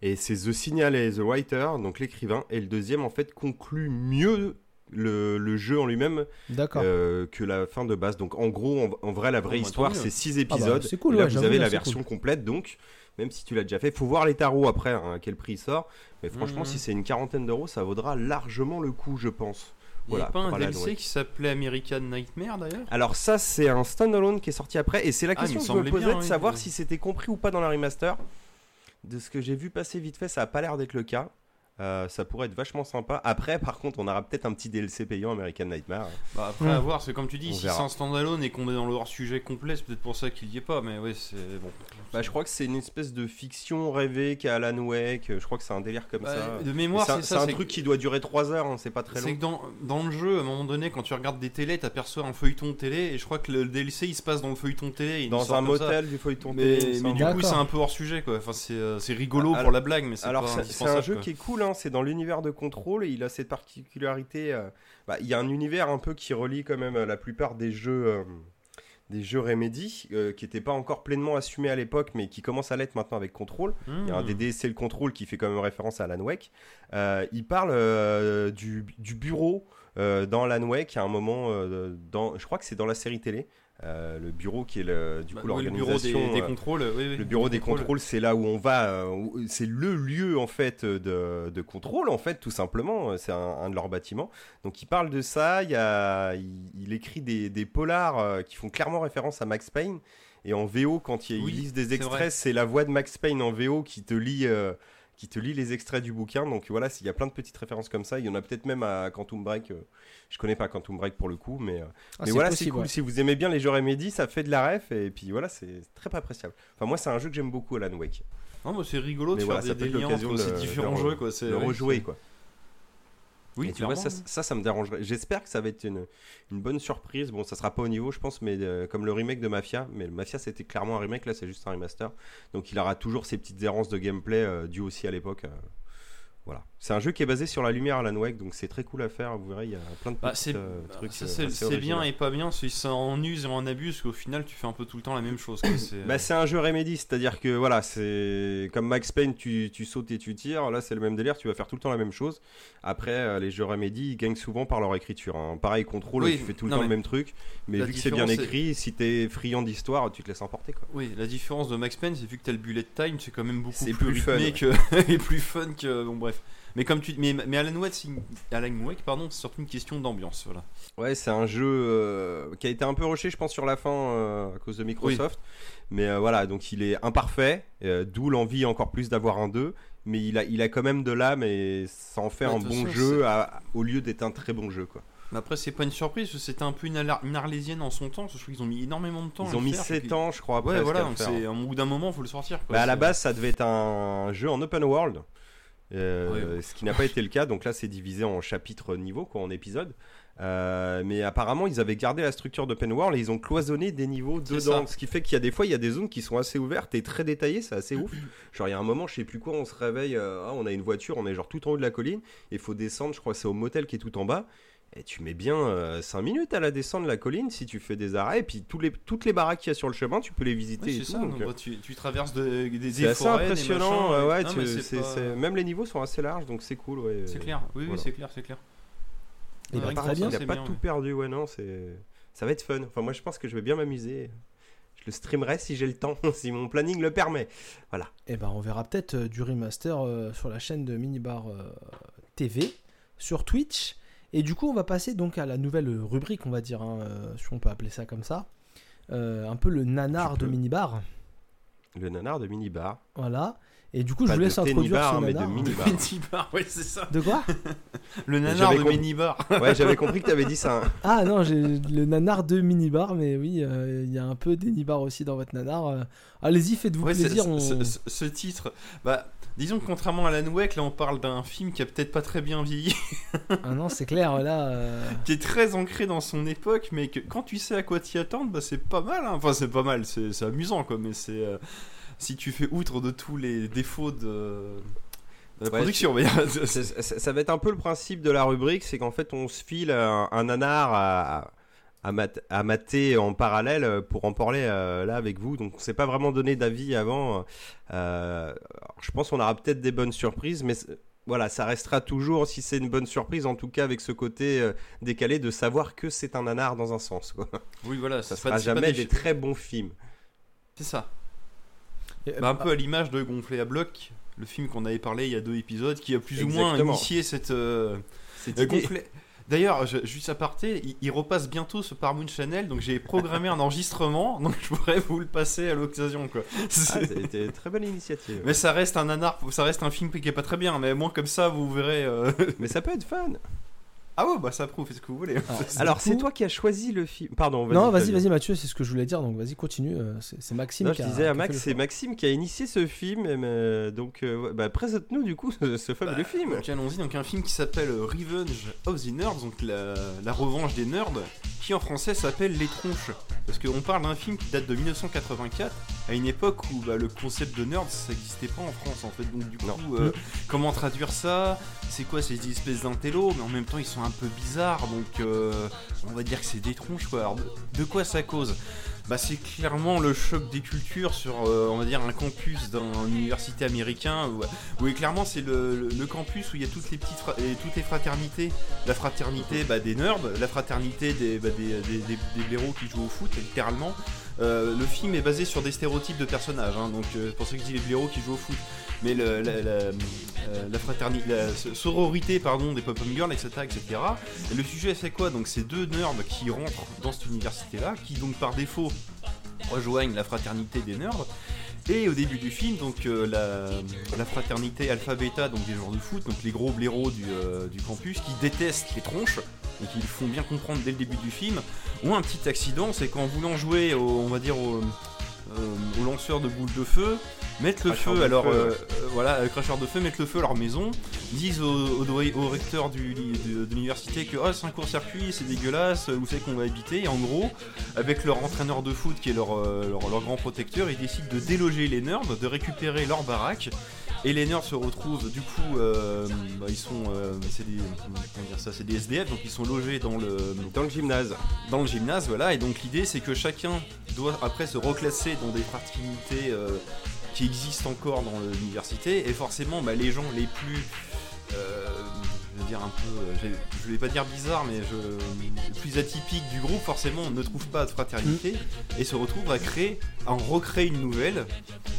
Et c'est The Signal et The Writer, donc l'écrivain, et le deuxième en fait conclut mieux le, le jeu en lui-même D'accord. euh, que la fin de base. Donc en gros, en, en vrai, la vraie Bon, bah, histoire, c'est 6 bah, épisodes. c'est cool, Et là, ouais, vous avez la version cool. complète, donc même si tu l'as déjà fait, faut voir les tarots après, hein, à quel prix il sort. Mais franchement, Mhm. si c'est une quarantaine d'euros, ça vaudra largement le coup, je pense. Il y voilà, avait pas un DLC qui s'appelait American Nightmare d'ailleurs? Alors ça, c'est un standalone qui est sorti après, et c'est la Ah, question que je me posais bien, de savoir oui. si c'était compris ou pas dans la remaster. de ce que j'ai vu passer vite fait, ça a pas l'air d'être le cas. Euh, ça pourrait être vachement sympa. Après, par contre, on aura peut-être un petit DLC payant American Nightmare. Bah, après, Hmm. à voir, c'est comme tu dis, On si c'est un standalone et qu'on est dans le hors-sujet complet, c'est peut-être pour ça qu'il y est pas, mais ouais, c'est bon. Bah, je crois que c'est une espèce de fiction rêvée qu'a Alan Wake. Je crois que c'est un délire comme Bah, ça. de mémoire, C'est un, c'est c'est ça. un c'est truc que- qui doit durer 3 heures, hein, c'est pas très C'est long. que dans, dans le jeu, à un moment donné, quand tu regardes des télés, t'aperçois un feuilleton de télé, et je crois que le DLC il se passe dans le feuilleton de télé. il Dans un ça. motel du feuilleton Mais, télé, mais du coup, c'est un peu hors sujet quoi. Enfin, c'est euh, c'est rigolo Alors- pour la blague, mais c'est Alors c'est- c'est un jeu qui est cool, hein, c'est dans l'univers de contrôle et il a cette particularité. euh, bah, il y a un univers un peu qui relie quand même euh, la plupart des jeux, euh, des jeux Remedy euh, qui n'étaient pas encore pleinement assumés à l'époque, mais qui commencent à l'être maintenant avec Control. Il y a un Hmm. des DLC le Control qui fait quand même référence à Alan Wake. Euh, il parle euh, du, du bureau dans Alan Wake à un moment, dans, je crois que c'est dans la série télé. Euh, le bureau qui est le, du Bah, coup oui, le bureau des, l'organisation des euh, contrôles. oui, oui, le bureau des contrôles. contrôles, c'est là où on va. euh, c'est le lieu en fait de, de contrôle en fait, tout simplement. C'est un, un de leurs bâtiments. Donc il parle de ça. Il, y a, il, il écrit des, des polars qui font clairement référence à Max Payne. Et en VO, quand il, Oui, ils lisent des extraits, c'est la voix de Max Payne en VO qui te lit. euh, qui te lit les extraits du bouquin, donc voilà, il y a plein de petites références comme ça. Il y en a peut-être même à Quantum Break. euh, je connais pas Quantum Break pour le coup, mais, euh, Ah, mais voilà, c'est cool. ouais. Si vous aimez bien les jeux Remedy, ça fait de la ref, et puis voilà, c'est très appréciable. Enfin, moi, c'est un jeu que j'aime beaucoup, Alan Wake. Non, mais c'est rigolo de Mais faire voilà, ça des, des liens entre de- ces différents re- jeux, quoi. Le rejouer, quoi. Oui, Et tu vois, ça, ça, ça me dérangerait. J'espère que ça va être une, une bonne surprise. Bon, ça sera pas au niveau, je pense, mais euh, comme le remake de Mafia. Mais le Mafia, c'était clairement un remake, là, c'est juste un remaster. Donc, il aura toujours ces petites errances de gameplay euh, dues aussi à l'époque. euh, voilà. C'est un jeu qui est basé sur la lumière Alan Wake, donc c'est très cool à faire. Vous verrez, il y a plein de Bah, petits euh, trucs. ça, euh, c'est bien et pas bien, si ça en use et en abuse, parce qu'au final, tu fais un peu tout le temps la même chose. C'est, Bah, c'est un jeu Remedy, c'est-à-dire que voilà, c'est comme Max Payne, tu, tu sautes et tu tires. Là, c'est le même délire, tu vas faire tout le temps la même chose. Après, euh, les jeux Remedy, ils gagnent souvent par leur écriture. hein. Pareil, contrôle, Oui, tu fais tout le non, temps le même truc. Mais la vu que c'est bien écrit, si t'es friand d'histoire, tu te laisses emporter. Quoi. Oui, la différence de Max Payne, c'est vu que t'as le bullet time, c'est quand même beaucoup plus, plus fun, rythmé ouais. que et plus fun que bon bref. Mais comme tu mais, mais Alan Wake, Alan pardon, c'est surtout une question d'ambiance, voilà. Ouais, c'est un jeu euh, qui a été un peu rushé, je pense, sur la fin euh, à cause de Microsoft. Mais euh, voilà, donc il est imparfait, euh, d'où l'envie encore plus d'avoir un 2. Mais il a, il a quand même de l'âme et ça en fait Ouais, un bon jeu à- au lieu d'être un très bon jeu. Quoi. Mais après, c'est pas une surprise, c'était un peu une, une arlésienne en son temps, je trouve qu'ils ont mis énormément de temps. à Ils ont le mis faire, 7 puis- ans, je crois, Ouais, voilà, donc c'est au bout d'un moment, faut le sortir. quoi. Bah, à la base, ça devait être un jeu en open world, euh, ce qui n'a pas été le cas. Donc là, c'est divisé en chapitres niveaux, quoi, en épisodes. Euh, mais apparemment, ils avaient gardé la structure d'open world et ils ont cloisonné des niveaux dedans. Ce qui fait qu'il y a des fois, il y a des zones qui sont assez ouvertes et très détaillées, c'est assez ouf. Genre, il y a un moment, je sais plus quoi, on se réveille, euh, ah, on a une voiture, on est genre tout en haut de la colline, et il faut descendre, je crois c'est au motel qui est tout en bas. Et tu mets bien 5 minutes à la descente de la colline si tu fais des arrêts. Et puis tous les, toutes les baraques qu'il y a sur le chemin, tu peux les visiter c'est ça, donc, donc, euh, bah, tu, tu traverses de- des, c'est assez forêts, des impressionnant, machins, ouais, ouais, non, tu- mais c'est c'est- pas- c'est- même les niveaux sont assez larges, donc c'est cool. Ouais. C'est clair, oui, Voilà. oui, c'est clair, c'est clair. Bah. Il n'a pas bien, tout ouais. perdu, ouais, non, c'est... ça va être fun. Enfin, moi, je pense que je vais bien m'amuser. Je le streamerai si j'ai le temps, si mon planning le permet. Et ben on verra peut-être euh, du remaster euh, sur la chaîne de Minibar euh, TV, sur Twitch. Et du coup, on va passer donc à la nouvelle rubrique, on va dire, hein, euh, si on peut appeler ça comme ça. Euh, un peu le nanar de. Minibar. Le nanar de minibar. Voilà. Et du coup, je vous de laisse introduire ce mais de nanar. Minibar. Minibar, ouais, c'est ça. De quoi Le nanar de. Minibar. Ouais, j'avais compris que tu avais dit ça. hein. Ah non, j'ai le nanar de Minibar, mais oui, euh, il y a un peu des Minibar aussi dans votre nanar. euh. Allez-y, faites-vous Ouais, plaisir. on- ce, ce- ce titre, bah, disons que contrairement à Alan Wake, là on parle d'un film qui a peut-être pas très bien vieilli, Ah non, c'est clair, là. euh, qui est très ancré dans son époque, mais que quand tu sais à quoi t'y attendre, bah c'est pas mal. hein. Enfin, c'est pas mal, c'est c'est amusant quoi, mais c'est. euh, si tu fais outre de tous les défauts de, de la production, ça va être un peu le principe de la rubrique, c'est qu'en fait on se file un, un nanar à, à, mat- à mater en parallèle pour en parler euh, là avec vous. Donc on s'est pas vraiment donné d'avis avant. Euh, je pense qu'on aura peut-être des bonnes surprises, mais voilà, ça restera toujours, si c'est une bonne surprise, en tout cas avec ce côté euh, décalé de savoir que c'est un nanar dans un sens. quoi. Oui, voilà, Ça pas- sera pas jamais des- des très bons films. C'est ça. Bah, un peu à l'image de Gonflé à bloc, le film qu'on avait parlé il y a deux épisodes, qui a plus ou moins initié cette. euh, Cette euh, gonflé... D'ailleurs, juste à parté, il, il repasse bientôt ce Paramount Channel, donc j'ai programmé un enregistrement, donc je pourrais vous le passer à l'occasion, quoi. Ah, C'était une très bonne initiative. mais ça reste un nanar, ça reste un film qui est pas très bien, mais moins comme ça, vous verrez. euh, Mais ça peut être fun. Ah ouais, bah ça prouve, ce que vous voulez. Alors, Alors, c'est coup- toi qui as choisi le film. Pardon, vas-y. Non, vas-y, vas-y, Mathieu, c'est ce que je voulais dire, donc vas-y, continue. euh, C'est Maxime Non, qui je a- disais à Max, c'est. Maxime qui a initié ce film. et, euh, donc, euh, bah, présente-nous du coup ce, fabuleux Bah, film. Donc allons-y, donc un film qui s'appelle Revenge of the Nerds, donc la, la revanche des nerds, qui en français s'appelle Les Tronches. Parce qu'on parle d'un film qui date de 1984, à une époque où bah, le concept de nerd ça n'existait pas en France en fait. Donc du coup, euh, comment traduire ça? C'est quoi ces espèces d'intello Mais en même temps ils sont un peu bizarres, donc euh, on va dire que c'est des tronches quoi. Alors, de, quoi ça cause? Bah, c'est clairement le choc des cultures sur, euh, on va dire, un campus d'un université américain où, oui, clairement, c'est le, campus où il y a toutes les petites et toutes les fraternités. La fraternité bah, des nerds, la fraternité des, bah, des, des, des- des blaireaux qui jouent au foot, littéralement. Euh, le film est basé sur des stéréotypes de personnages, hein, donc pour ça que je dis les blaireaux qui jouent au foot. Mais le- euh, la fraternité, la sororité, pardon, des pop-up girls, etc., etc. Et le sujet c'est quoi? Donc c'est deux nerds qui rentrent dans cette université-là, qui donc par défaut rejoignent la fraternité des nerds. Et au début du film, donc euh, la, la fraternité Alpha Beta, donc des joueurs de foot, donc les gros blaireaux du, euh, du campus, qui détestent les tronches et qui le font bien comprendre dès le début du film, ont un petit accident, c'est qu'en voulant jouer, au, on va dire au, euh, au lanceur de boules de feu, mettent le Cracheur feu leur feu, euh, euh, voilà, le cracheur de feu, mettent le feu à leur maison, disent au, au, au recteur du, de, de l'université que oh, c'est un court-circuit, c'est dégueulasse, où c'est qu'on va habiter, et en gros, avec leur entraîneur de foot qui est leur, leur, leur grand protecteur, ils décident de déloger les nerds, de récupérer leur baraque. Et les nerds se retrouvent, du coup, euh, bah, ils sont, euh, c'est des, comment dire ça, c'est des SDF, donc ils sont logés dans le, Dans le gymnase. dans le gymnase, voilà. Et donc l'idée, c'est que chacun doit après se reclasser dans des fraternités euh, qui existent encore dans l'université. Et forcément, bah, les gens les plus, euh, je veux dire un peu, euh, je vais pas dire bizarre, mais je, plus atypiques du groupe, forcément, ne trouvent pas de fraternité et se retrouvent à créer, à en recréer une nouvelle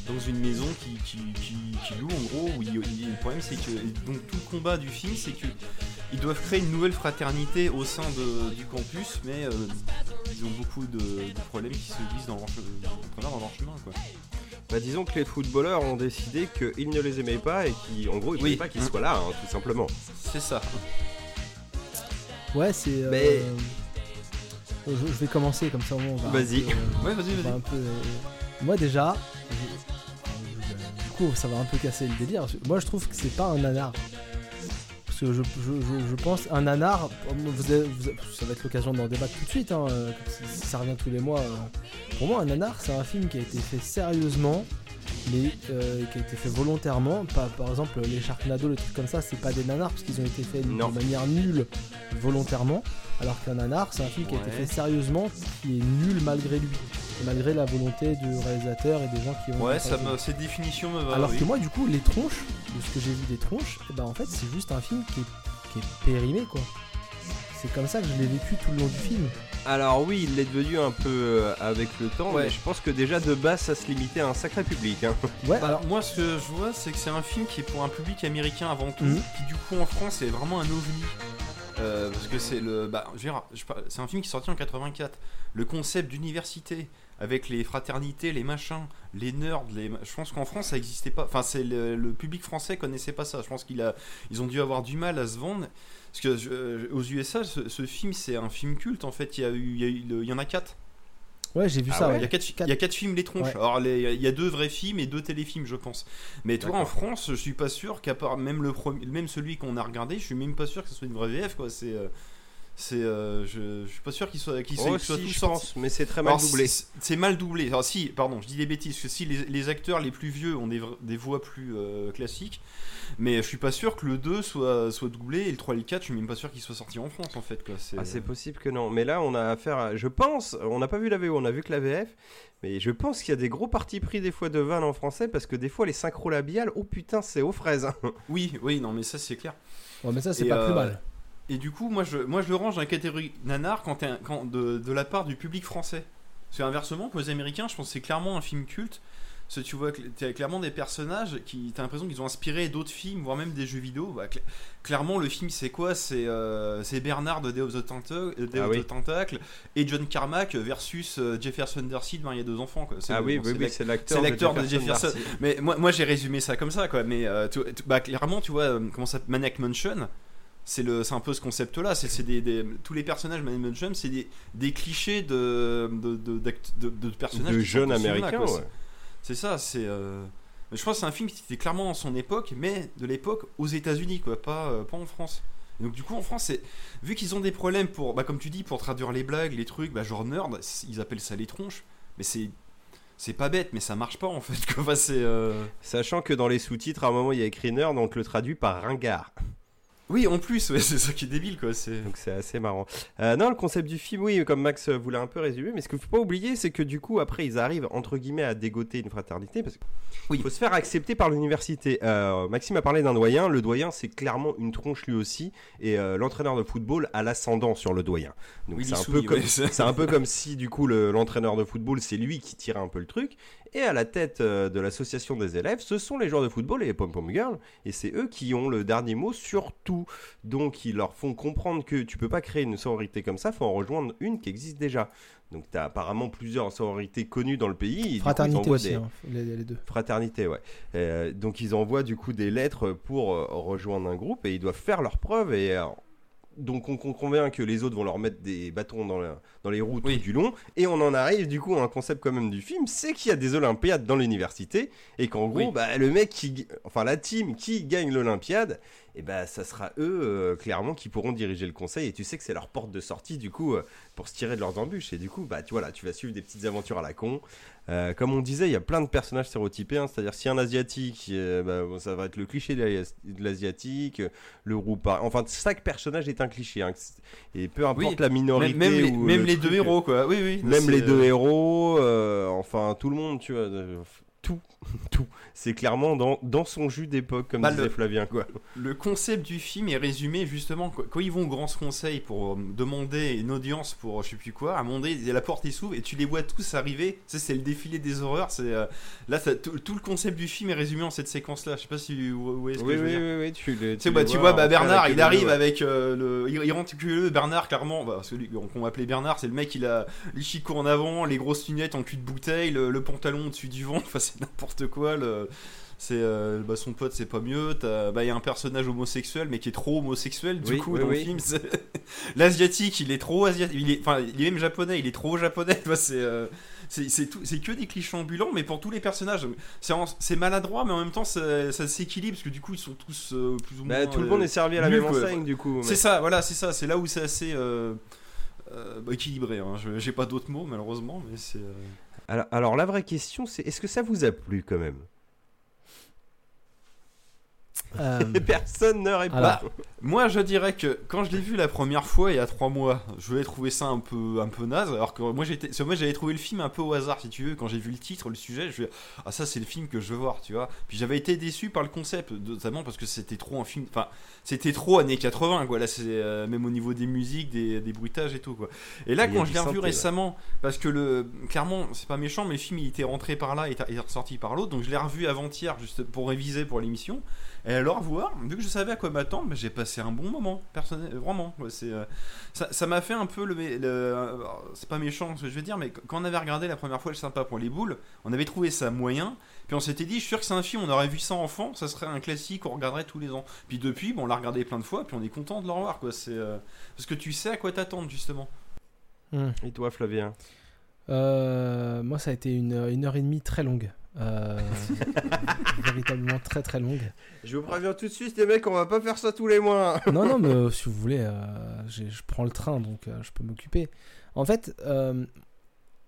dans une maison qui, qui, qui- qui loue en gros. Où il- il- le problème, c'est que donc tout le combat du film, c'est que ils doivent créer une nouvelle fraternité au sein de- du campus, mais euh, ils ont beaucoup de, de problèmes qui se glissent dans leur, dans leur chemin. Quoi. Bah, disons que les footballeurs ont décidé qu'ils ne les aimaient pas et qu'en gros ils Oui. voulaient pas qu'ils soient là, hein, tout simplement. C'est ça. Ouais, c'est. euh, Mais- Je, je vais commencer comme ça au moins. on va un Vas-y. euh, Ouais, vas-y, vas-y. peu, euh, Moi déjà, je- du coup ça va un peu casser le délire. Moi je trouve que c'est pas un nanar. Parce que je, je, je, je pense un nanar, vous avez- vous avez- ça va être l'occasion d'en débattre tout de suite, hein, si, ça revient tous les mois. euh. Pour moi un nanar c'est un film qui a été fait sérieusement, mais euh, qui a été fait volontairement. Par, par exemple les Sharknado, les trucs comme ça, c'est pas des nanars parce qu'ils ont été faits de manière nulle volontairement. Alors qu'un nanar c'est un film qui a été fait sérieusement, qui est nul malgré lui malgré la volonté du réalisateur et des gens qui ont. Ouais, ça me, cette définition me va. Alors oui. que moi, du coup, les tronches, de ce que j'ai vu des tronches, eh ben en fait, c'est juste un film qui est, qui est périmé, quoi. C'est comme ça que je l'ai vécu tout le long du film. Alors oui, il l'est devenu un peu euh, avec le temps, Ouais. mais je pense que déjà de base ça se limitait à un sacré public. hein. Ouais, Bah, alors. moi, ce que je vois, c'est que c'est un film qui est pour un public américain avant tout, Mhm. qui du coup en France est vraiment un ovni. Euh, parce que c'est le. Bah, je c'est un film qui est sorti en 84. Le concept d'université, avec les fraternités, les machins, les nerds, les... je pense qu'en France ça n'existait pas. Enfin, c'est le, le public français connaissait pas ça. Je pense qu'ils ils ont dû avoir du mal à se vendre. Parce que je- aux USA, ce, ce film, c'est un film culte en fait. Il y, a eu, il y, a eu le- il y en a quatre. Ouais, j'ai vu Ah ça, ouais, ouais. Il y, a quatre, y a films Les Tronches. Ouais. Alors, il y a deux vrais films et deux téléfilms, je pense. Mais toi, en. France, je suis pas sûr qu'à part même, le premier, même celui qu'on a regardé, je suis même pas sûr que ce soit une vraie VF. Quoi. C'est, euh, c'est, euh, je, je suis pas sûr qu'ils soient, qu'ils soient, Oh, soient si, tous je pense, mais c'est très mal Alors, doublé. c'est- mal doublé. Alors, si, pardon, je dis des bêtises. Parce que si les, les acteurs les plus vieux ont des, des voix plus euh, classiques, mais je suis pas sûr que le 2 soit, soit doublé et le 3 et le 4, je suis même pas sûr qu'ils soient sortis en France en fait. Quoi. C'est, Ah, c'est possible que non. Mais là, on a affaire à... Je pense, on n'a pas vu la VO, on a vu que la VF. Mais je pense qu'il y a des gros partis pris des fois de vannes en français parce que des fois les synchro labiales, oh putain, c'est aux fraises. hein. Oui, oui, non, mais ça c'est clair. Ouais, mais ça, c'est Et, pas plus euh, mal. Et du coup, moi je, moi, je le range dans la catégorie nanar quand, t'es un- quand de, de la part du public français. Parce qu'inversement, pour les Américains, je pense que c'est clairement un film culte. Parce que tu vois, t'as clairement des personnages qui, t'as l'impression qu'ils ont inspiré d'autres films, voire même des jeux vidéo. Bah, cl- clairement, le film, c'est quoi? C'est euh, Bernard de Day of the, Day Ah of oui. the Tentacle et John Carmack versus euh, Jefferson Darcy devant il y a deux enfants. Quoi. Ah oui, bon, oui, c'est oui, l'ac- c'est l'acteur. l'acteur de Jefferson. Darcy. Mais moi, moi j'ai résumé ça comme ça, quoi. Mais euh, tu- tu- bah, clairement, tu vois, euh, comment ça Maniac Mansion, c'est le, c'est un peu ce concept-là. C'est, c'est des, des- tous les personnages Maniac Mansion, c'est des, des clichés de, de, de, d'act- de- de personnages De jeunes américains, ouais. C'est ça, c'est. euh, Je pense que c'est un film qui était clairement dans son époque, mais de l'époque aux États-Unis, quoi, pas, euh, pas en France. Et donc du coup en France, vu qu'ils ont des problèmes pour, bah, comme tu dis, pour traduire les blagues, les trucs, bah, genre nerd, ils appellent ça les tronches, mais c'est c'est pas bête, mais ça marche pas en fait. Enfin, euh, Sachant que dans les sous-titres, à un moment, il y a écrit nerd, donc le traduit par ringard. Oui, en plus, ouais, c'est ça qui est débile, quoi. C'est Donc c'est assez marrant. Euh, non, le concept du film, oui, comme Max euh, voulait un peu résumer, mais ce qu'il faut pas oublier, c'est que du coup, après, ils arrivent, entre guillemets, à dégoter une fraternité, parce qu'il Oui. faut se faire accepter par l'université. Euh, Maxime a parlé d'un doyen, le doyen, c'est clairement une tronche lui aussi, et euh, l'entraîneur de football a l'ascendant sur le doyen. Donc c'est un, peu comme, ouais, c'est- c'est un peu comme si, du coup, le- l'entraîneur de football, c'est lui qui tire un peu le truc, et à la tête euh, de l'association des élèves, ce sont les joueurs de football et les pom-pom girls, et c'est eux qui ont le dernier mot sur tout. Donc ils leur font comprendre que tu peux pas créer une sororité comme ça, faut en rejoindre une qui existe déjà. Donc tu as apparemment plusieurs sororités connues dans le pays. Fraternité aussi, des- hein, les, les deux. Fraternité, ouais. Euh, donc ils envoient du coup des lettres pour euh, rejoindre un groupe et ils doivent faire leurs preuves et donc on comprend bien que les autres vont leur mettre des bâtons dans, la- dans les roues tout du long. Et on en arrive du coup à un concept quand même du film, c'est qu'il y a des Olympiades dans l'université. Et qu'en gros Oui. bah, le mec qui, enfin la team qui gagne l'Olympiade, et bah ça sera eux euh, clairement qui pourront diriger le conseil et tu sais que c'est leur porte de sortie du coup euh, pour se tirer de leurs embûches et du coup bah tu vois là tu vas suivre des petites aventures à la con. Euh, comme on disait, il y a plein de personnages stéréotypés. hein. C'est-à-dire, si un asiatique, bah, bon, ça va être le cliché de l'Asi- de l'asiatique, le roupa. Enfin, chaque personnage est un cliché. hein. Et peu importe Oui, la minorité. même, même les, ou même le les truc, deux héros, quoi. Oui, oui. Même les deux héros, enfin tout le monde, tu vois. tout, tout. C'est clairement dans, dans son jus d'époque, comme Bah, disait le- Flavien, quoi. Le concept du film est résumé justement quand ils vont au grand conseil pour euh, demander une audience pour je sais plus quoi. À donné, la porte est s'ouvre et tu les vois tous arriver. Tu sais, c'est le défilé des horreurs. C'est euh, là, ça- tout, tout le concept du film est résumé en cette séquence-là. Je sais pas si vous vous voyez ce que Oui, je veux oui, dire. oui, oui, tu, le- Tu sais, tu bah, tu vois, bah, Bernard, il arrive ouais. avec euh, le. Il, il rentre culeux, Bernard, clairement, bah, celui qu'on va appeler Bernard, c'est le mec, il a les chicots en avant, les grosses lunettes en cul de bouteille, le, le pantalon au-dessus du ventre, enfin, c'est n'importe quoi. Le, c'est euh, bah, son pote, c'est pas mieux. T'as- Bah, il y a un personnage homosexuel, mais qui est trop homosexuel, du Oui, coup, oui, dans oui. le film. L'asiatique, il est trop asiatique, il est, enfin, il est même japonais, il est trop japonais, c'est. euh, c'est que des clichés ambulants, mais pour tous les personnages, c'est maladroit, mais en même temps ça, ça s'équilibre parce que du coup ils sont tous euh, plus ou moins. Bah, tout le monde est servi à la même quoi. enseigne, du coup. c'est ça, voilà, c'est ça. C'est là où c'est assez équilibré. Hein. Je- J'ai pas d'autres mots malheureusement, mais c'est. Alors, la vraie question, c'est est-ce que ça vous a plu quand même? Euh, Personne ne répond. Alors, Moi, je dirais que quand je l'ai vu la première fois il y a trois mois, je vais trouver ça un peu, un peu naze. Alors que moi, j'étais, parce que moi, j'avais trouvé le film un peu au hasard, si tu veux. Quand j'ai vu le titre, le sujet, je me ah ça, c'est le film que je veux voir, tu vois. Puis j'avais été déçu par le concept, notamment parce que c'était trop un film, enfin, c'était trop années 80, quoi. Là, c'est euh, même au niveau des musiques, des, des bruitages et tout, quoi. Et là, quand je l'ai revu récemment, parce que le, clairement, c'est pas méchant, mais le film il était rentré par là et est est ressorti par l'autre, donc je l'ai revu avant-hier juste pour réviser pour l'émission. Et alors voir, vu que je savais à quoi m'attendre, j'ai passé un bon moment, personnel, vraiment. ouais, c'est, euh, ça, m'a fait un peu le, le- euh, c'est pas méchant ce que je veux dire, mais quand on avait regardé la première fois le sympa pour les boules, on avait trouvé ça moyen. Puis on s'était dit, je suis sûr que c'est un film, on aurait vu ça enfant, ça serait un classique, on regarderait tous les ans. Puis depuis, bon, on l'a regardé plein de fois, puis on est content de le revoir, quoi. C'est euh, parce que tu sais à quoi t'attendre justement. hmm. Et toi, Flavien? Euh, moi, ça a été une, une heure et demie très longue. Euh, véritablement très très longue. Je vous préviens tout de suite, les mecs, on va pas faire ça tous les mois. Non, non, mais euh, si vous voulez, euh, je prends le train, donc euh, je peux m'occuper. En fait, euh,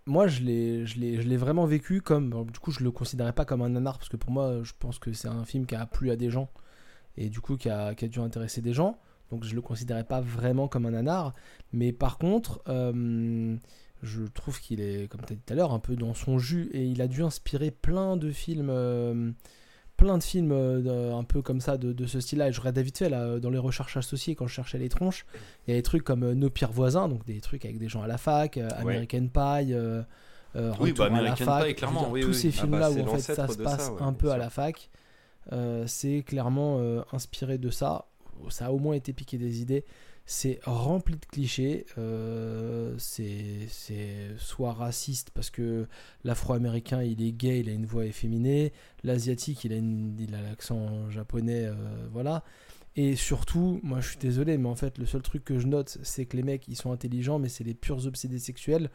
moi, je l'ai je l'ai- je l'ai vraiment vécu comme... bon, du coup, je le considérais pas comme un nanar, parce que pour moi, je pense que c'est un film qui a plu à des gens, et du coup, qui a, qui a dû intéresser des gens. Donc, je le considérais pas vraiment comme un nanar. Mais par contre, euh, je trouve qu'il est, comme tu as dit tout à l'heure, un peu dans son jus, et il a dû inspirer plein de films... euh, plein de films euh, un peu comme ça de, de ce style-là. Et je regardais vite fait là, dans les recherches associées quand je cherchais les tronches. Il y a des trucs comme euh, Nos pires voisins, donc des trucs avec des gens à la fac, euh, American Pie, euh, euh, Oui, bah, à la American fac, Pie, clairement, je veux dire, oui, tous oui. ces Ah bah, films-là où en fait ça se passe ça, ouais, un peu à la fac, euh, c'est clairement euh, inspiré de ça. Ça a au moins été piqué des idées. C'est rempli de clichés. euh, c'est soit raciste parce que l'afro-américain il est gay, il a une voix efféminée. L'asiatique il a une- il a l'accent japonais, euh, voilà. Et surtout, moi je suis désolé, mais en fait le seul truc que je note, c'est que les mecs ils sont intelligents, mais c'est les purs obsédés sexuels.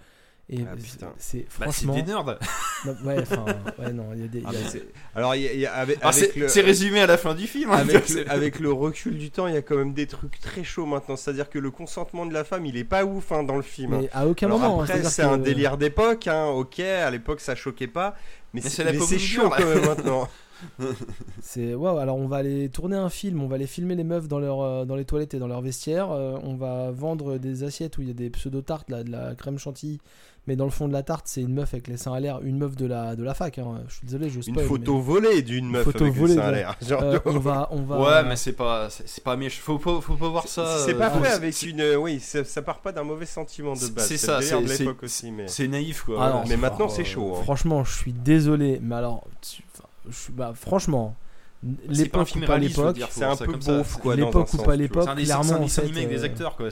Et Ah, putain. c'est Bah, c'est franchement, des nerds. non, ouais, enfin, ouais, non, il y a des. y Ah, a- Alors, il y a- il y a- avec, Ah, avec c'est le, c'est résumé à la fin du film. hein. avec, le, avec le recul du temps, il y a quand même des trucs très chauds maintenant. C'est-à-dire que le consentement de la femme, il est pas ouf hein, dans le film. mais à aucun Alors moment. hein, après, c'est que- un délire d'époque, hein, ok, à l'époque ça choquait pas, mais, Mais c'est c'est la mais pop c'est culture, chaud là. quand même maintenant. C'est waouh. Alors on va aller tourner un film, on va aller filmer les meufs dans leur euh, dans les toilettes et dans leur vestiaire. euh, on va vendre des assiettes où il y a des pseudo tartes là, de la crème chantilly, mais dans le fond de la tarte c'est une meuf avec les seins à l'air, une meuf de la de la fac. hein. Je suis désolé, je Une spoil. photo volée d'une meuf photo avec volée, le sein à l'air. Genre, euh, on va on va. Ouais, mais c'est pas, c'est c'est pas méchant. Faut pas, faut pas voir ça. c'est euh, pas faut- fait c'est- avec une. euh, Oui, ça, ça part pas d'un mauvais sentiment de C'est- base. c'est C'est ça, délire de c'est- l'époque aussi, mais. C'est naïf quoi. Ah non, Mais maintenant, euh, c'est chaud, hein. Franchement, je suis désolé, mais alors, tu- enfin, je suis bah franchement, C'est pas un l'époque film ou pas l'époque, faut C'est un peu beauf, quoi. l'époque ou pas l'époque, C'est clairement c'est un dessin animé avec des euh, acteurs quoi.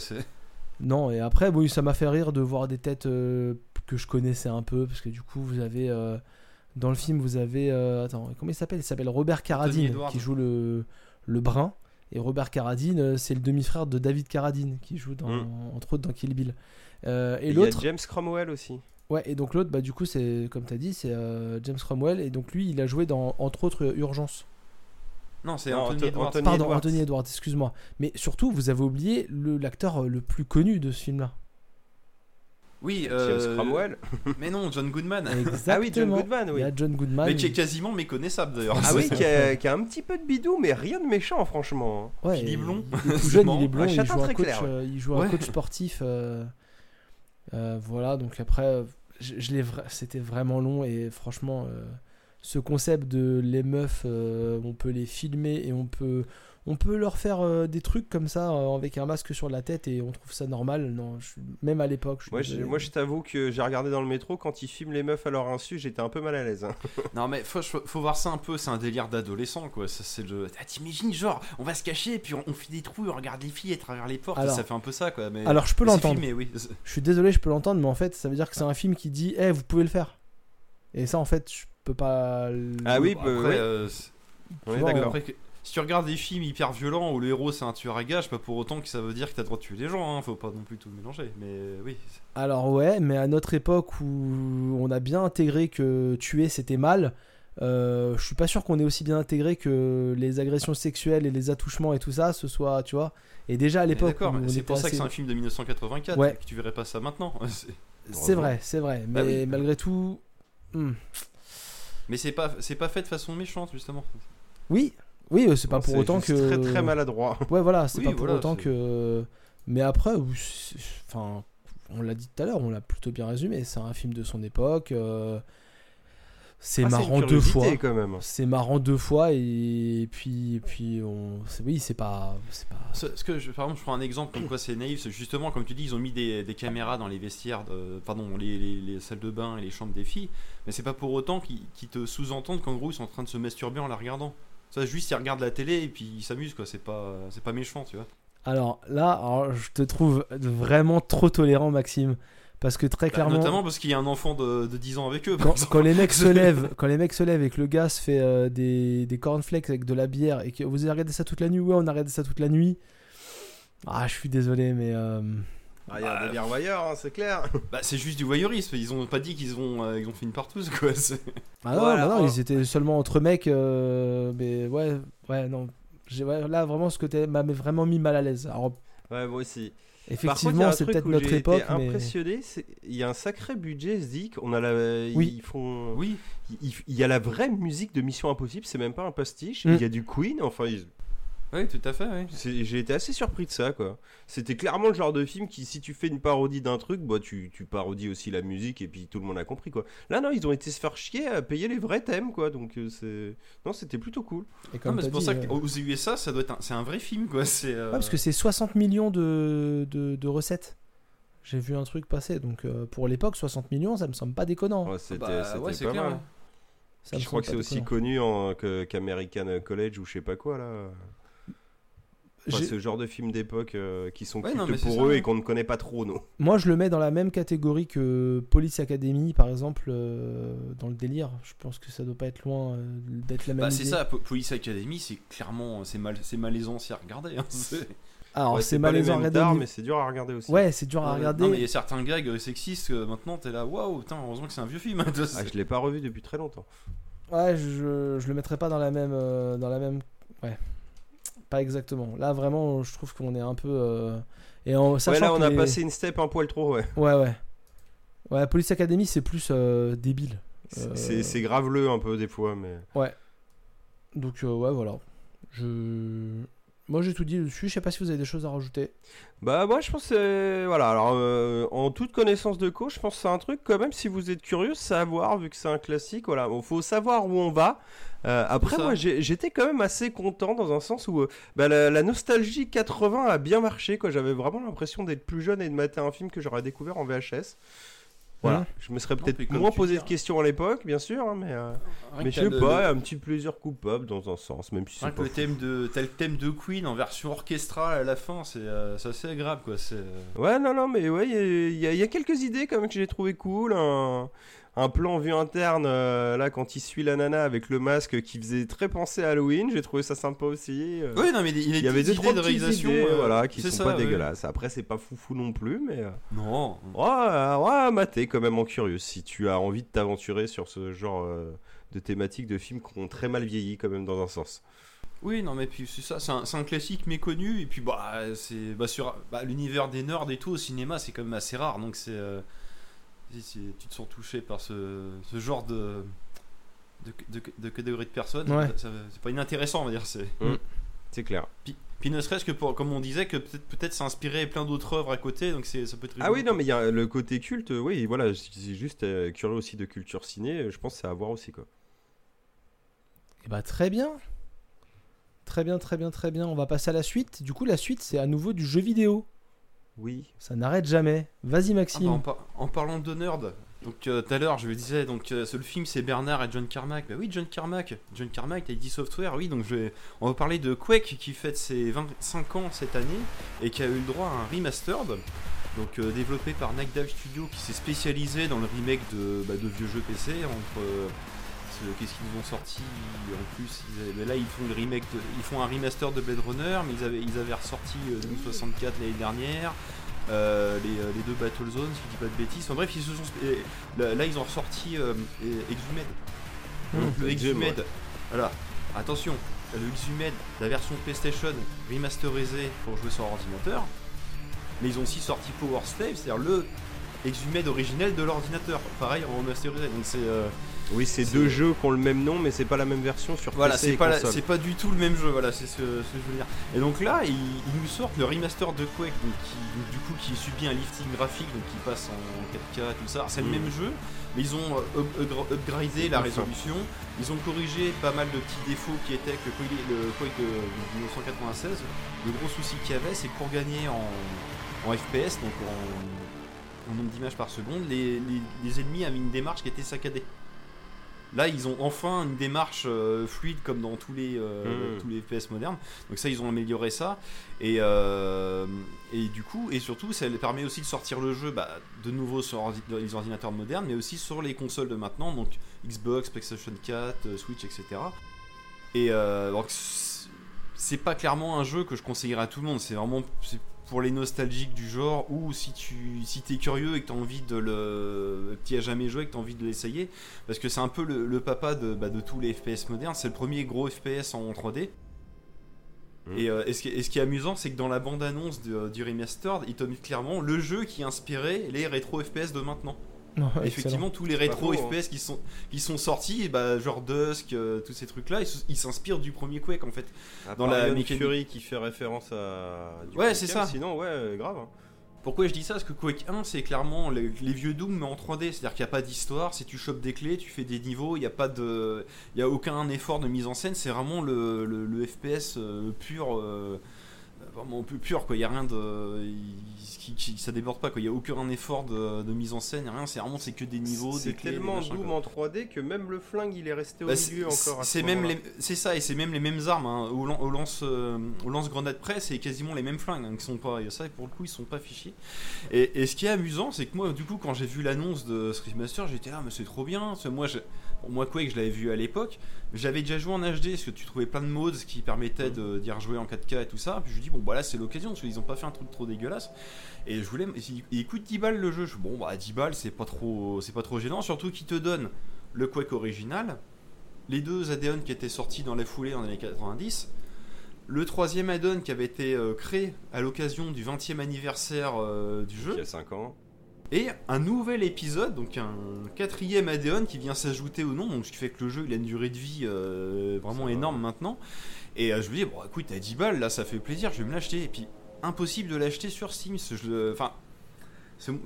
Non, et après, oui, ça m'a fait rire de voir des têtes euh, que je connaissais un peu, parce que du coup, vous avez. euh, dans le film, vous avez. euh, attends, comment il s'appelle? Il s'appelle Robert Carradine, qui joue le, le brun. Et Robert Carradine, euh, c'est le demi-frère de David Carradine, qui joue dans, Mm. entre autres dans Kill Bill. Et l'autre. James Cromwell aussi. Ouais, et donc l'autre, bah, du coup, c'est, comme tu as dit, c'est James Cromwell. Et donc lui, il a joué dans, entre autres, Urgence. Non, c'est Anthony Edwards. Anthony Pardon, Edwards. Anthony Edwards, excuse-moi. Mais surtout, vous avez oublié le, l'acteur euh, le plus connu de ce film-là. Oui, James euh, Cromwell. mais non, John Goodman. Exactement. Ah oui, John Goodman, Il oui. y a John Goodman. Mais qui est quasiment méconnaissable d'ailleurs. Ah oui, qui a, qui a un petit peu de bidou, mais rien de méchant, franchement. Ouais, Il est blond. Il est tout jeune, il est blond. un il châtain joue un très coach, clair, ouais. euh, il joue un Ouais. coach sportif. euh, euh, voilà, donc après, je, je l'ai vra- c'était vraiment long et franchement, euh, ce concept de les meufs, euh, on peut les filmer et on peut, on peut leur faire euh, des trucs comme ça euh, avec un masque sur la tête et on trouve ça normal. Non, je- même à l'époque. Moi, moi, je t'avoue que j'ai regardé dans le métro, quand ils filment les meufs à leur insu, j'étais un peu mal à l'aise. hein. Non mais faut, faut voir ça un peu, c'est un délire d'adolescent quoi. Ça, c'est le... ah, T'imagines genre, on va se cacher et puis on, on fait des trous, on regarde les filles à travers les portes, Alors- ça fait un peu ça quoi. Mais... Alors, je peux l'entendre. filmé, oui. Je suis désolé, je peux l'entendre, mais en fait, ça veut dire que c'est un film qui dit, eh, vous pouvez le faire. Et ça, en fait, je peux pas. le- Ah oui, Après, bah, ouais. euh, d'accord. si tu regardes des films hyper violents où le héros c'est un tueur à gages, pas pour autant que ça veut dire que t'as le droit de tuer les gens, hein. faut pas non plus tout mélanger. Mais euh, oui. Alors ouais, mais à notre époque où on a bien intégré que tuer c'était mal, euh, je suis pas sûr qu'on ait aussi bien intégré que les agressions sexuelles et les attouchements et tout ça, ce soit, tu vois. Et déjà à Mais l'époque, D'accord, mais c'est pour ça que c'est un film de 1984 Ouais. et que tu verrais pas ça maintenant. C'est- C'est vrai, c'est vrai, mais Bah oui. malgré tout, hmm. Mais c'est pas, c'est pas fait de façon méchante justement. oui, oui, euh, c'est pas pour autant que très très maladroit. Ouais, voilà, c'est Oui, pas pour voilà, autant que. Mais après, enfin, on l'a dit tout à l'heure, on l'a plutôt bien résumé. C'est un film de son époque. euh, C'est Ah, marrant une deux fois. quand même. C'est marrant deux fois et puis, et puis on. c'est- Oui, c'est pas, c'est pas. Ce, ce que je, par exemple, je prends un exemple comme quoi c'est naïf, c'est justement comme tu dis, ils ont mis des, des caméras dans les vestiaires, de- pardon, les, les- les salles de bain et les chambres des filles, mais c'est pas pour autant qu'ils te sous-entendent qu'en gros ils sont en train de se masturber en la regardant. Ça, juste ils regardent la télé et puis ils s'amusent quoi. C'est pas, c'est pas méchant, tu vois. Alors là, alors, je te trouve vraiment trop tolérant, Maxime, parce que très Bah, clairement. notamment parce qu'il y a un enfant de, de 10 ans avec eux. Quand, les mecs se lèvent, quand les mecs se lèvent et que le gars se fait euh, des, des cornflakes avec de la bière et que vous avez regardé ça toute la nuit, ouais, on a regardé ça toute la nuit. Ah, je suis désolé, mais euh, Ah, il y a un délire voyeur, hein, c'est clair. Bah, c'est juste du voyeurisme. Ils ont pas dit qu'ils ont, euh, ils ont fait une partouze quoi. C'est- Ah non, Voilà, bah non, ils étaient seulement entre mecs, euh, mais ouais, ouais, non. Ouais, là, vraiment, ce côté m'a vraiment mis mal à l'aise. Alors, Ouais, moi aussi. Effectivement, c'est peut-être notre j'ai été époque, mais. impressionné, il y a un sacré budget, Zdik. On a la, Oui. ils font, Oui. il, il y a la vraie musique de Mission Impossible. C'est même pas un pastiche. Mm. Il y a du Queen. Enfin, ils- Oui, tout à fait. Oui. j'ai été assez surpris de ça, quoi. C'était clairement le genre de film qui, si tu fais une parodie d'un truc, bah tu, tu parodies aussi la musique et puis tout le monde a compris, quoi. Là, non, ils ont été se faire chier à payer les vrais thèmes, quoi. Donc euh, c'est, non, c'était plutôt cool. et comme c'est pour dit, ça euh, qu'aux USA, ça doit être, un- c'est un vrai film quoi. C'est. euh, ouais, parce que c'est 60 millions de, de, de recettes. J'ai vu un truc passer, donc euh, pour l'époque, 60 millions, ça me semble pas déconnant. Ouais, c'était Bah, ouais, pas clair. mal. ouais. Ça Puis me je crois que c'est aussi déconnant. connu qu'American College ou je sais pas quoi là. Enfin, ce genre de films d'époque euh, qui sont Ouais, non, pour ça, eux ouais. et qu'on ne connaît pas trop, nous. Moi, je le mets dans la même catégorie que Police Academy, par exemple, euh, dans le délire. Je pense que ça doit pas être loin euh, d'être la même Bah, c'est ça, Po- Police Academy, c'est clairement, c'est mal, c'est malaisant aussi à regarder. hein, c'est- Alors, Ouais, c'est malaisant à regarder. mais c'est dur à regarder aussi. Ouais, c'est dur à regarder. Non, mais il y a certains gags sexistes que maintenant t'es là, waouh, putain, heureusement que c'est un vieux film. hein. Ah, je l'ai pas revu depuis très longtemps. Ouais, je, je le mettrais pas dans la même. euh, dans la même. Ouais. Pas exactement. Là, vraiment, je trouve qu'on est un peu. euh, Et en Ouais, là, on a les- passé une step un poil trop, ouais. Ouais, ouais. Ouais, Police Academy, c'est plus euh, débile. C'est- Euh, C'est graveleux un peu des fois, mais. Donc, euh, ouais, voilà. Je. Moi, j'ai tout dit dessus. Je sais pas si vous avez des choses à rajouter. Bah moi je pense que c'est- voilà. Alors euh, en toute connaissance de cause je pense que c'est un truc quand même si vous êtes curieux c'est à voir vu que c'est un classique voilà. Il faut savoir où on va. Euh, après moi j'étais quand même assez content dans un sens où euh, bah, la, la nostalgie 80 a bien marché quoi. J'avais vraiment l'impression d'être plus jeune et de mater un film que j'aurais découvert en VHS voilà Mhm. je me serais peut-être moins posé de hein. questions à l'époque bien sûr hein, mais euh, mais je sais le- pas le- un petit plaisir coupable dans un sens même si c'est pas le thème de, t'as le thème de Queen en version orchestrale à la fin, c'est euh, c'est assez agréable quoi. Euh, Ouais, non, non, mais ouais, il y, a- y y quelques idées quand même que j'ai trouvé cool. Un plan vue interne, euh, là, quand il suit la nana avec le masque qui faisait très penser à Halloween, j'ai trouvé ça sympa aussi. euh. Oui, non, mais il y avait deux, des trois de réalisation idées, euh, voilà, qui sont ça, pas ouais. dégueulasses. Après, c'est pas foufou non plus, mais... Non. Ouais, ouais, maté quand même en curieux. Si tu as envie de t'aventurer sur ce genre de thématique de films qui ont très mal vieilli quand même dans un sens. Oui, non, mais puis c'est ça, c'est un, c'est un classique méconnu, et puis bah, c'est bah, sur bah, l'univers des nerds et tout au cinéma, c'est quand même assez rare, donc c'est. euh, si- si tu te sens touché par ce, ce genre de. de, de, de catégorie de personnes, Ouais. c'est pas inintéressant, on va dire. C'est. C'est clair. Puis, puis ne serait-ce que pour, comme on disait, que peut-être peut-être inspiré plein d'autres œuvres à côté, donc c'est ça peut être. Ah oui, non, mais il y a le côté culte, oui, voilà, c'est juste euh, curieux aussi de culture ciné, je pense que c'est à voir aussi, quoi. Et bah, très bien. Très bien, très bien, très bien. On va passer à la suite. Du coup, la suite, c'est à nouveau du jeu vidéo. Oui. Ça n'arrête jamais. Vas-y, Ah bah, Maxime. en, par- en parlant de nerd, donc euh, tout à l'heure je le disais, donc euh, ce- le film c'est Bernard et John Carmack. Bah oui, John Carmack, John Carmack, ID Software, oui, donc je vais- on va parler de Quake qui fête ses 25 ans cette année et qui a eu le droit à un remastered. Donc euh, développé par Nightdive Studio qui s'est spécialisé dans le remake de, bah, de vieux jeux PC entre qu'est-ce qu'ils nous ont sorti en plus ils avaient- là ils font le remake de- ils font un remaster de Blade Runner mais ils avaient ils avaient ressorti euh, 2064 l'année dernière euh, les, euh, les deux Battle Zones, si je dis pas de bêtises. En bref, ils se sont. et Là, là, ils ont ressorti euh, Exhumed. Donc, le Exhumed. Voilà. Attention, le Exhumed, la version PlayStation remasterisée pour jouer sur ordinateur. Mais ils ont aussi sorti Power Slave, c'est-à-dire le Exhumed originel de l'ordinateur. Pareil, en remasterisé. Donc c'est. euh, Oui, c'est deux jeux qui ont le même nom, mais c'est pas la même version sur Voilà, PC c'est pas, console. c'est pas du tout le même jeu, voilà, c'est ce, ce que je veux dire. Et donc là, ils, nous sortent le remaster de Quake, donc qui, donc du coup, qui subit un lifting graphique, donc qui passe en 4K, tout ça. C'est le Mm. même jeu, mais ils ont euh, up- up- upgradé la résolution. Ils ont corrigé pas mal de petits défauts qui étaient que Quake, le Quake de, de 1996. Le gros souci qu'il y avait, c'est que pour gagner en, en FPS, donc en, en nombre d'images par seconde, les, les- les ennemis avaient une démarche qui était saccadée. Là, ils ont enfin une démarche euh, fluide comme dans tous les, euh, Mm. tous les FPS modernes. Donc ça, ils ont amélioré ça. Et, euh, et du coup, et surtout, ça permet aussi de sortir le jeu bah, de nouveau sur ordi- les ordinateurs modernes, mais aussi sur les consoles de maintenant, donc Xbox, PlayStation 4, euh, Switch, etc. Et euh, donc, c'est- pas clairement un jeu que je conseillerais à tout le monde. C'est vraiment pour les nostalgiques du genre ou si tu si es curieux et que tu as envie de le que tu as jamais joué et que tu as envie de l'essayer parce que c'est un peu le, le papa de, bah, de tous les FPS modernes c'est le premier gros FPS en 3D Mm. et, euh, et ce qui est, et ce qui est amusant c'est que dans la bande annonce du remastered il te clairement le jeu qui a inspiré les rétro FPS de maintenant Effectivement tous les rétro faux, hein. FPS qui sont qui sont sortis bah, genre Dusk euh, tous ces trucs là ils s'inspirent du premier Quake en fait À dans la mécanique. Fury qui fait référence à. du Ouais, c'est 1, ça. Sinon, ouais, euh, grave. hein. Pourquoi je dis ça? Parce que Quake 1, c'est clairement les, les vieux Doom, mais en 3D. C'est-à-dire qu'il n'y a pas d'histoire. Si tu chopes des clés, tu fais des niveaux. Il n'y a pas de, il y a aucun effort de mise en scène. C'est vraiment le, le- le FPS euh, pur. euh, vraiment peu pur quoi. Il y a rien de, qui, qui- ça déborde pas quoi. Il y a aucun effort de, de mise en scène, rien. C'est vraiment c'est que des niveaux, C'est des tellement machins, Doom quoi. en 3D que même le flingue il est resté au Bah, c'est- milieu encore. à ce C'est même c'est ça et c'est même les mêmes armes hein. au, lan- au lance euh, au lance grenade près c'est quasiment les mêmes flingues hein, qui sont pas et ça pour le coup ils sont pas fichés et, et ce qui est amusant c'est que moi du coup quand j'ai vu l'annonce de ce remaster j'étais là mais c'est trop bien moi je, bon, moi Quake je l'avais vu à l'époque. J'avais déjà joué en HD parce que tu trouvais plein de modes qui permettaient d'y rejouer en 4K et tout ça. Puis je dis bon bah là c'est l'occasion parce qu'ils ont pas fait un truc trop dégueulasse. Et je voulais il il coûte 10 balles le jeu. Je bon bah 10 balles c'est pas trop c'est pas trop gênant. Surtout qu'ils te donnent le Quake original les deux add-ons qui étaient sortis dans la foulée les années 90, le troisième add-on qui avait été euh, créé à l'occasion du 20e anniversaire euh, du Il jeu, y a 5 ans. Et un nouvel épisode, donc un quatrième add-on qui vient s'ajouter au nom, donc ce qui fait que le jeu il a une durée de vie euh, vraiment énorme maintenant. Et euh, je me dis, bon écoute, à 10 balles, là ça fait plaisir, je vais me l'acheter. Et puis, impossible de l'acheter sur Steam, je le. Enfin. je me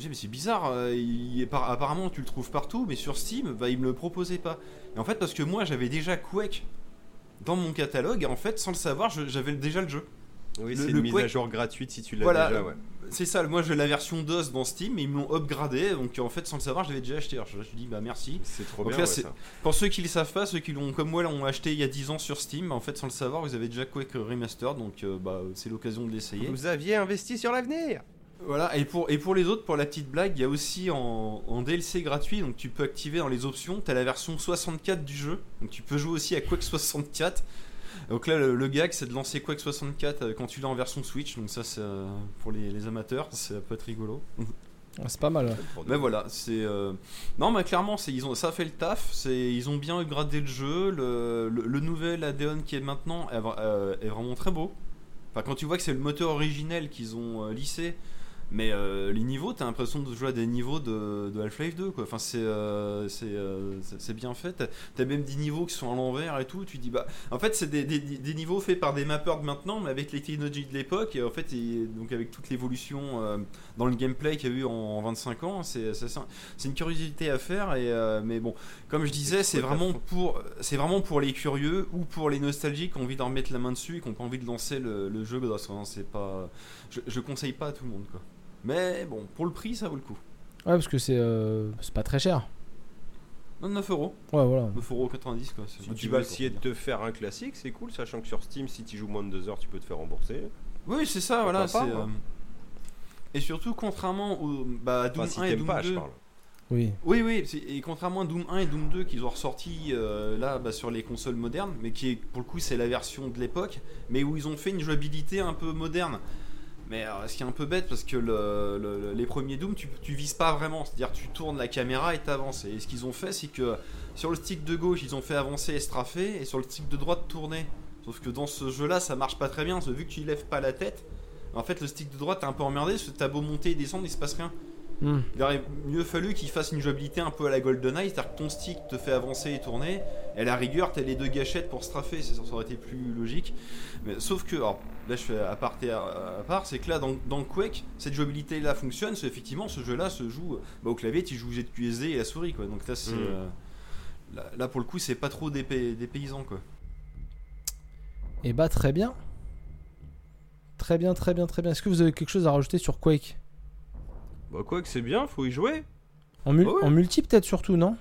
dis, mais c'est bizarre, euh, il est par- apparemment tu le trouves partout, mais sur Steam, bah, il me le proposait pas. Et en fait, parce que moi j'avais déjà Quake dans mon catalogue, et en fait, sans le savoir, j'avais déjà le jeu. Oui, c'est une mise Quake- à jour gratuite si tu l'as Voilà. déjà. Ouais. C'est ça, moi j'ai la version DOS dans Steam, mais ils me l'ont upgradé, donc en fait, sans le savoir, je l'avais déjà acheté. Alors je, je dis, bah merci. C'est trop Donc bien. là, ouais, c'est- ça. Pour ceux qui le savent pas, ceux qui l'ont comme moi l'ont acheté il y a 10 ans sur Steam, en fait sans le savoir, vous avez déjà Quake Remaster, donc euh, bah, c'est l'occasion de l'essayer. Vous aviez investi sur l'avenir. Voilà, et pour, et pour les autres, pour la petite blague, il y a aussi en, en DLC gratuit, donc tu peux activer dans les options, tu as la version 64 du jeu, donc tu peux jouer aussi à Quake 64. Donc là, le, le gag, c'est de lancer Quake 64 euh, quand tu l'as en version Switch, donc ça, c'est euh, pour les, les amateurs, c'est peut être rigolo. C'est pas mal. Mais voilà, c'est euh, non, mais clairement, c'est ils ont ça fait le taf. C'est ils ont bien upgradé le jeu. Le, le, le nouvel add-on qui est maintenant est, vra- euh, est vraiment très beau. Enfin, quand tu vois que c'est le moteur originel qu'ils ont euh, lissé, mais euh, les niveaux, t'as l'impression de jouer à des niveaux de, de Half-Life 2, quoi. Enfin, c'est euh, c'est euh, bien fait. T'as- même des niveaux qui sont à l'envers et tout. Tu dis bah, en fait, c'est des, des, des niveaux faits par des mappeurs de maintenant, mais avec les technologies de l'époque et en fait, et donc avec toute l'évolution. dans le gameplay qu'il y a eu en, en 25 ans. C'est une curiosité à faire, et, mais bon, comme je disais, c'est vraiment, pour, c'est vraiment pour les curieux ou pour les nostalgiques qui ont envie d'en remettre la main dessus et qui n'ont pas envie de lancer le, le jeu. Parce que, hein, c'est pas, je, je conseille pas à tout le monde. Quoi. Mais bon, pour le prix, ça vaut le coup. Ouais, parce que c'est euh, c'est pas très cher. Non, 9 euros. Ouais, voilà. 9 euros 90 quoi. Si tu vas essayer de te faire un classique, c'est cool, sachant que sur Steam, si tu joues moins de 2 heures, tu peux te faire rembourser. Oui, c'est ça, voilà. c'est, moi. euh, Et surtout, contrairement au bah, à Doom Enfin, si 1 et Doom pas, 2, je parle. Oui. Oui, oui, c'est- et contrairement à Doom 1 et Doom 2 qu'ils ont ressorti euh, là bah, sur les consoles modernes, mais qui est pour le coup c'est la version de l'époque, mais où ils ont fait une jouabilité un peu moderne. Mais euh, ce qui est un peu bête parce que le- le- le- les premiers Doom tu, vises pas vraiment, c'est-à-dire tu tournes la caméra et t'avances. Et ce qu'ils ont fait c'est que sur le stick de gauche ils ont fait avancer et strafer et sur le stick de droite tourner. Sauf que dans ce jeu là ça marche pas très bien, vu que tu lèves pas la tête, en fait le stick de droite est un peu emmerdé parce que t'as beau monter et descendre il se passe rien. Il aurait mieux fallu qu'il fasse une jouabilité un peu à la GoldenEye, c'est-à-dire que ton stick te fait avancer et tourner, et à la rigueur, t'as les deux gâchettes pour straffer, ça, ça aurait été plus logique. Mais, sauf que, alors, là je fais à, à part, c'est que là, dans, dans Quake, cette jouabilité-là fonctionne, c'est effectivement, ce jeu-là se joue bah, au clavier, tu joues ZQSD et la souris, quoi. Donc là, c'est. Mm. euh, là, là, pour le coup, c'est pas trop des, pay- des paysans, quoi. Et bah, très bien. Très bien, très bien, très bien. Est-ce que vous avez quelque chose à rajouter sur Quake? Bah, quoi que c'est bien, faut y jouer. en, mul- Ouais, ouais. en multi, peut-être surtout, non?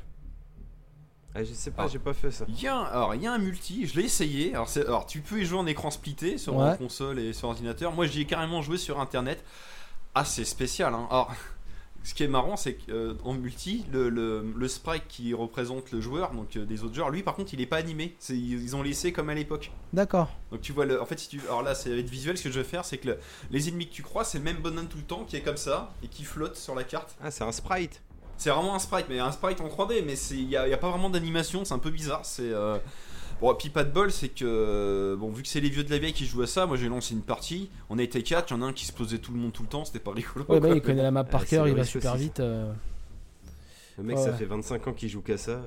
Ah, je sais pas, j'ai pas fait ça. Il y a un, alors, il y a un multi, je l'ai essayé. Alors, c'est- alors, tu peux y jouer en écran splitté sur Ouais. console et sur ordinateur. Moi, j'y ai carrément joué sur internet. Ah, c'est spécial. Hein. Alors, ce qui est marrant, c'est qu'en multi, le, le, le sprite qui représente le joueur, donc euh, des autres joueurs, lui, par contre, il est pas animé. Ils ont laissé comme à l'époque. D'accord. Donc, tu vois, le, en fait, si tu, alors là, c'est avec visuel. Ce que je vais faire, c'est que le- les ennemis que tu crois, c'est le même bonhomme tout le temps qui est comme ça et qui flotte sur la carte. Ah, c'est un sprite. C'est vraiment un sprite, mais un sprite en 3D, mais il n'y a, y a pas vraiment d'animation, c'est un peu bizarre. C'est euh, Bon, puis pas de bol, c'est que, bon, vu que c'est les vieux de la vieille qui jouent à ça, moi j'ai lancé une partie, on était 4, il y en a un qui se posait tout le monde tout le temps, c'était pas rigolo. Ouais, bah, il connaît la map par Ah, cœur, il va super vite. euh. Le mec, Ouais, ça fait 25 ans qu'il joue qu'à ça.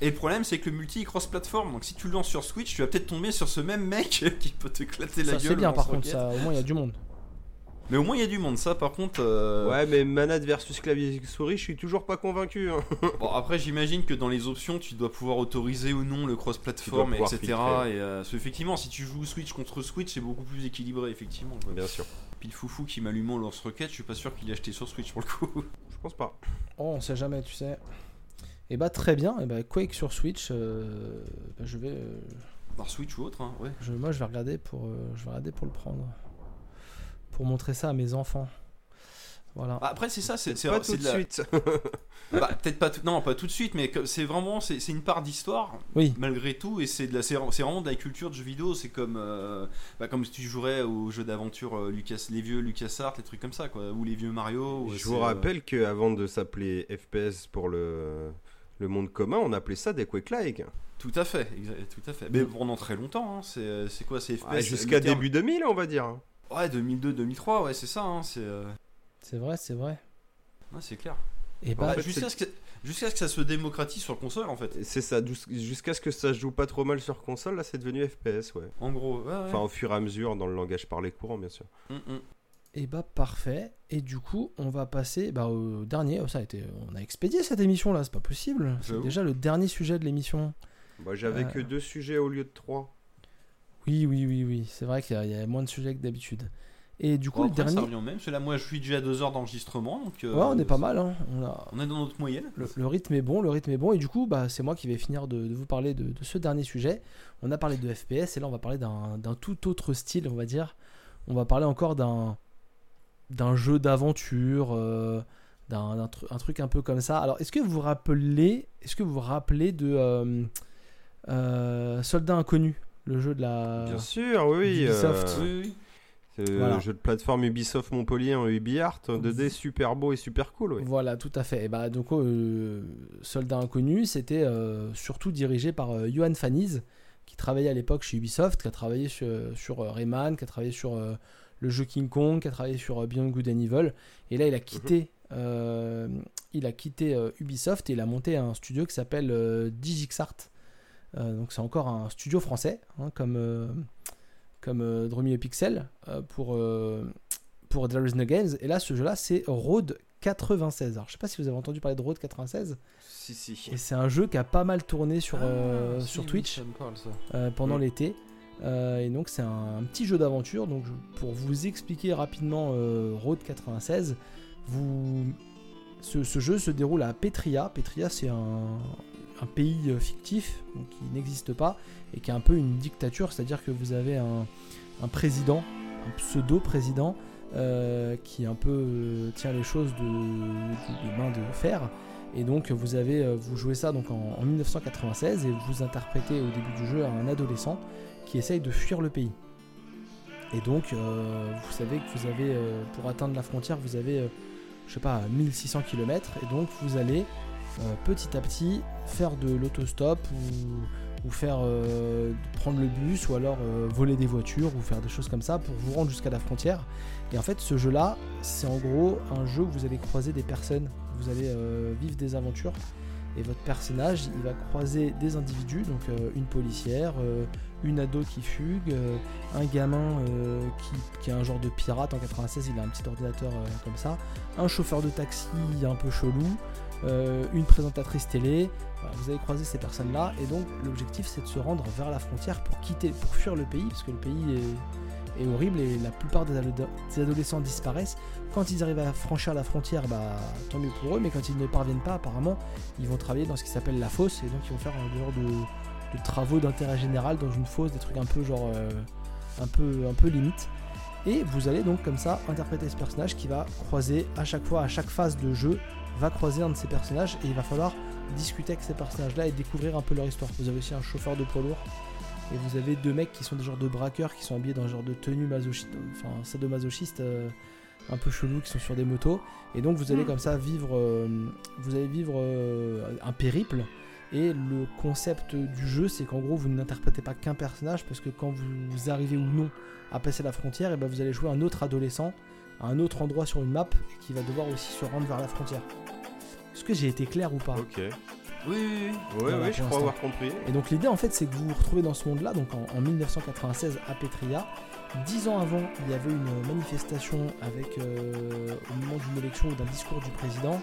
Et le problème, c'est que le multi est cross-platform, donc si tu le lances sur Switch, tu vas peut-être tomber sur ce même mec qui peut te éclater la Ça, gueule. c'est bien, par contre, ça, au moins, il y a du monde. Mais au moins il y a du monde, ça par contre. euh, Ouais, mais manette versus clavier souris, je suis toujours pas convaincu. hein. Bon, après, j'imagine que dans les options, tu dois pouvoir autoriser ou non le cross-platform, etc. Et, euh, parce qu'effectivement, si tu joues Switch contre Switch, c'est beaucoup plus équilibré, effectivement. quoi. Bien sûr. Puis le foufou qui m'allume en lance-roquette, je suis pas sûr qu'il l'ait acheté sur Switch pour le coup. Je pense pas. Oh, on sait jamais, tu sais. Et bah très bien, et bah Quake sur Switch, euh, bah, je vais, euh, Par Switch ou autre, hein, ouais. je, moi je vais regarder pour, euh, je vais regarder pour le prendre, pour montrer ça à mes enfants. Voilà. Bah, Après, c'est ça, c'est c'est- Pas tout de la- suite. Bah, peut-être pas tout... non pas tout de suite mais que- c'est vraiment c'est une part d'histoire Oui. malgré tout et c'est de la c'est c'est vraiment de la culture de jeux vidéo c'est comme euh, bah, comme si tu jouerais aux jeux d'aventure euh, Lucas les vieux LucasArts les trucs comme ça quoi ou les vieux Mario Je vous euh, rappelle que avant de s'appeler FPS pour le, le monde commun, on appelait ça des Quake-like. tout à fait tout à fait mais pendant très longtemps hein, c'est quoi c'est FPS Ouais, Jusqu'à début 2000, on va dire. Ouais 2002 2003 ouais c'est ça hein, c'est euh, C'est vrai, c'est vrai. ouais, c'est clair Et bah, Bah, fait, jusqu'à ce que jusqu'à ce que ça se démocratise sur console en fait C'est ça, jus- jusqu'à ce que ça se joue pas trop mal sur console, là c'est devenu FPS, ouais. en gros ouais, ouais. Enfin, au fur et à mesure, dans le langage parlé courant, bien sûr. Mm, mm. et bah parfait. Et du coup, on va passer bah, au dernier. Oh, ça a été, on a expédié cette émission là, c'est pas possible. C'est déjà le dernier sujet de l'émission. Moi, j'avais Euh. que deux sujets au lieu de trois. Oui, oui, oui, oui. C'est vrai qu'il y, a- il y a moins de sujets que d'habitude. Et du coup, Bon, le ça dernier. revient même là moi je suis déjà à deux heures d'enregistrement donc euh, Ouais, on est pas mal. Hein. On a, on est dans notre moyenne Le, le rythme est bon, le rythme est bon, et du coup, bah, c'est moi qui vais finir de, de vous parler de, de ce dernier sujet. On a parlé de FPS, et là, on va parler d'un tout autre style, on va dire. On va parler encore d'un d'un jeu d'aventure, euh, d'un d'un tru- un truc un peu comme ça. Alors, est-ce que vous vous rappelez, est-ce que vous vous rappelez de euh, Soldat Inconnu, le jeu de la Bien sûr, oui. Ubisoft. euh, Oui, c'est le jeu de plateforme Ubisoft Montpellier en UbiArt, 2D super beau et super cool, oui. Voilà, tout à fait. Et bah, donc, euh, Soldat Inconnu, c'était euh, surtout dirigé par euh, Johan Faniz, qui travaillait à l'époque chez Ubisoft, qui a travaillé sur, sur euh, Rayman, qui a travaillé sur euh, le jeu King Kong, qui a travaillé sur euh, Beyond Good and Evil. Et là, il a quitté, euh, il a quitté euh, Ubisoft et il a monté un studio qui s'appelle euh, Digixart. Euh, donc, c'est encore un studio français, hein, comme, euh, comme euh, Dromio Pixel, pour, pour There Is No Games. Et là, ce jeu-là, c'est Road 96. Alors, je sais pas si vous avez entendu parler de Road 96. Si, si. Et c'est un jeu qui a pas mal tourné sur, euh, Ah, si, sur Twitch parle, euh, pendant Mm. l'été. Euh, et donc c'est un, un petit jeu d'aventure. Donc pour vous expliquer rapidement Road 96, vous, ce, ce jeu se déroule à Petria. Petria c'est un, un pays euh, fictif qui n'existe pas et qui est un peu une dictature, c'est-à-dire que vous avez un, président, un pseudo-président euh, qui un peu euh, tient les choses de, de, main de fer. Et donc vous avez vous jouez ça donc en, en 1996 et vous interprétez au début du jeu un adolescent qui essaye de fuir le pays. Et donc vous savez que vous avez pour atteindre la frontière vous avez je sais pas 1600 km et donc vous allez petit à petit faire de l'autostop ou, faire euh, prendre le bus ou alors euh, voler des voitures ou faire des choses comme ça pour vous rendre jusqu'à la frontière. Et en fait ce jeu là c'est en gros un jeu où vous allez croiser des personnes, vous allez euh, vivre des aventures et votre personnage il va croiser des individus, donc une policière, une ado qui fugue, un gamin qui, qui est un genre de pirate en 96, il a un petit ordinateur comme ça, un chauffeur de taxi un peu chelou, une présentatrice télé. Vous allez croiser ces personnes-là et donc l'objectif c'est de se rendre vers la frontière pour quitter, pour fuir le pays parce que le pays est, horrible et la plupart des, ado- des adolescents disparaissent. Quand ils arrivent à franchir la frontière, bah tant mieux pour eux, mais quand ils ne parviennent pas, apparemment, ils vont travailler dans ce qui s'appelle la fosse et donc ils vont faire un genre de, de travaux d'intérêt général dans une fosse, des trucs un peu genre euh, un peu un peu limite. Et vous allez donc comme ça interpréter ce personnage qui va croiser à chaque fois, à chaque phase de jeu, va croiser un de ces personnages et il va falloir discuter avec ces personnages-là et découvrir un peu leur histoire. Vous avez aussi un chauffeur de poids lourd et vous avez deux mecs qui sont des genres de braqueurs qui sont habillés dans un genre de tenue masochiste, enfin sadomasochiste euh, un peu chelou qui sont sur des motos et donc vous allez Hmm. comme ça vivre, euh, vous allez vivre euh, un périple et le concept du jeu, c'est qu'en gros, vous n'interprétez pas qu'un personnage, parce que quand vous arrivez ou non à passer la frontière, et ben vous allez jouer un autre adolescent à un autre endroit sur une map et qui va devoir aussi se rendre vers la frontière. Est-ce que j'ai été clair ou pas Ok. Oui, oui, oui. Ouais, pour je crois avoir compris. Et donc l'idée en fait c'est que vous vous retrouvez dans ce monde-là, donc en, en 1996 à Petria, Dix ans avant, il y avait une manifestation avec, euh, au moment d'une élection ou d'un discours du président,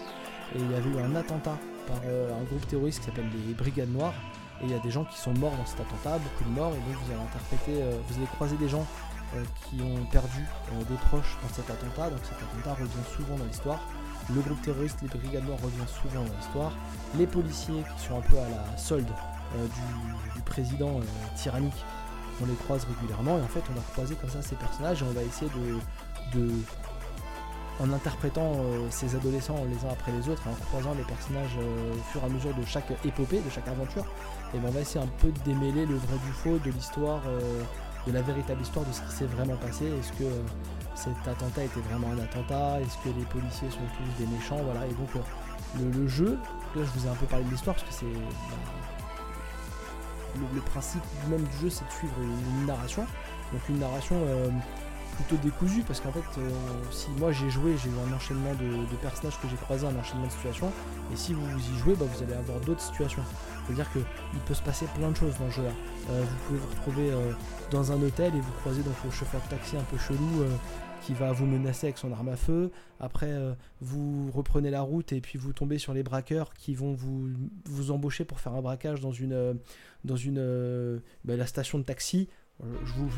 et il y avait eu un attentat par euh, un groupe terroriste qui s'appelle les Brigades Noires, et il y a des gens qui sont morts dans cet attentat, beaucoup de morts, et donc vous allez interpréter, euh, vous allez croiser des gens qui ont perdu des proches dans cet attentat, donc cet attentat revient souvent dans l'histoire. Le groupe terroriste, les Brigades Noires, revient souvent dans l'histoire. Les policiers qui sont un peu à la solde euh, du, président euh, tyrannique, on les croise régulièrement, et en fait on va croiser comme ça ces personnages, et on va essayer de, en interprétant euh, ces adolescents les uns après les autres, et en croisant les personnages au fur et à mesure de chaque épopée, de chaque aventure, et ben on va essayer un peu de démêler le vrai du faux, de l'histoire, de la véritable histoire de ce qui s'est vraiment passé. Est-ce que euh, cet attentat était vraiment un attentat Est-ce que les policiers sont tous des méchants Voilà. Et donc euh, le, jeu, là je vous ai un peu parlé de l'histoire parce que c'est bah, le, principe même du jeu, c'est de suivre une, narration. Donc une narration euh, plutôt décousue parce qu'en fait, euh, si moi j'ai joué, j'ai eu un enchaînement de, personnages que j'ai croisés, un enchaînement de situations. Et si vous y jouez, bah, vous allez avoir d'autres situations. C'est-à-dire qu'il peut se passer plein de choses dans le jeu là. Euh, vous pouvez vous retrouver euh, dans un hôtel et vous croisez donc le chauffeur de taxi un peu chelou euh, qui va vous menacer avec son arme à feu. Après, euh, vous reprenez la route et puis vous tombez sur les braqueurs qui vont vous, vous embaucher pour faire un braquage dans une, euh, dans une euh, bah, la station de taxi. Je vous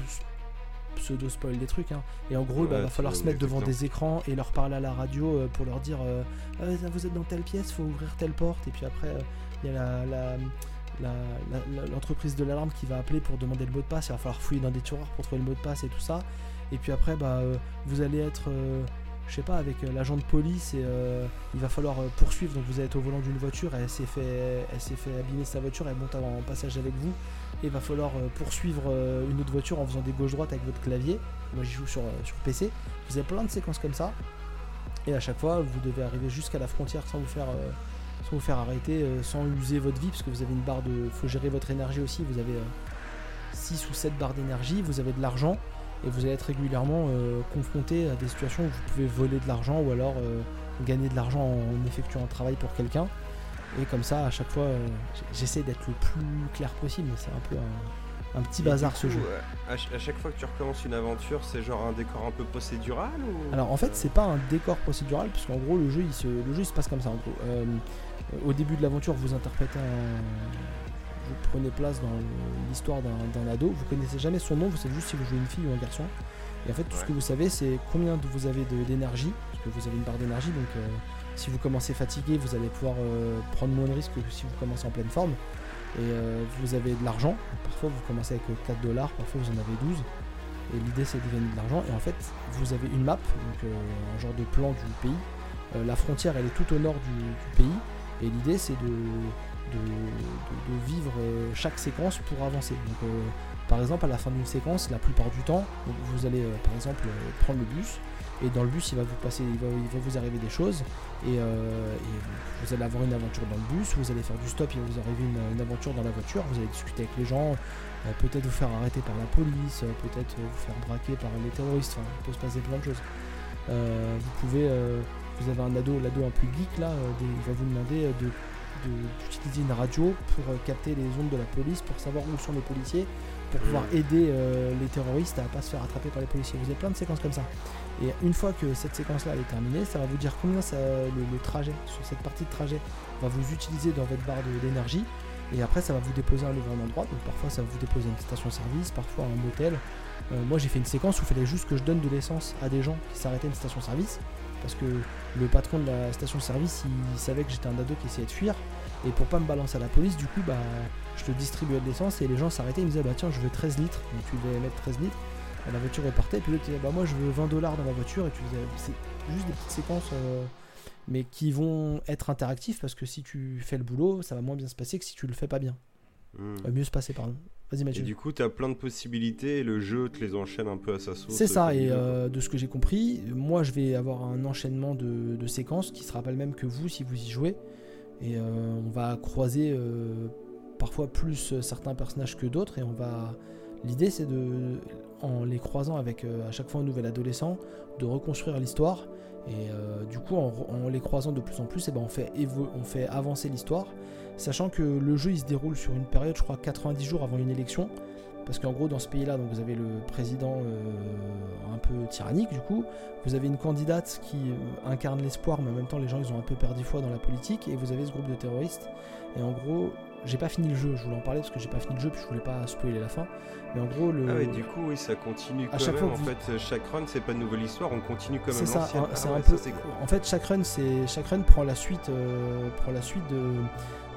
pseudo spoil des trucs hein. et en gros Ouais, va falloir se mettre devant des écrans et leur parler à la radio pour leur dire Ah, vous êtes dans telle pièce faut ouvrir telle porte et puis après il y a la, la- la- la- la- l'entreprise de l'alarme qui va appeler pour demander le mot de passe, il va falloir fouiller dans des tiroirs pour trouver le mot de passe et tout ça. Et puis après, bah, euh, vous allez être, euh, je sais pas, avec euh, l'agent de police et il va falloir poursuivre. Donc vous allez être au volant d'une voiture, elle s'est fait, elle s'est fait abîmer sa voiture, elle monte en passage avec vous. Et il va falloir poursuivre une autre voiture en faisant des gauche-droite avec votre clavier. Moi j'y joue sur, sur PC. Vous avez plein de séquences comme ça. Et à chaque fois, vous devez arriver jusqu'à la frontière sans vous faire, sans vous faire arrêter, sans user votre vie, parce que vous avez une barre de. faut gérer votre énergie aussi. Vous avez 6 ou 7 barres d'énergie, vous avez de l'argent, et vous allez être régulièrement euh, confronté à des situations où vous pouvez voler de l'argent ou alors euh, gagner de l'argent en effectuant un travail pour quelqu'un. Et comme ça, à chaque fois, euh, j'essaie d'être le plus clair possible, mais c'est un peu un, un petit Et bazar ce jeu. À, ch- à chaque fois que tu recommences une aventure, c'est genre un décor un peu procédural ou? Alors en fait c'est pas un décor procédural parce qu'en gros le jeu il se, le jeu il se passe comme ça en gros. Au début de l'aventure vous interprétez un... Vous prenez place dans l'histoire d'un ado, vous connaissez jamais son nom, vous savez juste si vous jouez une fille ou un garçon. Et en fait tout ce que vous savez c'est combien de- vous avez d'énergie, parce que vous avez une barre d'énergie donc euh, si vous commencez fatigué vous allez pouvoir euh, prendre moins de risques que si vous commencez en pleine forme. Et euh, vous avez de l'argent, parfois vous commencez avec euh, 4 dollars, parfois vous en avez 12. Et l'idée c'est de gagner de l'argent. Et en fait, vous avez une map, donc un genre de plan du pays. La frontière elle est tout au nord du, du pays. Et l'idée c'est de, de, vivre euh, chaque séquence pour avancer. Donc euh, par exemple à la fin d'une séquence, la plupart du temps, vous allez euh, par exemple prendre le bus. Et dans le bus, il va vous passer, il va, il va vous arriver des choses, et, vous, allez avoir une aventure dans le bus. Vous allez faire du stop, il va vous arriver une, aventure dans la voiture. Vous allez discuter avec les gens, peut-être vous faire arrêter par la police, peut-être vous faire braquer par les terroristes, enfin, il peut se passer plein de choses. Vous pouvez, vous avez un ado, l'ado un peu geek là, il va vous demander de de- d'utiliser une radio pour euh, capter les ondes de la police, pour savoir où sont les policiers, pour pouvoir aider euh, les terroristes à pas se faire attraper par les policiers. Vous avez plein de séquences comme ça. Et une fois que cette séquence-là est terminée, ça va vous dire combien ça, le, le trajet, sur cette partie de trajet, va vous utiliser dans votre barre d'énergie. Et après, ça va vous déposer à un endroit. Donc parfois, ça va vous déposer à une station-service, parfois à un motel. Euh, moi, j'ai fait une séquence où il fallait juste que je donne de l'essence à des gens qui s'arrêtaient à une station-service. Parce que le patron de la station-service, il, savait que j'étais un ado qui essayait de fuir. Et pour pas me balancer à la police, du coup, bah, je te distribuais de l'essence et les gens s'arrêtaient. Ils me disaient, bah tiens, je veux 13 litres. Donc tu devais mettre 13 litres. Et la voiture repartait. Et puis l'autre disait, bah moi, je veux 20 dollars dans ma voiture. Et tu faisais, c'est juste des petites séquences. euh, mais qui vont être interactifs parce que si tu fais le boulot, ça va moins bien se passer que si tu le fais pas bien. Hmm. Euh, mieux se passer, pardon. Vas-y, Et Mathieu. du coup, t'as plein de possibilités et le jeu te les enchaîne un peu à sa sauce. C'est ça, et euh, de ce que j'ai compris, moi je vais avoir un enchaînement de, de séquences qui sera pas le même que vous si vous y jouez. Et euh, on va croiser euh, parfois plus certains personnages que d'autres, et on va. L'idée c'est de, en les croisant avec à chaque fois un nouvel adolescent, de reconstruire l'histoire. Et du coup, en, en les croisant de plus en plus, et ben on, fait on fait avancer l'histoire, sachant que le jeu il se déroule sur une période, je crois, 90 jours avant une élection. Parce qu'en gros, dans ce pays-là, donc vous avez le président euh, un peu tyrannique, du coup. Vous avez une candidate qui euh, incarne l'espoir, mais en même temps, les gens, ils ont un peu perdu foi dans la politique. Et vous avez ce groupe de terroristes. Et en gros, j'ai pas fini le jeu. Je voulais en parler parce que j'ai pas fini le jeu, puis je voulais pas spoiler la fin. Mais en gros, le. Ah ouais, du coup, oui, ça continue À quand chaque même. fois En vous- fait, chaque run, c'est pas une nouvelle histoire, on continue quand même C'est ça, Ah c'est ouais, un ça, peu. c'est cool. En fait, chaque run, c'est chaque run prend la suite, euh, prend la suite de,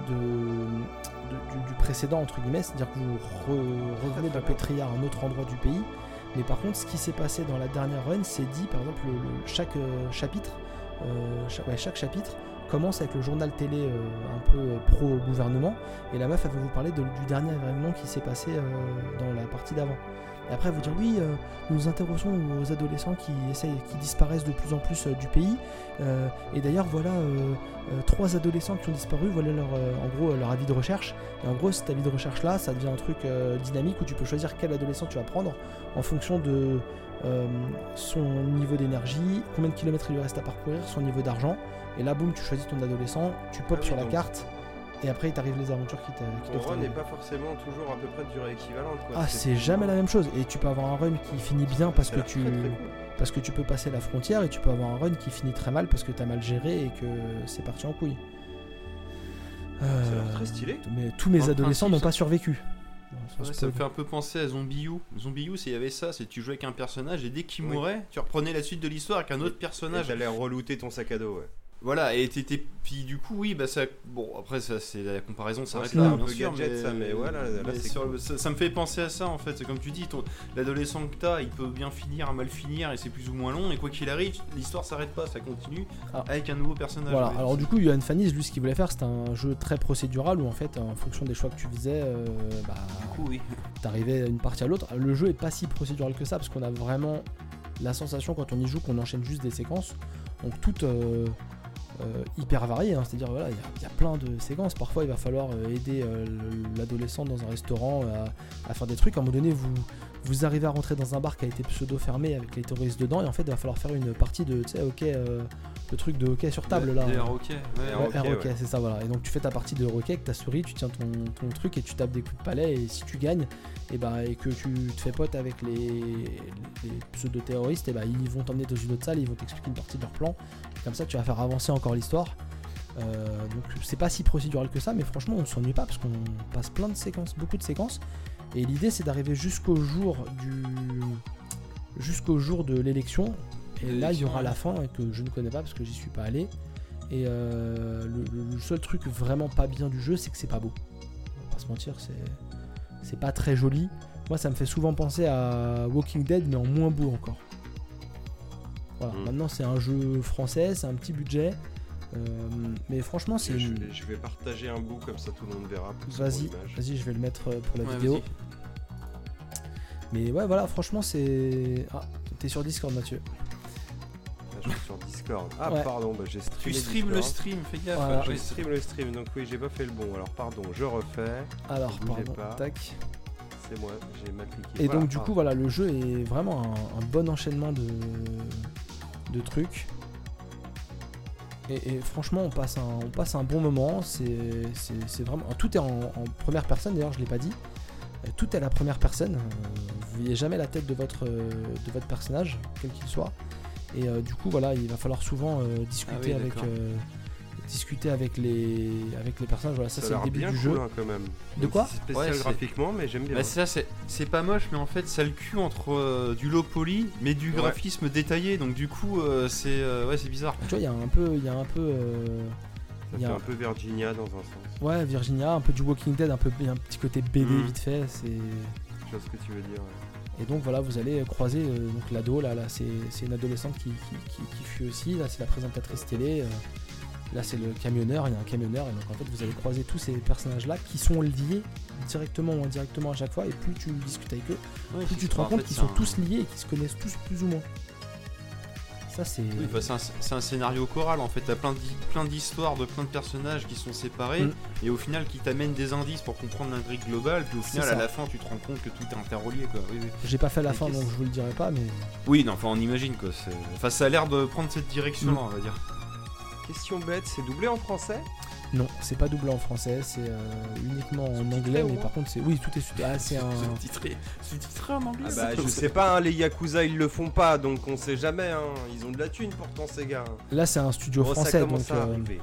de, de- du, du précédent entre guillemets, c'est-à-dire que vous re- revenez dans bien. Petria, un autre endroit du pays. Mais par contre, ce qui s'est passé dans la dernière run, c'est dit, par exemple, le- le- chaque euh, chapitre, euh, chaque, ouais, chaque chapitre commence avec le journal télé euh, un peu euh, pro-gouvernement, et la meuf, elle va vous parler du dernier événement qui s'est passé euh, dans la partie d'avant. Et après, elle vous dire oui, nous nous intéressons aux adolescents qui essayent, qui disparaissent de plus en plus du pays. Et d'ailleurs, voilà trois adolescents qui ont disparu. Voilà leur, en gros, leur avis de recherche. Et en gros, cet avis de recherche là, ça devient un truc dynamique où tu peux choisir quel adolescent tu vas prendre en fonction de son niveau d'énergie, combien de kilomètres il lui reste à parcourir, son niveau d'argent. Et là, boum, tu choisis ton adolescent, tu pop Ah oui, sur la carte. Et après, il t'arrive les aventures qui t'a- qui Ton run n'est pas forcément toujours à peu près de durée équivalente. Quoi. Ah, c'est jamais la même chose. Et tu peux avoir un run qui finit bien parce que tu très, très cool. parce que tu peux passer la frontière et tu peux avoir un run qui finit très mal parce que t'as mal géré et que c'est parti en couille. Ça a l'air Euh, très stylé. mais tous mes adolescents n'ont pas survécu. Ouais, ça me fait un peu penser à Zombie U. Zombie U, il y avait ça, c'est tu jouais avec un personnage et dès qu'il Oui. mourait, tu reprenais la suite de l'histoire avec un autre personnage. J'allais relooter ton sac à dos, ouais. Voilà, et t'étais. Puis du coup, oui, bah ça. Bon, après, ça, c'est la comparaison, ça Ouais, reste là, un bien peu sûr. gadget, mais, ça, mais voilà, là, mais c'est sur cool. le- ça, ça me fait penser à ça en fait. C'est comme tu dis, ton- l'adolescent que t'as, il peut bien finir, mal finir, et c'est plus ou moins long. Et quoi qu'il arrive, l'histoire s'arrête pas, ça continue Ah. avec un nouveau personnage. Voilà, ouais. alors du coup, Johan Fanis, lui, ce qu'il voulait faire, c'était un jeu très procédural où en fait, en fonction des choix que tu faisais, euh, bah, Du coup, oui. t'arrivais d'une partie à l'autre. Le jeu est pas si procédural que ça parce qu'on a vraiment la sensation quand on y joue qu'on enchaîne juste des séquences, donc toutes euh, euh, hyper variées. hein. C'est-à-dire voilà, il y a- il y, a plein de séquences. Parfois, il va falloir euh, aider euh, le- l'adolescent dans un restaurant à, à faire des trucs. À un moment donné, vous vous arrivez à rentrer dans un bar qui a été pseudo fermé avec les terroristes dedans, et en fait, il va falloir faire une partie de, tu sais, ok, le truc de hockey sur table là. R hockey, ouais. c'est ça, voilà. Et donc tu fais ta partie de hockey avec ta souris, tu tiens ton, ton truc et tu tapes des coups de palais. Et si tu gagnes, et, bah, et que tu te fais pote avec les, les pseudo-terroristes, et bah, ils vont t'emmener dans une autre salle, ils vont t'expliquer une partie de leur plan. Comme ça, tu vas faire avancer encore l'histoire. Euh, donc c'est pas si procédural que ça, mais franchement, on ne s'ennuie pas parce qu'on passe plein de séquences, beaucoup de séquences. Et l'idée, c'est d'arriver jusqu'au jour du jusqu'au jour de l'élection. Et là, il y aura la fin que je ne connais pas parce que j'y suis pas allé. Et euh, le seul truc vraiment pas bien du jeu, c'est que c'est pas beau. On va pas se mentir, c'est c'est pas très joli. Moi, ça me fait souvent penser à Walking Dead, mais en moins beau encore. Voilà. Mm. Maintenant, c'est un jeu français, c'est un petit budget. Euh, mais franchement, c'est Je une- je vais partager un bout comme ça tout le monde verra. Vas-y, vas-y, je vais le mettre euh, pour la Ouais, vidéo. Mais ouais, voilà, franchement, c'est. Ah, t'es sur Discord, Mathieu. Ah, je suis sur Discord. Ah, Ouais. pardon, bah, j'ai Tu streamé. stream le stream, fais gaffe. Voilà. Stream le stream, donc oui, j'ai pas fait le bon. Alors, pardon, je refais. Alors, pardon, pas. tac. C'est moi, j'ai mal cliqué. Et Voilà, donc, du pardon. coup, voilà, le jeu est vraiment un, un bon enchaînement de, de trucs. Et, et franchement, on passe un, on passe un bon moment. C'est vraiment. Tout est en, en première personne, d'ailleurs, je l'ai pas dit. Euh, Tout est à la première personne. Euh, Vous voyez jamais la tête de votre, de votre personnage, quel qu'il soit. Et euh, du coup, voilà, il va falloir souvent euh, discuter, Ah oui, avec, euh, discuter avec, les, avec les personnages. Voilà, ça, c'est le début bien du cool, jeu. hein, quand même. De quoi C'est spécial Ouais, graphiquement, mais j'aime bien. Bah, c'est ça, c'est- c'est pas moche, mais en fait, ça le cul entre euh, du low poly, mais du Ouais. graphisme détaillé. Donc, du coup, euh, c'est euh, ouais, c'est bizarre. Tu vois, il y a un peu. Il y a un peu euh, ça il y fait a- un peu Virginia dans un sens. Ouais, Virginia, un peu du Walking Dead, un peu il y a un petit côté BD Mm. vite fait. C'est Je vois ce que tu veux dire. ouais. et donc voilà, vous allez croiser euh, donc l'ado là, là c'est c'est une adolescente qui, qui, qui- qui fuit aussi. Là, c'est la présentatrice télé. euh, là, c'est le camionneur. Il y a un camionneur et donc en fait, vous allez croiser tous ces personnages là qui sont liés directement ou indirectement à chaque fois. Et plus tu discutes avec eux, plus tu te rends en compte qu'ils sont un- tous liés et qu'ils se connaissent tous plus ou moins. Ça c'est. Oui, bah, c'est un, scénario choral en fait. T'as plein d'hi- plein d'histoires de plein de personnages qui sont séparés Mm. et au final qui t'amènent des indices pour comprendre l'intrigue globale. Puis au final, à la fin, tu te rends compte que tout est interrelié quoi. Oui, oui. J'ai pas fait la Et fin donc je vous le dirai pas, mais Oui, non, enfin, on imagine quoi. c'est- Enfin, ça a l'air de prendre cette direction-là, Mm. on va dire. Question bête, c'est doublé en français? Non, c'est pas doublé en français, c'est euh, uniquement en anglais, mais par contre c'est oui tout est ah, c'est un Sous-titré sous-titré en anglais Ah bah, je sais pas, hein, les Yakuza ils le font pas, donc on sait jamais. Hein. Ils ont de la thune pourtant ces gars. là c'est un studio Bon, ça français donc à euh, arriver.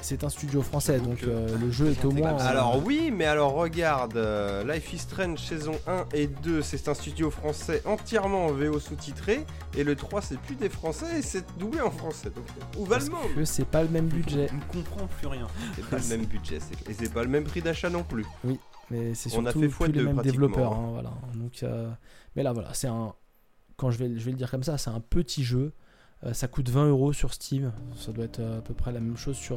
C'est un studio français donc que euh, le jeu est au moins euh, Alors oui, mais alors regarde, euh, Life is Strange saison 1 et 2, c'est un studio français entièrement en VO sous-titré, et le 3 c'est plus des français et c'est doublé en français. Donc où va parce le monde que c'est pas le même budget, On ne comprend plus rien. C'est pas le même budget, et c'est pas le même prix d'achat non plus. mais c'est On a surtout fait plus fois les mêmes développeurs hein. hein, voilà. Donc euh, mais là voilà, c'est un quand je vais je vais le dire comme ça, c'est un petit jeu. Euh, ça coûte 20 euros sur Steam. Ça doit être euh, à peu près la même chose sur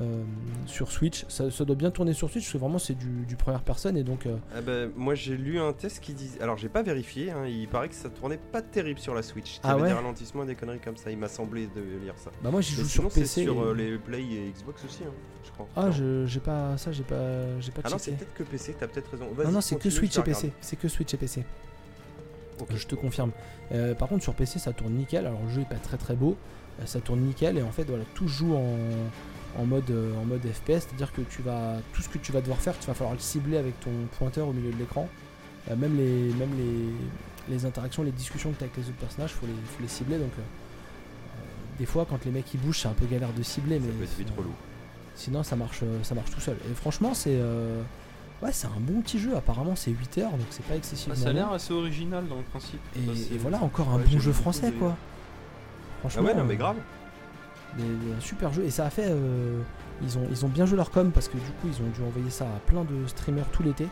euh, sur Switch. Ça, ça doit bien tourner sur Switch parce que vraiment c'est du, du première personne et donc euh, Ah bah, moi j'ai lu un test qui dit, alors j'ai pas vérifié, hein, il paraît que ça tournait pas terrible sur la Switch. Il y Ah avait ouais des ralentissements et des conneries comme ça, il m'a semblé de lire ça. bah moi j'y Mais joue sur PC. sur et- euh, les Play et Xbox aussi, hein, je crois. Ah je j'ai pas ça j'ai pas j'ai pas Ah non, c'est peut-être que PC, t'as peut-être raison. Non non c'est que Switch je et. PC. C'est que Switch et PC. Je te confirme. Euh, par contre, sur PC, ça tourne nickel. Alors, le jeu est pas très très beau. Euh, ça tourne nickel. Et en fait, voilà, tout joue en, en mode, euh, en mode FPS. C'est-à-dire que tu vas, tout ce que tu vas devoir faire, tu vas falloir le cibler avec ton pointeur au milieu de l'écran. Euh, même les, même les, les interactions, les discussions que tu as avec les autres personnages, faut les, faut les cibler. Donc, des fois, quand les mecs ils bougent, c'est un peu galère de cibler. Ça mais peut être vite sinon- relou. Sinon, ça marche, ça marche tout seul. Et franchement, c'est. Ouais, c'est un bon petit jeu. Apparemment, c'est 8 heures, donc c'est pas Ah, excessivement. ça a l'air assez original dans le principe. Et, voilà, encore un Ouais, bon jeu français, quoi. Ah Franchement, ouais, non euh, mais grave. des- des- un super jeu. Et ça a fait. euh, ils, ont, ils ont bien joué leur com parce que du coup, ils ont dû envoyer ça à plein de streamers tout l'été.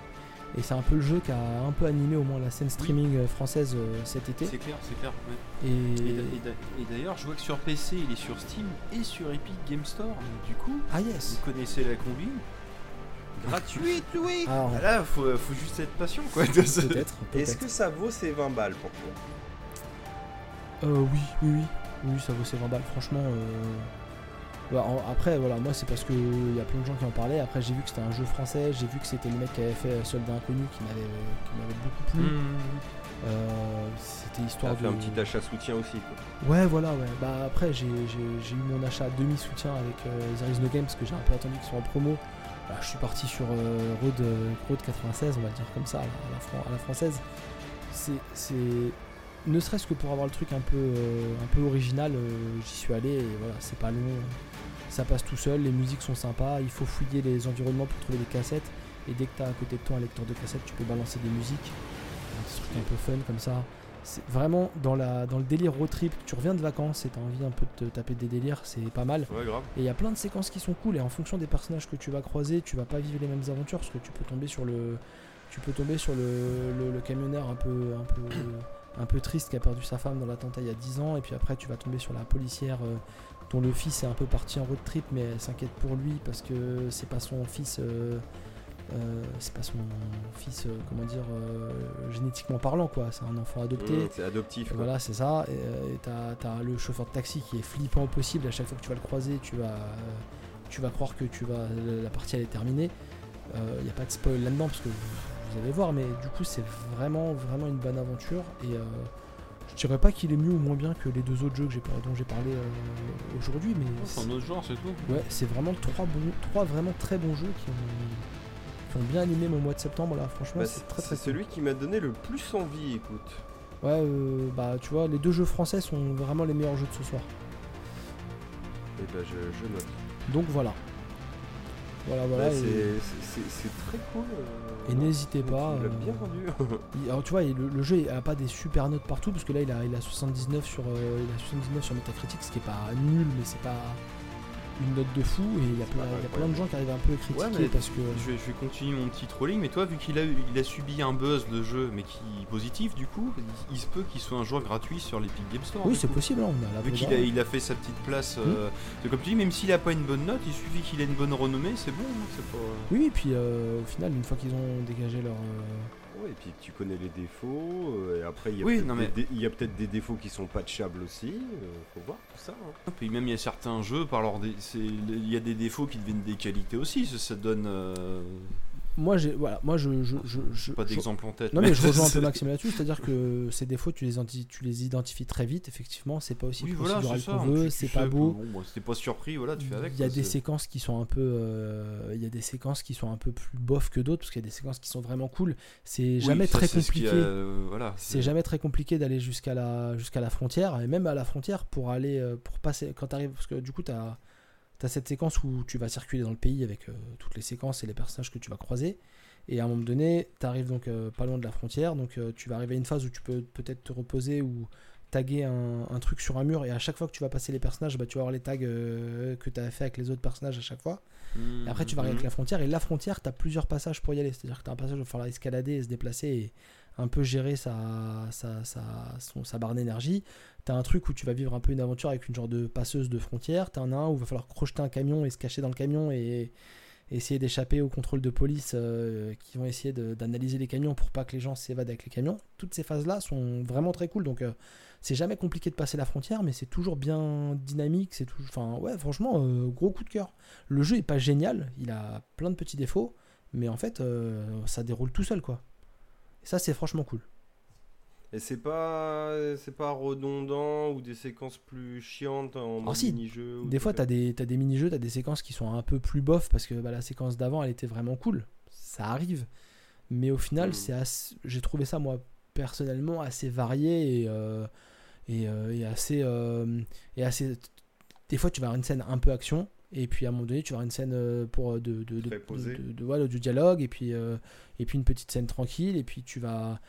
Et c'est un peu le jeu qui a un peu animé au moins la scène streaming euh, française euh, cet été. C'est clair, c'est clair. ouais. Et, Et, d'a- et d'a- et d'ailleurs, je vois que sur PC, il est sur Steam et sur Epic Game Store. Donc, du coup, Ah yes vous connaissez la combine. Gratuite, Louis Alors, Ah là, faut, faut juste être patient, quoi. peut-être. Est-ce peut-être. que ça vaut ces 20 balles pour toi? Euh, oui, oui, oui. Oui, ça vaut ses 20 balles. Franchement. euh, bah, en- après, voilà, moi c'est parce que il y a plein de gens qui en parlaient. Après, j'ai vu que c'était un jeu français. J'ai vu que c'était le mec qui avait fait Soldat Inconnu qui m'avait qui m'avait beaucoup plu. Hmm. Euh, c'était histoire as fait de. un petit achat soutien aussi. Quoi. Ouais, voilà, ouais. Bah après, j'ai j'ai- j'ai eu mon achat demi-soutien avec euh, There is no game parce que j'ai un peu attendu qu'ils soient en promo. Bah, je suis parti sur euh, Road, euh, Road 96, on va dire comme ça, à la, française. C'est. Ne serait-ce que pour avoir le truc un peu, euh, un peu original, euh, j'y suis allé et voilà, c'est pas long. Ça passe tout seul, les musiques sont sympas, il faut fouiller les environnements pour trouver des cassettes. Et dès que tu as à côté de toi un lecteur de cassettes, tu peux balancer des musiques. Un truc un peu fun comme ça. C'est vraiment dans, la, dans le délire road trip. Tu reviens de vacances et tu as envie un peu de te taper des délires, c'est pas mal. Ouais, grave. Et il y a plein de séquences qui sont cool et en fonction des personnages que tu vas croiser, tu vas pas vivre les mêmes aventures parce que tu peux tomber sur le tu peux tomber sur le, le- le camionneur un peu un peu un peu triste qui a perdu sa femme dans l'attentat il y a 10 ans et puis après tu vas tomber sur la policière euh, dont le fils est un peu parti en road trip mais elle s'inquiète pour lui parce que c'est pas son fils euh, euh, c'est pas son fils euh, comment dire euh, génétiquement parlant quoi c'est un enfant adopté Mmh, c'est adoptif. quoi. voilà, c'est ça. Et euh, t'as, t'as le chauffeur de taxi qui est flippant au possible. À chaque fois que tu vas le croiser, tu vas, tu vas croire que tu vas, la partie elle est terminée. Il n'y a pas de spoil là-dedans parce que vous, vous allez voir, mais du coup c'est vraiment, vraiment une bonne aventure. Et euh, je dirais pas qu'il est mieux ou moins bien que les deux autres jeux que dont j'ai parlé euh, aujourd'hui, mais C'est un autre genre, c'est tout. ouais, c'est vraiment trois, bons, trois vraiment très bons jeux qui ont, qui ont bien animé mon mois de septembre là. Franchement, Bah, c'est très très c'est cool. celui qui m'a donné le plus envie, écoute. Ouais, euh, bah tu vois, les deux jeux français sont vraiment les meilleurs jeux de ce soir. Et bah, je, je note. Donc voilà. Voilà, voilà. Bah, c'est- très cool. euh, Et n'hésitez pas, l'as euh, bien vendu. il- alors tu vois, il- le, le jeu a pas des super notes partout parce que là il a, il a 79 sur euh, il a 79 sur Metacritic, ce qui est pas nul, mais c'est pas une note de fou. Et il y a plein, pas il y a plein de gens qui arrivent un peu à critiquer parce que Je vais, je vais continuer mon petit trolling, mais toi, vu qu'il a, il a subi un buzz le jeu, mais qui est positif, du coup, il, il se peut qu'il soit un joueur gratuit sur l'Epic Game Store. oui, c'est possible. hein, on a la Vu qu'il a, barre. il a fait sa petite place, euh, c'est comme tu dis, même s'il a pas une bonne note, il suffit qu'il ait une bonne renommée, c'est bon. hein, pas. Oui, et puis euh, au final, une fois qu'ils ont dégagé leur euh, Ouais, et puis tu connais les défauts. euh, et après, il y a Oui, peut-être des, dé- défauts qui sont patchables aussi. euh, faut voir tout ça. hein. Puis même il y a certains jeux, par leur dé- il y a des défauts qui deviennent des qualités aussi. Ça, ça donne. Moi, j'ai, voilà, moi, je, je, je, je- Pas d'exemple en tête. Non mais je rejoins un peu Maxime là-dessus, c'est-à-dire que ces défauts tu les, anti- tu les identifies très vite, effectivement, c'est pas aussi Oui, voilà, procédural ça. qu'on veut, c'est pas beau. Bon, c'était pas surpris, voilà, tu fais avec. Il y a quoi, des séquences qui sont un peu, euh, il y a des séquences qui sont un peu plus bof que d'autres parce qu'il y a des séquences qui sont vraiment cool. C'est Oui, jamais ça, très ce compliqué. a, euh, voilà, C'est jamais très compliqué d'aller jusqu'à la, jusqu'à la frontière, et même à la frontière pour aller, euh, pour passer, quand tu arrives, parce que du coup, tu as, cette séquence où tu vas circuler dans le pays avec euh, toutes les séquences et les personnages que tu vas croiser, et à un moment donné, tu arrives donc euh, pas loin de la frontière, donc euh, tu vas arriver à une phase où tu peux peut-être te reposer ou taguer un, truc sur un mur, et à chaque fois que tu vas passer les personnages, bah, tu vas avoir les tags que tu as fait avec les autres personnages à chaque fois. Et après, tu vas arriver avec la frontière. Et la frontière, tu as plusieurs passages pour y aller. C'est-à-dire que tu as un passage où il va falloir escalader et se déplacer et un peu gérer sa barre d'énergie. Tu as un truc où tu vas vivre un peu une aventure avec une genre de passeuse de frontière. Tu en as un où il va falloir crocheter un camion et se cacher dans le camion et, essayer d'échapper au contrôle de police euh, qui vont essayer d'analyser les camions pour pas que les gens s'évadent avec les camions. Toutes ces phases-là sont vraiment très cool. Donc, euh, c'est jamais compliqué de passer la frontière, mais c'est toujours bien dynamique. C'est tout... Enfin, ouais, franchement, euh, gros coup de cœur. Le jeu est pas génial, il a plein de petits défauts, mais en fait, ça déroule tout seul, quoi. Et ça, c'est franchement cool. Et c'est pas, c'est pas redondant ou des séquences plus chiantes en Ah, si. mini-jeu Des fois, t'as des, t'as des mini-jeux, t'as des séquences qui sont un peu plus bof, parce que bah, la séquence d'avant, elle était vraiment cool. Ça arrive. Mais au final, Mm. c'est assez- j'ai trouvé ça, moi, personnellement, assez varié et, euh, et, euh, et assez, euh, et assez. Des fois, tu vas avoir une scène un peu action, et puis à un moment donné, tu vas avoir une scène pour de, de, de, de- de- voilà, du dialogue, et puis, euh, et puis une petite scène tranquille, et puis tu vas.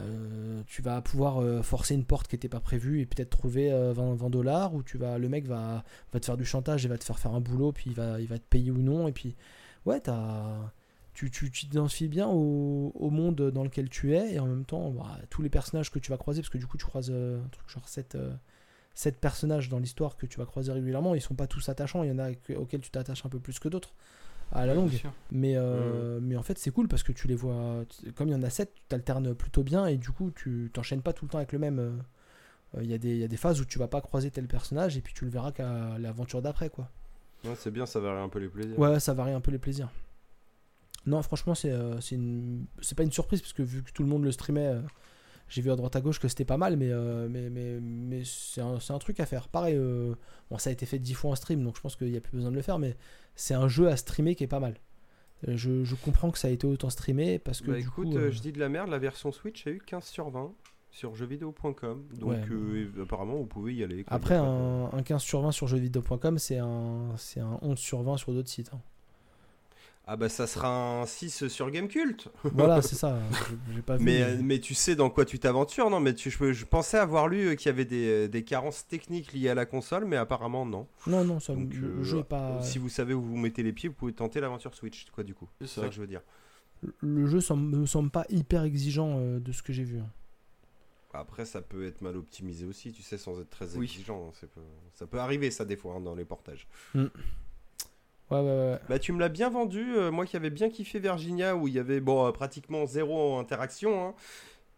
Euh, tu vas pouvoir euh, forcer une porte qui n'était pas prévue et peut-être trouver euh, 20, 20 dollars ou tu vas le mec va, va te faire du chantage et va te faire faire un boulot puis il va, il va te payer ou non et puis ouais t'as tu tu tu t'identifies bien au, au monde dans lequel tu es et en même temps bah, tous les personnages que tu vas croiser parce que du coup tu croises euh, un truc genre 7, personnages dans l'histoire que tu vas croiser régulièrement ils sont pas tous attachants il y en a que- auxquels tu t'attaches un peu plus que d'autres à la longue mais, euh, mais en fait, c'est cool parce que tu les vois. Comme il y en a 7, tu t'alternes plutôt bien et du coup, tu t'enchaînes pas tout le temps avec le même. euh, euh, Il y, a des- il y a des phases où tu vas pas croiser tel personnage et puis tu le verras qu'à l'aventure d'après, quoi. Ouais, c'est bien, ça varie un peu les plaisirs. Ouais, ça varie un peu les plaisirs. Non, franchement, c'est euh, c'est une... c'est pas une surprise parce que vu que tout le monde le streamait, euh, j'ai vu à droite à gauche que c'était pas mal, mais, euh, mais, mais, mais c'est un, truc à faire. Pareil, euh, bon, ça a été fait 10 fois en stream, donc je pense qu'il n'y a plus besoin de le faire, mais c'est un jeu à streamer qui est pas mal. Euh, Je, je comprends que ça a été autant streamé parce que Bah du écoute, coup, euh, je dis de la merde, la version Switch a eu 15 sur 20 sur jeuxvideo.com. Donc Ouais. euh, apparemment, vous pouvez y aller. après un, un 15 sur 20 sur jeuxvideo.com, c'est un, c'est un 11 sur 20 sur d'autres sites. hein. Ah bah ça sera un 6 sur Gamecult. Voilà, c'est ça. J'ai- pas vu. Mais, mais- tu sais dans quoi tu t'aventures, non? Mais tu, je, je pensais avoir lu euh, qu'il y avait des, euh, des carences techniques liées à la console, mais apparemment non. Non, non, ça, Donc, le, euh, jeu est pas. Si vous savez où vous mettez les pieds, vous pouvez tenter l'aventure Switch, quoi, du coup. C'est ça. ça que je veux dire. Le jeu semble, me semble pas hyper exigeant euh, de ce que j'ai vu. hein. Après, ça peut être mal optimisé aussi, tu sais, sans être très Oui. exigeant. Ça peut, ça peut arriver, ça, des fois, hein, dans les portages. Ouais, ouais, ouais. Bah, tu me l'as bien vendu. euh, moi qui avais bien kiffé Virginia, où il y avait bon, euh, pratiquement zéro interaction, hein,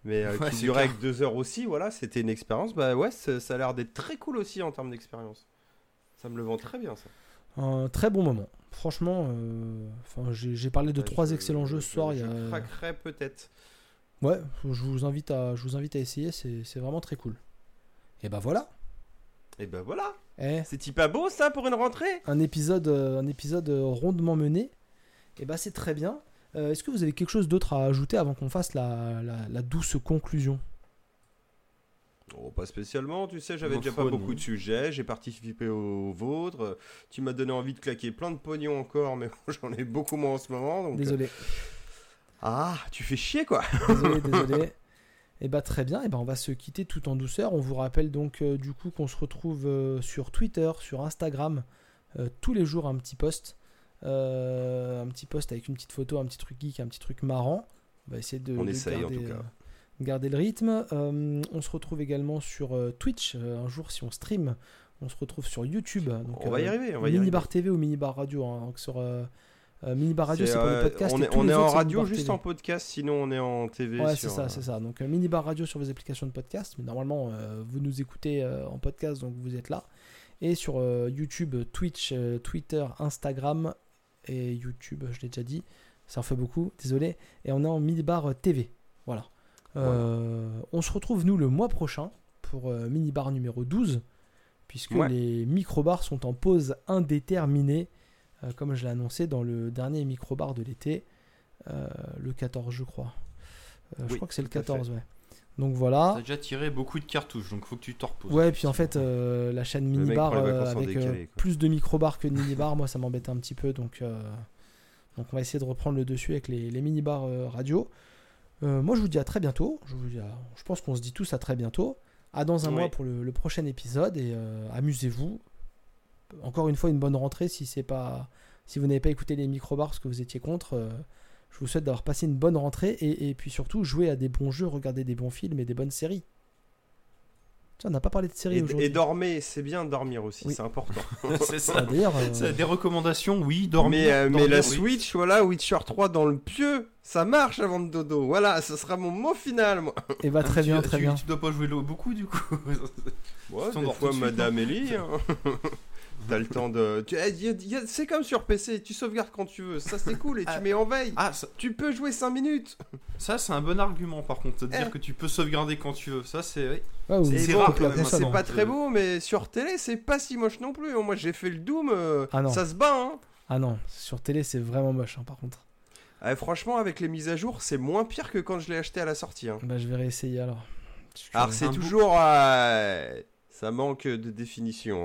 mais euh, qui durait que deux heures aussi. Voilà, c'était une expérience. Bah ouais, ça, a l'air d'être très cool aussi en termes d'expérience. Ça me le vend très bien, ça. Un très bon moment. Franchement, enfin, j'ai parlé de Ouais, trois je- excellents jeux je- ce soir. y Je a... craquerais peut-être. Ouais, je vous invite à, je vous invite à essayer, c'est vraiment très cool. Et bah voilà. Et ben voilà. Eh, C'est-il pas beau ça pour une rentrée? Un épisode, euh, un épisode euh, rondement mené. Et bah c'est très bien. Euh, Est-ce que vous avez quelque chose d'autre à ajouter avant qu'on fasse la, la- la douce conclusion? Oh, pas spécialement, tu sais, j'avais Ma déjà foi, pas beaucoup non. de sujets, j'ai participé au vôtre, euh, tu m'as donné envie de claquer plein de pognon encore, mais j'en ai beaucoup moins en ce moment, donc... Désolé, Ah, tu fais chier quoi désolé, désolé. Et bah très bien, et bah on va se quitter tout en douceur. On vous rappelle donc euh, du coup qu'on se retrouve euh, sur Twitter, sur Instagram, euh, tous les jours un petit post. Un petit post avec une petite photo, un petit truc geek, un petit truc marrant. On va essayer de, On de essaye, en garder, tout cas. garder le rythme. On se retrouve également sur Twitch, un jour si on stream. On se retrouve sur YouTube. Donc, On va y arriver, on va y arriver. Minibar TV ou Minibar Radio. hein, donc sur euh, Minibar Radio, C'est, pour euh, les podcasts. On est, on est en radio juste TV. en podcast, sinon on est en TV. Ouais, c'est ça, euh, c'est ça. Donc euh, Minibar Radio sur vos applications de podcast, mais normalement euh, vous nous écoutez euh, en podcast, donc vous êtes là. Et sur euh, YouTube, Twitch, euh, Twitter, Instagram et YouTube, je l'ai déjà dit. Ça en fait beaucoup, désolé. Et on est en minibar TV. Voilà. Euh, On se retrouve, nous, le mois prochain pour euh, minibar numéro 12, puisque Ouais. les microbars sont en pause indéterminée, euh, comme je l'ai annoncé dans le dernier microbar de l'été, euh, le 14, je crois. Euh, je crois que c'est le tout à fait. 14, ouais. Donc voilà. T'as déjà tiré beaucoup de cartouches, donc faut que tu t'en reposes. Ouais, puis en fait, la chaîne minibar avec décalé, plus de microbars que de minibar, moi ça m'embête un petit peu. Donc, donc on va essayer de reprendre le dessus avec les, les minibars radio. Moi je vous dis à très bientôt. Je, vous dis à- je pense qu'on se dit tous à très bientôt. À dans un Oui. mois pour le, le prochain épisode et amusez-vous. Encore une fois, une bonne rentrée si c'est pas si vous n'avez pas écouté les microbars parce que vous étiez contre. euh, je vous souhaite d'avoir passé une bonne rentrée et, et puis surtout jouer à des bons jeux, regarder des bons films et des bonnes séries. Tiens, on n'a pas parlé de séries Et, aujourd'hui. et dormez, c'est bien dormir aussi, Oui. c'est important. c'est Ah, ça. D'ailleurs, euh, Des recommandations, oui, dormir. mais euh, mais la oui. Switch, voilà, Witcher 3 dans le pieu, ça marche avant de dodo. Voilà, ce sera mon mot final, moi. et bah très Tu- bien, tu, très bien. Tu dois pas jouer l'eau beaucoup du coup. Ouais, des fois, Madame Ellie. hein. T'as le temps de. eh, C'est comme sur PC, tu sauvegardes quand tu veux. Ça, c'est cool et tu Ah. mets en veille. Ah, ça, Tu peux jouer 5 minutes. ça, c'est un bon argument par contre, de dire Eh. que tu peux sauvegarder quand tu veux. Ça c'est. oui. Ouais, vous- C'est- bon, pas très beau, mais sur télé, c'est pas si moche non plus. Moi, j'ai fait le Doom, euh, Ah non. ça se bat. Hein. Ah non, sur télé c'est vraiment moche hein, par contre. Ah, franchement, avec les mises à jour, c'est moins pire que quand je l'ai acheté à la sortie. hein. Bah je vais réessayer alors. Je- Alors, c'est toujours. euh, Ça manque de définition.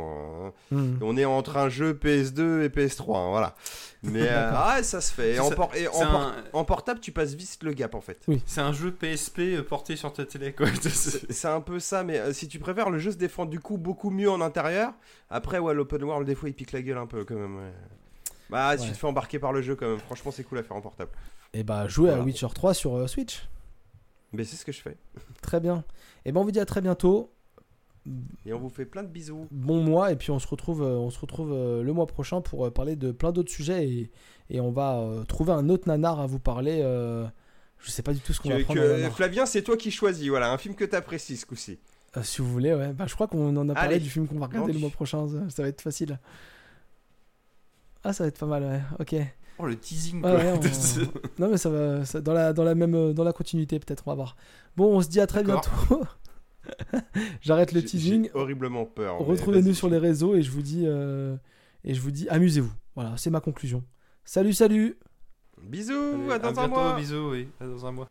hein. Hmm. On est entre un jeu PS2 et PS3, hein, voilà. Mais euh, ah, ça se fait. Et en, ça- por- et en C'est por- un, en portable, tu passes vite le gap en fait. c'est un jeu PSP euh, porté sur ta télé quoi. C'est un peu ça, mais euh, si tu préfères, le jeu se défend du coup beaucoup mieux en intérieur. Après, ouais, l'open world, des fois, il pique la gueule un peu quand même. ouais. Bah, si Ouais. tu te fais embarquer par le jeu quand même, franchement, c'est cool à faire en portable. Et bah jouer à. Witcher 3 sur euh, Switch. Mais c'est ce que je fais. Très bien. Et ben on vous dit à très bientôt. Et on vous fait plein de bisous. Bon mois et puis on se retrouve, euh, on se retrouve euh, le mois prochain pour euh, parler de plein d'autres sujets et, et on va euh, trouver un autre nanar à vous parler. euh, je sais pas du tout ce qu'on va prendre. que-. Flavien, c'est toi qui choisis. Voilà, un film que t'apprécies ce coup-ci. Euh, si vous voulez, ouais. Bah, je crois qu'on en a parlé Allez. du film qu'on va regarder le mois prochain. Ça, ça va être facile. Ah, ça va être pas mal, ouais. Ok. Oh le teasing quoi. ouais, on- Non, mais ça va ça- dans, la, dans, la même, dans la continuité, peut-être, on va voir. Bon, on se dit à très bientôt. J'arrête le teasing. J'ai horriblement peur. Retrouvez-nous sur les réseaux et je vous dis, euh, et je vous dis amusez-vous. Voilà, c'est ma conclusion. Salut, salut Bisous, Allez, à dans à un bientôt, mois. bisous, oui, à dans un mois.